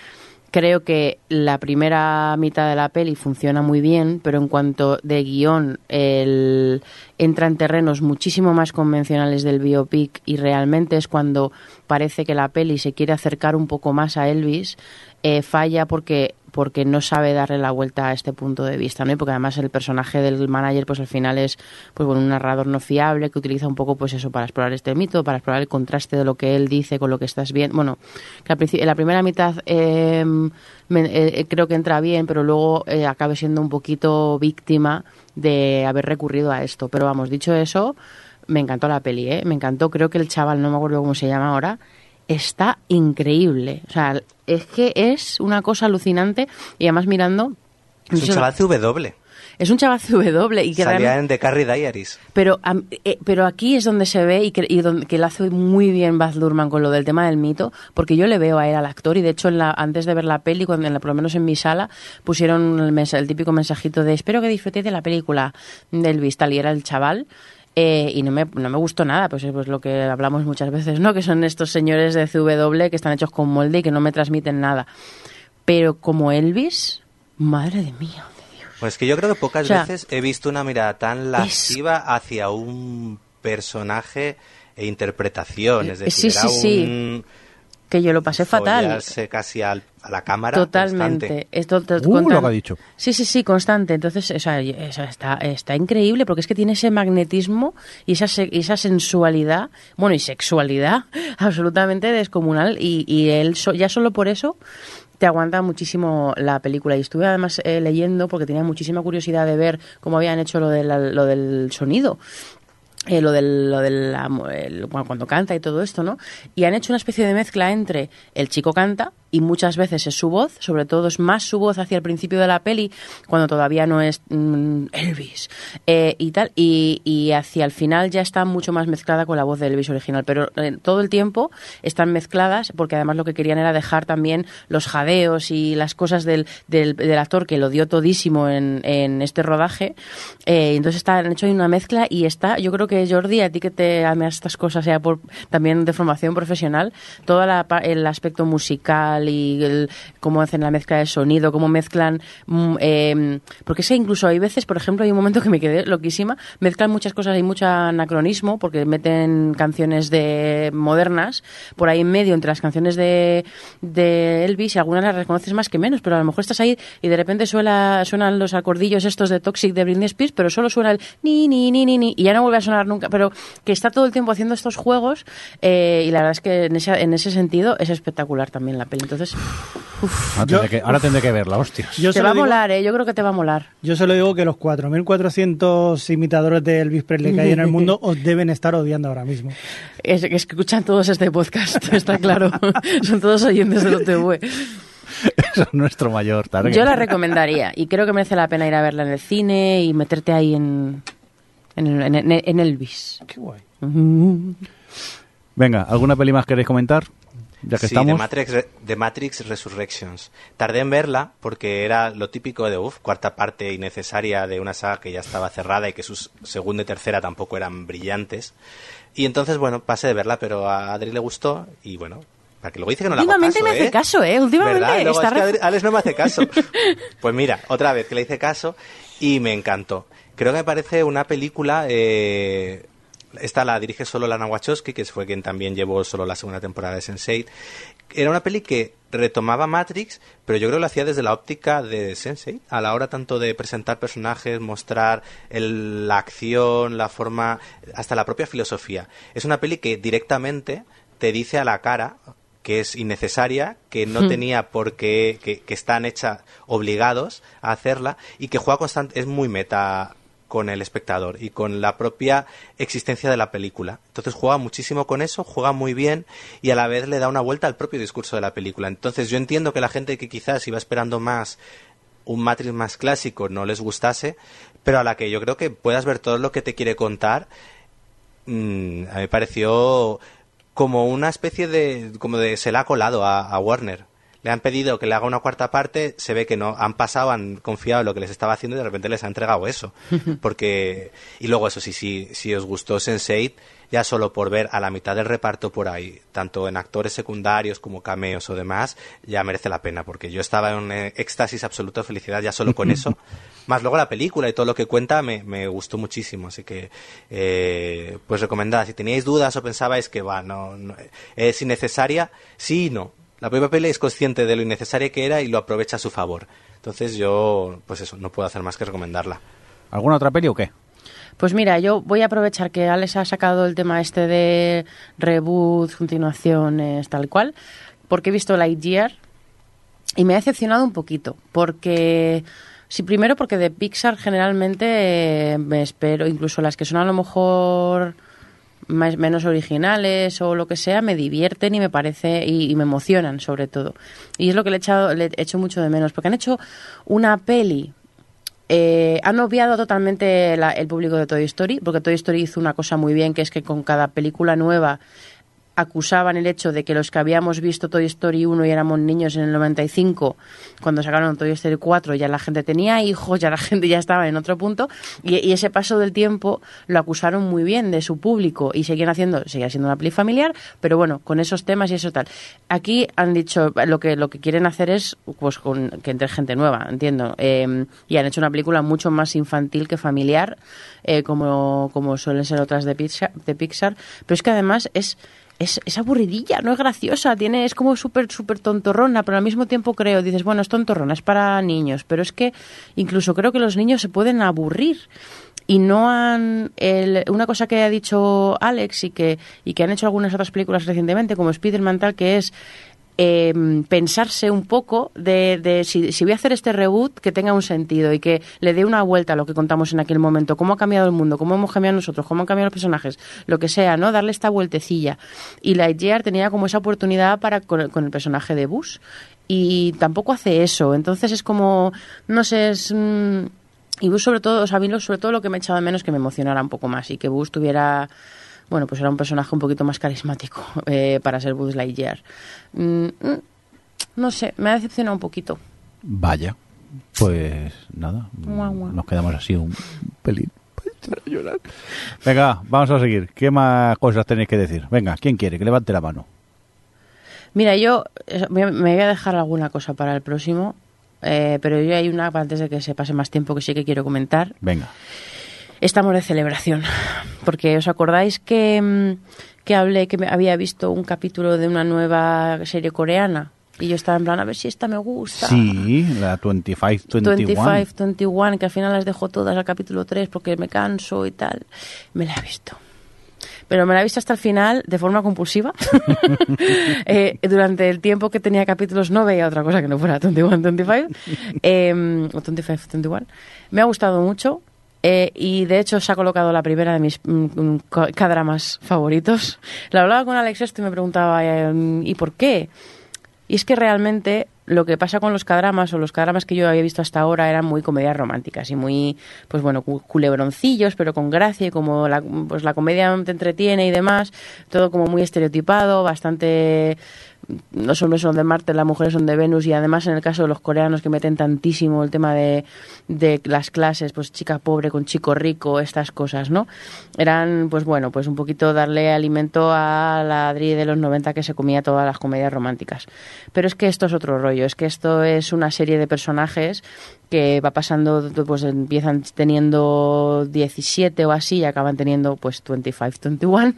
Creo que la primera mitad de la peli funciona muy bien, pero en cuanto de guion entra en terrenos muchísimo más convencionales del biopic y realmente es cuando parece que la peli se quiere acercar un poco más a Elvis, eh, falla porque porque no sabe darle la vuelta a este punto de vista, ¿no? Y porque además el personaje del manager, pues al final es pues bueno, un narrador no fiable que utiliza un poco pues eso para explorar este mito, para explorar el contraste de lo que él dice con lo que estás viendo. Bueno, que la primera mitad eh, me- eh, creo que entra bien, pero luego eh, acabe siendo un poquito víctima de haber recurrido a esto. Pero vamos, dicho eso, me encantó la peli, ¿eh? Me encantó, creo que el chaval, no me acuerdo cómo se llama ahora, está increíble. O sea, es que es una cosa alucinante y además mirando... Es un chaval CW. Es un chaval CW y que Salía realmente- en The Carrie Diaries. pero, eh, pero aquí es donde se ve y que, y donde, que lo hace muy bien Baz Luhrmann con lo del tema del mito, porque yo le veo a él al actor y de hecho en la, antes de ver la peli, cuando en la- por lo menos en mi sala, pusieron el, el típico mensajito de espero que disfrutéis de la película del Vistal y era el chaval. Eh, y no me, no me gustó nada, pues es pues lo que hablamos muchas veces, ¿no? Que son estos señores de CW que están hechos con molde y que no me transmiten nada. Pero como Elvis, madre de mía. Pues que yo creo que pocas O sea, veces he visto una mirada tan lasciva hacia un personaje e interpretación. Es Eh, decir, sí, era sí, sí. Que yo lo pasé fatal. follarse casi al- a la cámara. Totalmente. constante. Esto, Uh, contan- lo que ha dicho. Sí, sí, sí, constante. Entonces, o sea, está, está increíble porque es que tiene ese magnetismo y esa, se- y esa sensualidad, bueno, y sexualidad absolutamente descomunal. Y, y él, so- ya solo por eso, te aguanta muchísimo la película. Y estuve además eh, leyendo porque tenía muchísima curiosidad de ver cómo habían hecho lo, de la- lo del sonido. Eh, lo del, lo del el- cuando canta y todo esto, ¿no? Y han hecho una especie de mezcla entre el chico canta y muchas veces es su voz, sobre todo es más su voz hacia el principio de la peli, cuando todavía no es mm, Elvis eh, y tal, y, y hacia el final ya está mucho más mezclada con la voz de Elvis original, pero eh, todo el tiempo están mezcladas porque además lo que querían era dejar también los jadeos y las cosas del, del, del actor que lo dio todísimo en, en este rodaje, eh, entonces está, han hecho una mezcla y está, yo creo que Jordi, a ti que te amas estas cosas ya por también de formación profesional, todo la el aspecto musical y cómo hacen la mezcla de sonido, cómo mezclan, mm, eh, porque sé incluso hay veces, por ejemplo, hay un momento que me quedé loquísima, mezclan muchas cosas, hay mucho anacronismo porque meten canciones de modernas por ahí en medio entre las canciones de, Elvis y algunas las reconoces más que menos, pero a lo mejor estás ahí y de repente suena, suenan los acordillos estos de Toxic de Britney Spears, pero solo suena el ni, ni, ni, ni, ni, y ya no vuelve a sonar nunca, pero que está todo el tiempo haciendo estos juegos eh, y la verdad es que en ese, en ese sentido es espectacular también la peli. Entonces, Ahora, Yo- tendré que, ahora tendré que verla, hostias. Yo te va a molar, ¿eh? Yo creo que te va a molar. Yo solo digo que los 4.400 imitadores de Elvis Presley que hay en el mundo os deben estar odiando ahora mismo. Es que escuchan todos este podcast, está claro. Son todos oyentes de los TV. Eso es nuestro mayor target. Yo la recomendaría y creo que merece la pena ir a verla en el cine y meterte ahí en, en, en, en- en Elvis. Qué guay. Venga, ¿alguna peli más queréis comentar? Ya que sí, estamos. The Matrix, Re- The Matrix Resurrections. Tardé en verla porque era lo típico de, uff, cuarta parte innecesaria de una saga que ya estaba cerrada y que sus segunda y tercera tampoco eran brillantes. Y entonces, bueno, pasé de verla, pero a Adri le gustó y bueno, para que luego dice que no le hago Últimamente caso, me hace ¿eh? caso, ¿eh? Últimamente luego, está es que re- Adri- Alex no me hace caso. pues mira, otra vez que le hice caso y me encantó. Creo que me parece una película... Eh, esta la dirige solo Lana Wachowski, que fue quien también llevó solo la segunda temporada de Sense8. Era una peli que retomaba Matrix, pero yo creo que lo hacía desde la óptica de Sense8, a la hora tanto de presentar personajes, mostrar el- la acción, la forma, hasta la propia filosofía. Es una peli que directamente te dice a la cara que es innecesaria, que no tenía por qué, que, que están hechas obligados a hacerla y que juega constante, es muy meta con el espectador y con la propia existencia de la película. Entonces juega muchísimo con eso, juega muy bien y a la vez le da una vuelta al propio discurso de la película. Entonces yo entiendo que la gente que quizás iba esperando más un Matrix más clásico no les gustase, pero a la que yo creo que puedas ver todo lo que te quiere contar, mm, a me pareció como una especie de, como de se la ha colado a, a Warner le han pedido que le haga una cuarta parte, se ve que no han pasado, han confiado en lo que les estaba haciendo y de repente les ha entregado eso. Porque y luego eso sí, sí, si os gustó Sense8, ya solo por ver a la mitad del reparto por ahí, tanto en actores secundarios como cameos o demás, ya merece la pena, porque yo estaba en un eh, éxtasis absoluto de felicidad ya solo con eso. Más luego la película y todo lo que cuenta me, me gustó muchísimo, así que eh, pues recomendada. Si teníais dudas o pensabais que va, no, no es innecesaria, sí y no la propia peli es consciente de lo innecesaria que era y lo aprovecha a su favor. Entonces yo, pues eso, no puedo hacer más que recomendarla. ¿Alguna otra peli o qué? Pues mira, yo voy a aprovechar que Alex ha sacado el tema este de reboot, continuaciones, tal cual, porque he visto Lightyear y me ha decepcionado un poquito, porque... Sí, primero porque de Pixar generalmente eh, me espero, incluso las que son a lo mejor más, menos originales o lo que sea, me divierten y me parece y, me emocionan sobre todo. Y es lo que le he, le he hecho mucho de menos, porque han hecho una peli eh, han obviado totalmente el público de Toy Story, porque Toy Story hizo una cosa muy bien, que es que con cada película nueva acusaban el hecho de que los que habíamos visto Toy Story 1 y éramos niños en el 95, cuando sacaron Toy Story 4 ya la gente tenía hijos, ya la gente ya estaba en otro punto, y, ese paso del tiempo lo acusaron muy bien de su público y seguían haciendo, seguía siendo una peli familiar, pero bueno, con esos temas y eso tal. Aquí han dicho, lo que, lo que quieren hacer es pues con, que entre gente nueva, entiendo, eh, y han hecho una película mucho más infantil que familiar, eh, como, como suelen ser otras de Pixar, de Pixar, pero es que además es es, aburridilla, no es graciosa, tiene, es como súper, súper tontorrona, pero al mismo tiempo creo, dices, bueno, es tontorrona, es para niños, pero es que incluso creo que los niños se pueden aburrir y no han una cosa que ha dicho Alex y que y que han hecho algunas otras películas recientemente como Spider-Man tal que es eh, pensarse un poco de, si, voy a hacer este reboot que tenga un sentido y que le dé una vuelta a lo que contamos en aquel momento, cómo ha cambiado el mundo, cómo hemos cambiado nosotros, cómo han cambiado los personajes, lo que sea, ¿no? Darle esta vueltecilla. Y Lightyear tenía como esa oportunidad para con el, personaje de Bush y tampoco hace eso. Entonces es como, no sé, es... Mm, y Bush sobre todo, o sea, sobre todo lo que me echaba menos que me emocionara un poco más y que Bush tuviera bueno, pues era un personaje un poquito más carismático eh, para ser Buzz Lightyear. Mm, mm, no sé, me ha decepcionado un poquito. Vaya, pues nada, nos quedamos así un pelín. Venga, vamos a seguir. ¿Qué más cosas tenéis que decir? Venga, ¿quién quiere? Que levante la mano. Mira, yo me voy a dejar alguna cosa para el próximo, eh, pero yo hay una antes de que se pase más tiempo que sí que quiero comentar. Venga estamos de celebración. Porque os acordáis que, mm, que hablé que me había visto un capítulo de una nueva serie coreana. Y yo estaba en plan, a ver si esta me gusta. Sí, la 25-21. 25-21, que al final las dejo todas al capítulo 3 porque me canso y tal. Me la he visto. Pero me la he visto hasta el final de forma compulsiva. eh, durante el tiempo que tenía capítulos no veía otra cosa que no fuera 21-25. Eh, o 25-21. Me ha gustado mucho. Eh, y de hecho se ha colocado la primera de mis mm, mm cadramas favoritos. La hablaba con Alex esto y me preguntaba, eh, ¿y por qué? Y es que realmente lo que pasa con los cadramas o los cadramas que yo había visto hasta ahora eran muy comedias románticas y muy, pues bueno, culebroncillos, pero con gracia y como la, pues la comedia te entretiene y demás, todo como muy estereotipado, bastante los hombres son de Marte, las mujeres son de Venus y además en el caso de los coreanos que meten tantísimo el tema de, de las clases, pues chica pobre con chico rico, estas cosas, ¿no? Eran, pues bueno, pues un poquito darle alimento a la Adri de los 90 que se comía todas las comedias románticas. Pero es que esto es otro rollo, es que esto es una serie de personajes que va pasando, pues empiezan teniendo 17 o así y acaban teniendo pues 25, 21.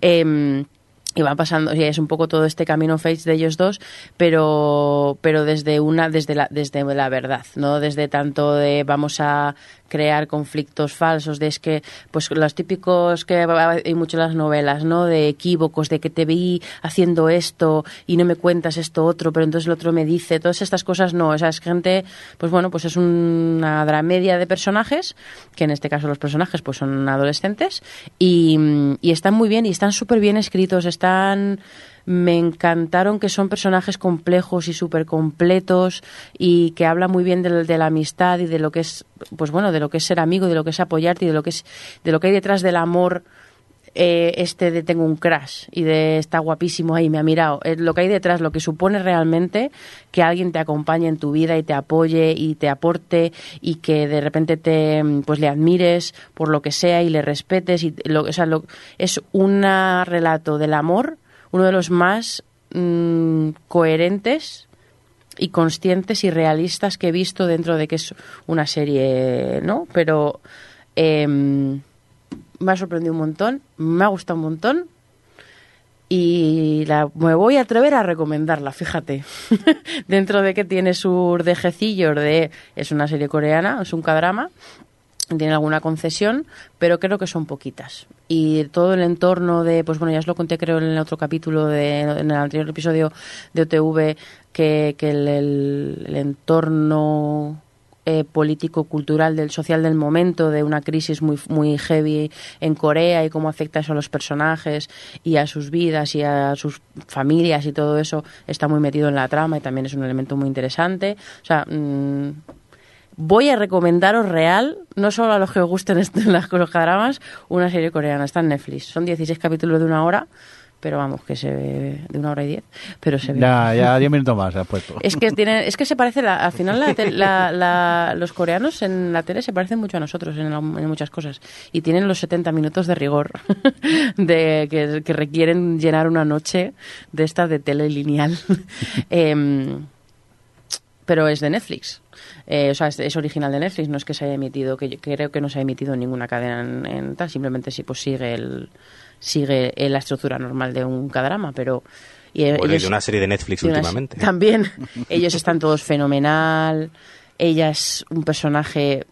Eh, y van pasando y es un poco todo este camino face de ellos dos pero pero desde una desde la desde la verdad no desde tanto de vamos a crear conflictos falsos. De es que pues los típicos que hay mucho en las novelas no de equívocos de que te vi haciendo esto y no me cuentas esto otro pero entonces el otro me dice todas estas cosas no. Esa es gente pues bueno pues es una dramedia de personajes que en este caso los personajes pues son adolescentes y, y están muy bien y están súper bien escritos están me encantaron que son personajes complejos y súper completos y que habla muy bien de, de, la amistad y de lo que es pues bueno de lo que es ser amigo de lo que es apoyarte y de lo que es de lo que hay detrás del amor eh, este de tengo un crash y de está guapísimo ahí me ha mirado. Eh, lo que hay detrás lo que supone realmente que alguien te acompañe en tu vida y te apoye y te aporte y que de repente te pues le admires por lo que sea y le respetes y lo, o sea, lo, es un relato del amor uno de los más mmm, coherentes y conscientes y realistas que he visto dentro de que es una serie, ¿no? Pero eh, me ha sorprendido un montón, me ha gustado un montón y la, me voy a atrever a recomendarla, fíjate. dentro de que tiene sus dejecillos de... Es una serie coreana, es un cadrama, tiene alguna concesión, pero creo que son poquitas. Y todo el entorno de, pues bueno, ya os lo conté creo en el otro capítulo, de, en el anterior episodio de OTV, que, que el, entorno eh, político, cultural, del social del momento, de una crisis muy, muy heavy en Corea y cómo afecta eso a los personajes y a sus vidas y a sus familias y todo eso está muy metido en la trama y también es un elemento muy interesante. O sea, mmm, voy a recomendaros real, no solo a los que os gusten las los dramas, una serie coreana, está en Netflix. Son 16 capítulos de una hora, pero vamos, que se ve de una hora y diez, pero se ve. Ya, ya 10 minutos más has puesto. Es que, tiene, es que se parece, la, al final la, la, la, los coreanos en la tele se parecen mucho a nosotros en, en muchas cosas y tienen los 70 minutos de rigor de que, que requieren llenar una noche de estas de tele lineal. eh, pero es de Netflix. Eh, o sea, es, es, original de Netflix, no es que se haya emitido, que yo creo que no se ha emitido en ninguna cadena en, en tal, simplemente sí, pues sigue el sigue la estructura normal de un cadrama, pero... Y bueno, ellos, de una serie de Netflix de Una, últimamente. también, ellos están todos fenomenal, ella es un personaje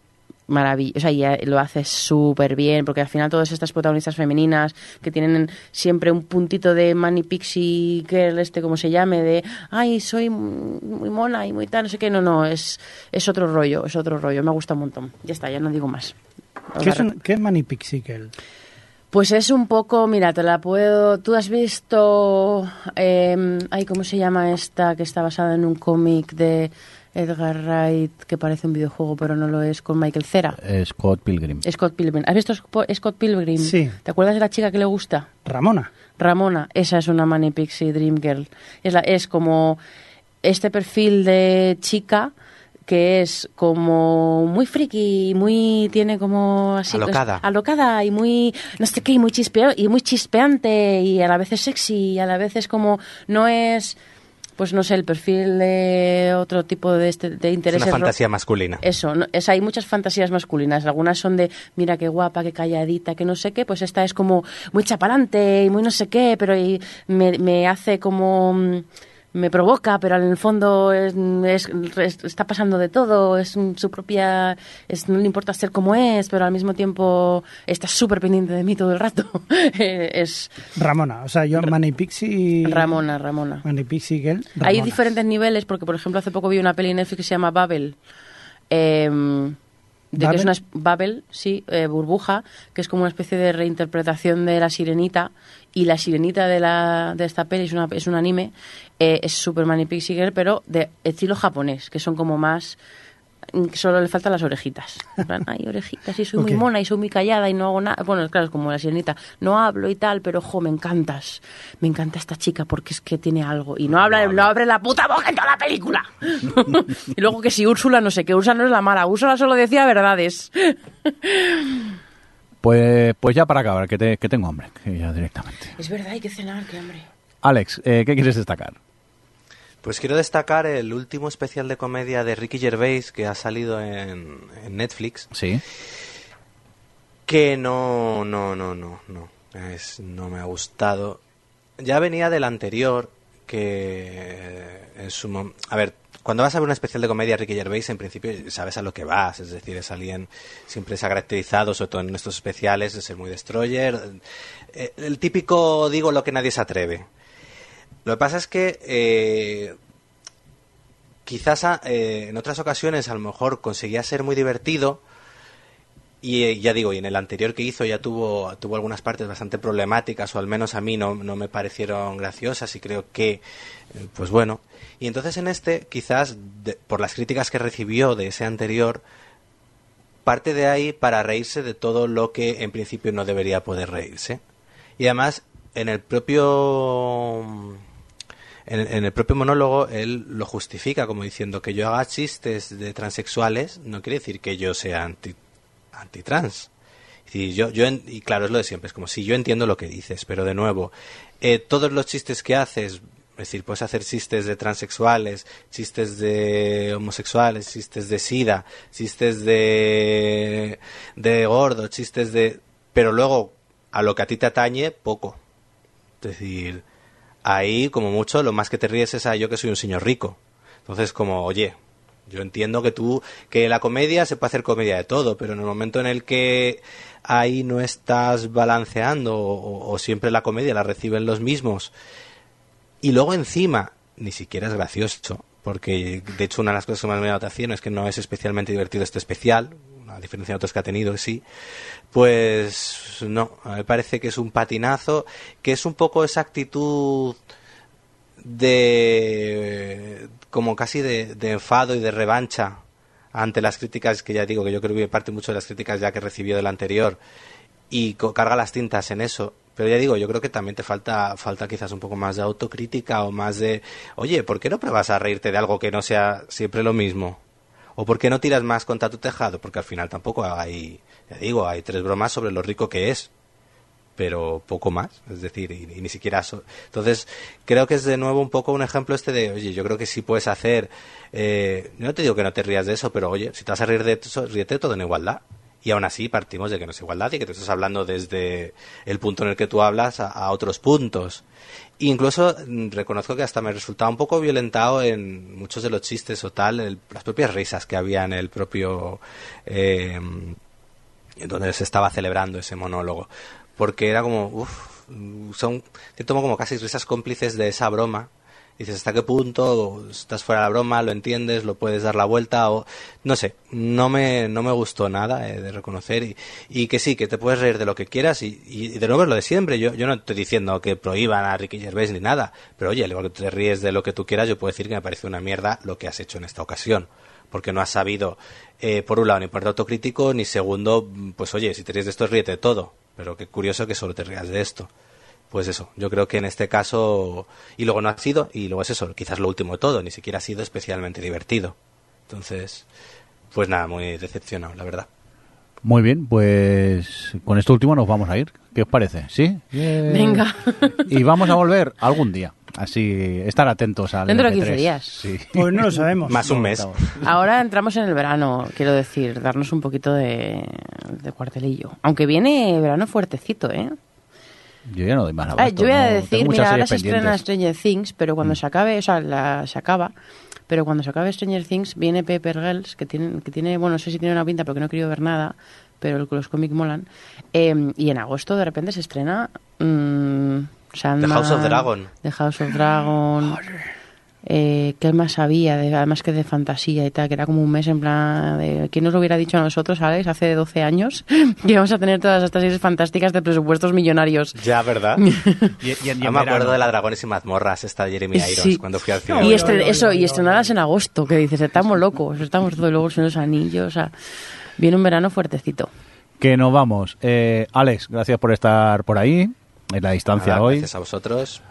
maravilloso, sea, ella lo hace súper bien, porque al final todas estas protagonistas femeninas que tienen siempre un puntito de Manny Pixie Girl, este como se llame, de, ay, soy muy mona y muy tal, no sé qué, no, no, es, es otro rollo, es otro rollo, me gusta un montón. Ya está, ya no digo más. ¿Qué es, un, ¿qué es Manny Pixie Girl? Pues es un poco, mira, te la puedo. Tú has visto. Eh, ay, ¿cómo se llama esta? Que está basada en un cómic de Edgar Wright, que parece un videojuego, pero no lo es, con Michael Cera. Scott Pilgrim. Scott Pilgrim. ¿Has visto Scott Pilgrim? Sí. ¿Te acuerdas de la chica que le gusta? Ramona. Ramona, esa es una Manny Pixie Dream Girl. Es, la, es como este perfil de chica que es como muy friki, muy tiene como así alocada, es, alocada y muy no sé qué, y muy chispeo y muy chispeante y a la vez es sexy y a la vez es como no es pues no sé, el perfil de otro tipo de, este, de intereses. Es una fantasía masculina. Eso, no, es, hay muchas fantasías masculinas. Algunas son de, mira qué guapa, qué calladita, que no sé qué. Pues esta es como muy chapalante y muy no sé qué, pero y me, me hace como me provoca, pero en el fondo es, es, es, está pasando de todo, es su propia, no le importa ser como es, pero al mismo tiempo está súper pendiente de mí todo el rato. es Ramona, o sea, yo Manny Pixie... Ramona, Ramona. Manny Pixie Girl, Ramona. Hay diferentes niveles, porque por ejemplo hace poco vi una peli en Netflix que se llama Babel. Eh, de ¿Babel? que es una Babel, sí, eh, burbuja, que es como una especie de reinterpretación de la sirenita y la sirenita de la de esta peli es una es un anime eh, es Superman y Pixie Girl pero de estilo japonés que son como más solo le faltan las orejitas. Ay, orejitas, y soy okay. muy mona y soy muy callada y no hago nada. Bueno, claro, es como la sirenita. No hablo y tal, pero jo, me encantas. Me encanta esta chica porque es que tiene algo. Y no, habla, no abre la puta boca en toda la película. y luego que si Úrsula, no sé qué, Úrsula no es la mala. Úrsula solo decía verdades. Pues, pues ya para acabar, que, te, que tengo hambre, que ya directamente. Es verdad, hay que cenar, qué hambre. Alex, eh, ¿qué quieres destacar? Pues quiero destacar el último especial de comedia de Ricky Gervais que ha salido en, en Netflix. Sí. Que no, no, no, no, no. Es, no me ha gustado. ya venía del anterior, que en su A ver, cuando vas a ver una especial de comedia Ricky Gervais, en principio sabes a lo que vas, es decir, es alguien siempre se ha caracterizado, sobre todo en estos especiales, de ser muy destroyer. Eh, el típico digo lo que nadie se atreve. Lo que pasa es que eh, quizás a- eh, en otras ocasiones a lo mejor conseguía ser muy divertido y eh, ya digo, y en el anterior que hizo ya tuvo, tuvo algunas partes bastante problemáticas o al menos a mí no, no me parecieron graciosas y creo que, eh, pues bueno. Y entonces en este, quizás por las críticas que recibió de ese anterior, parte de ahí para reírse de todo lo que en principio no debería poder reírse. Y además, en el propio en, en el propio monólogo él lo justifica como diciendo que yo haga chistes de transexuales no quiere decir que yo sea anti antitrans. Y yo, yo y claro, es lo de siempre, es como si yo entiendo lo que dices, pero de nuevo, eh, todos los chistes que haces, es decir, puedes hacer chistes de transexuales, chistes de homosexuales, chistes de sida, chistes de, de gordo, chistes de... Pero luego, a lo que a ti te atañe, poco. Es decir, ahí como mucho lo más que te ríes es a yo que soy un señor rico. Entonces como, oye, yo entiendo que tú, que la comedia se puede hacer comedia de todo, pero en el momento en el que ahí no estás balanceando o, siempre la comedia la reciben los mismos y luego encima ni siquiera es gracioso, porque de hecho una de las cosas que más me la atención es que no es especialmente divertido este especial, a diferencia de otros que ha tenido, sí, pues no, me parece que es un patinazo, que es un poco esa actitud de como casi de, enfado y de revancha ante las críticas que ya digo que yo creo que parte mucho de las críticas ya que recibió del anterior y carga las tintas en eso pero ya digo yo creo que también te falta falta quizás un poco más de autocrítica o más de oye ¿por qué no pruebas a reírte de algo que no sea siempre lo mismo? ¿O por qué no tiras más contra tu tejado? Porque al final tampoco hay, ya digo, hay tres bromas sobre lo rico que es pero poco más, es decir, y, ni siquiera eso. Entonces, creo que es de nuevo un poco un ejemplo este de, oye, yo creo que sí puedes hacer, eh, no te digo que no te rías de eso, pero oye, si te vas a reír de eso, ríete todo en igualdad. Y aún así partimos de que no es igualdad y que te estás hablando desde el punto en el que tú hablas a, otros puntos. Incluso mm, reconozco que hasta me resultaba un poco violentado en muchos de los chistes o tal, las propias risas que había en el propio... eh, donde se estaba celebrando ese monólogo. Porque era como, uff, son, cierto modo, como casi risas cómplices de esa broma. Dices, ¿hasta qué punto estás fuera de la broma? ¿Lo entiendes? ¿Lo puedes dar la vuelta? o No sé, no me, no me gustó nada eh, de reconocer. Y, que sí, que te puedes reír de lo que quieras. Y, de nuevo es lo de siempre. Yo, yo no estoy diciendo que prohíban a Ricky Gervais ni nada. Pero oye, al igual que te ríes de lo que tú quieras, yo puedo decir que me parece una mierda lo que has hecho en esta ocasión porque no has sabido, eh, por un lado, ni ponerte autocrítico, ni segundo, pues oye, si te ríes de esto, ríete de todo. Pero qué curioso que solo te rías de esto. Pues eso, yo creo que en este caso, y luego no ha sido, y luego es eso, quizás lo último de todo, ni siquiera ha sido especialmente divertido. Entonces, pues nada, muy decepcionado, la verdad. Muy bien, pues con esto último nos vamos a ir. ¿Qué os parece? ¿Sí? Venga. Y vamos a volver algún día. Así, estar atentos al Dentro de MP3. 15 días. Sí. Pues no lo sabemos. Más un No, mes. Ahora entramos en el verano, quiero decir, darnos un poquito de, de cuartelillo. Aunque viene verano fuertecito, ¿eh? Yo ya no doy más Ah, yo voy a no- decir, muchas mira, ahora se estrena. Stranger Things, pero cuando Mm. se acabe, o sea, la, se acaba, pero cuando se acabe Stranger Things viene Paper Girls, que tiene, que tiene, bueno, no sé si tiene una pinta porque no he querido ver nada, pero el- los cómics molan. Eh, y en agosto de repente se estrena mm, Sandman, The House of Dragon. The House of Dragon. Eh, ¿Qué más había? De, además que de fantasía y tal, que era como un mes en plan de... ¿Quién nos lo hubiera dicho a nosotros, Alex, hace 12 años? que íbamos a tener todas estas series fantásticas de presupuestos millonarios. Ya, ¿verdad? Y, y- y en Yo me acuerdo de la Dragones y Mazmorras, esta de Jeremy Irons, Sí. cuando fui al Y cine. Estre- oye, eso, y estrenadas en agosto, que dices, estamos locos, estamos todos luego sin los anillos, o sea, viene un verano fuertecito. Que nos vamos. Eh, Alex, gracias por estar por ahí, en la distancia Nada, hoy. Gracias a vosotros.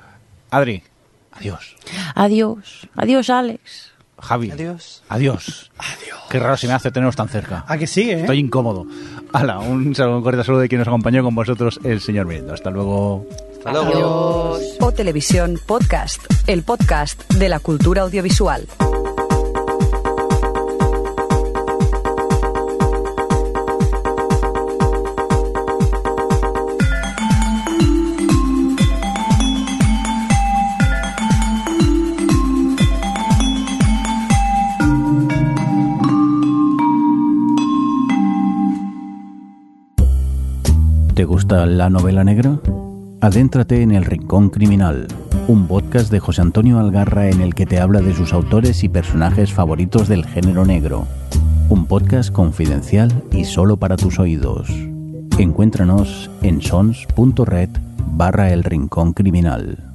Adri, adiós. Adiós, adiós Alex. Javi, Adiós. adiós. Adiós. Qué raro se me hace teneros tan cerca. ¿A que sí, eh? Estoy incómodo. Hala, un saludo, un cordial saludo de quien nos acompañó con vosotros, el señor Mirindo. Hasta luego. Hasta luego. Adiós. O Televisión Podcast, el podcast de la cultura audiovisual. Gusta la novela negra? Adéntrate en El Rincón Criminal, un podcast de José Antonio Algarra en el que te habla de sus autores y personajes favoritos del género negro. Un podcast confidencial y solo para tus oídos. Encuéntranos en sons.red barra El Rincón Criminal.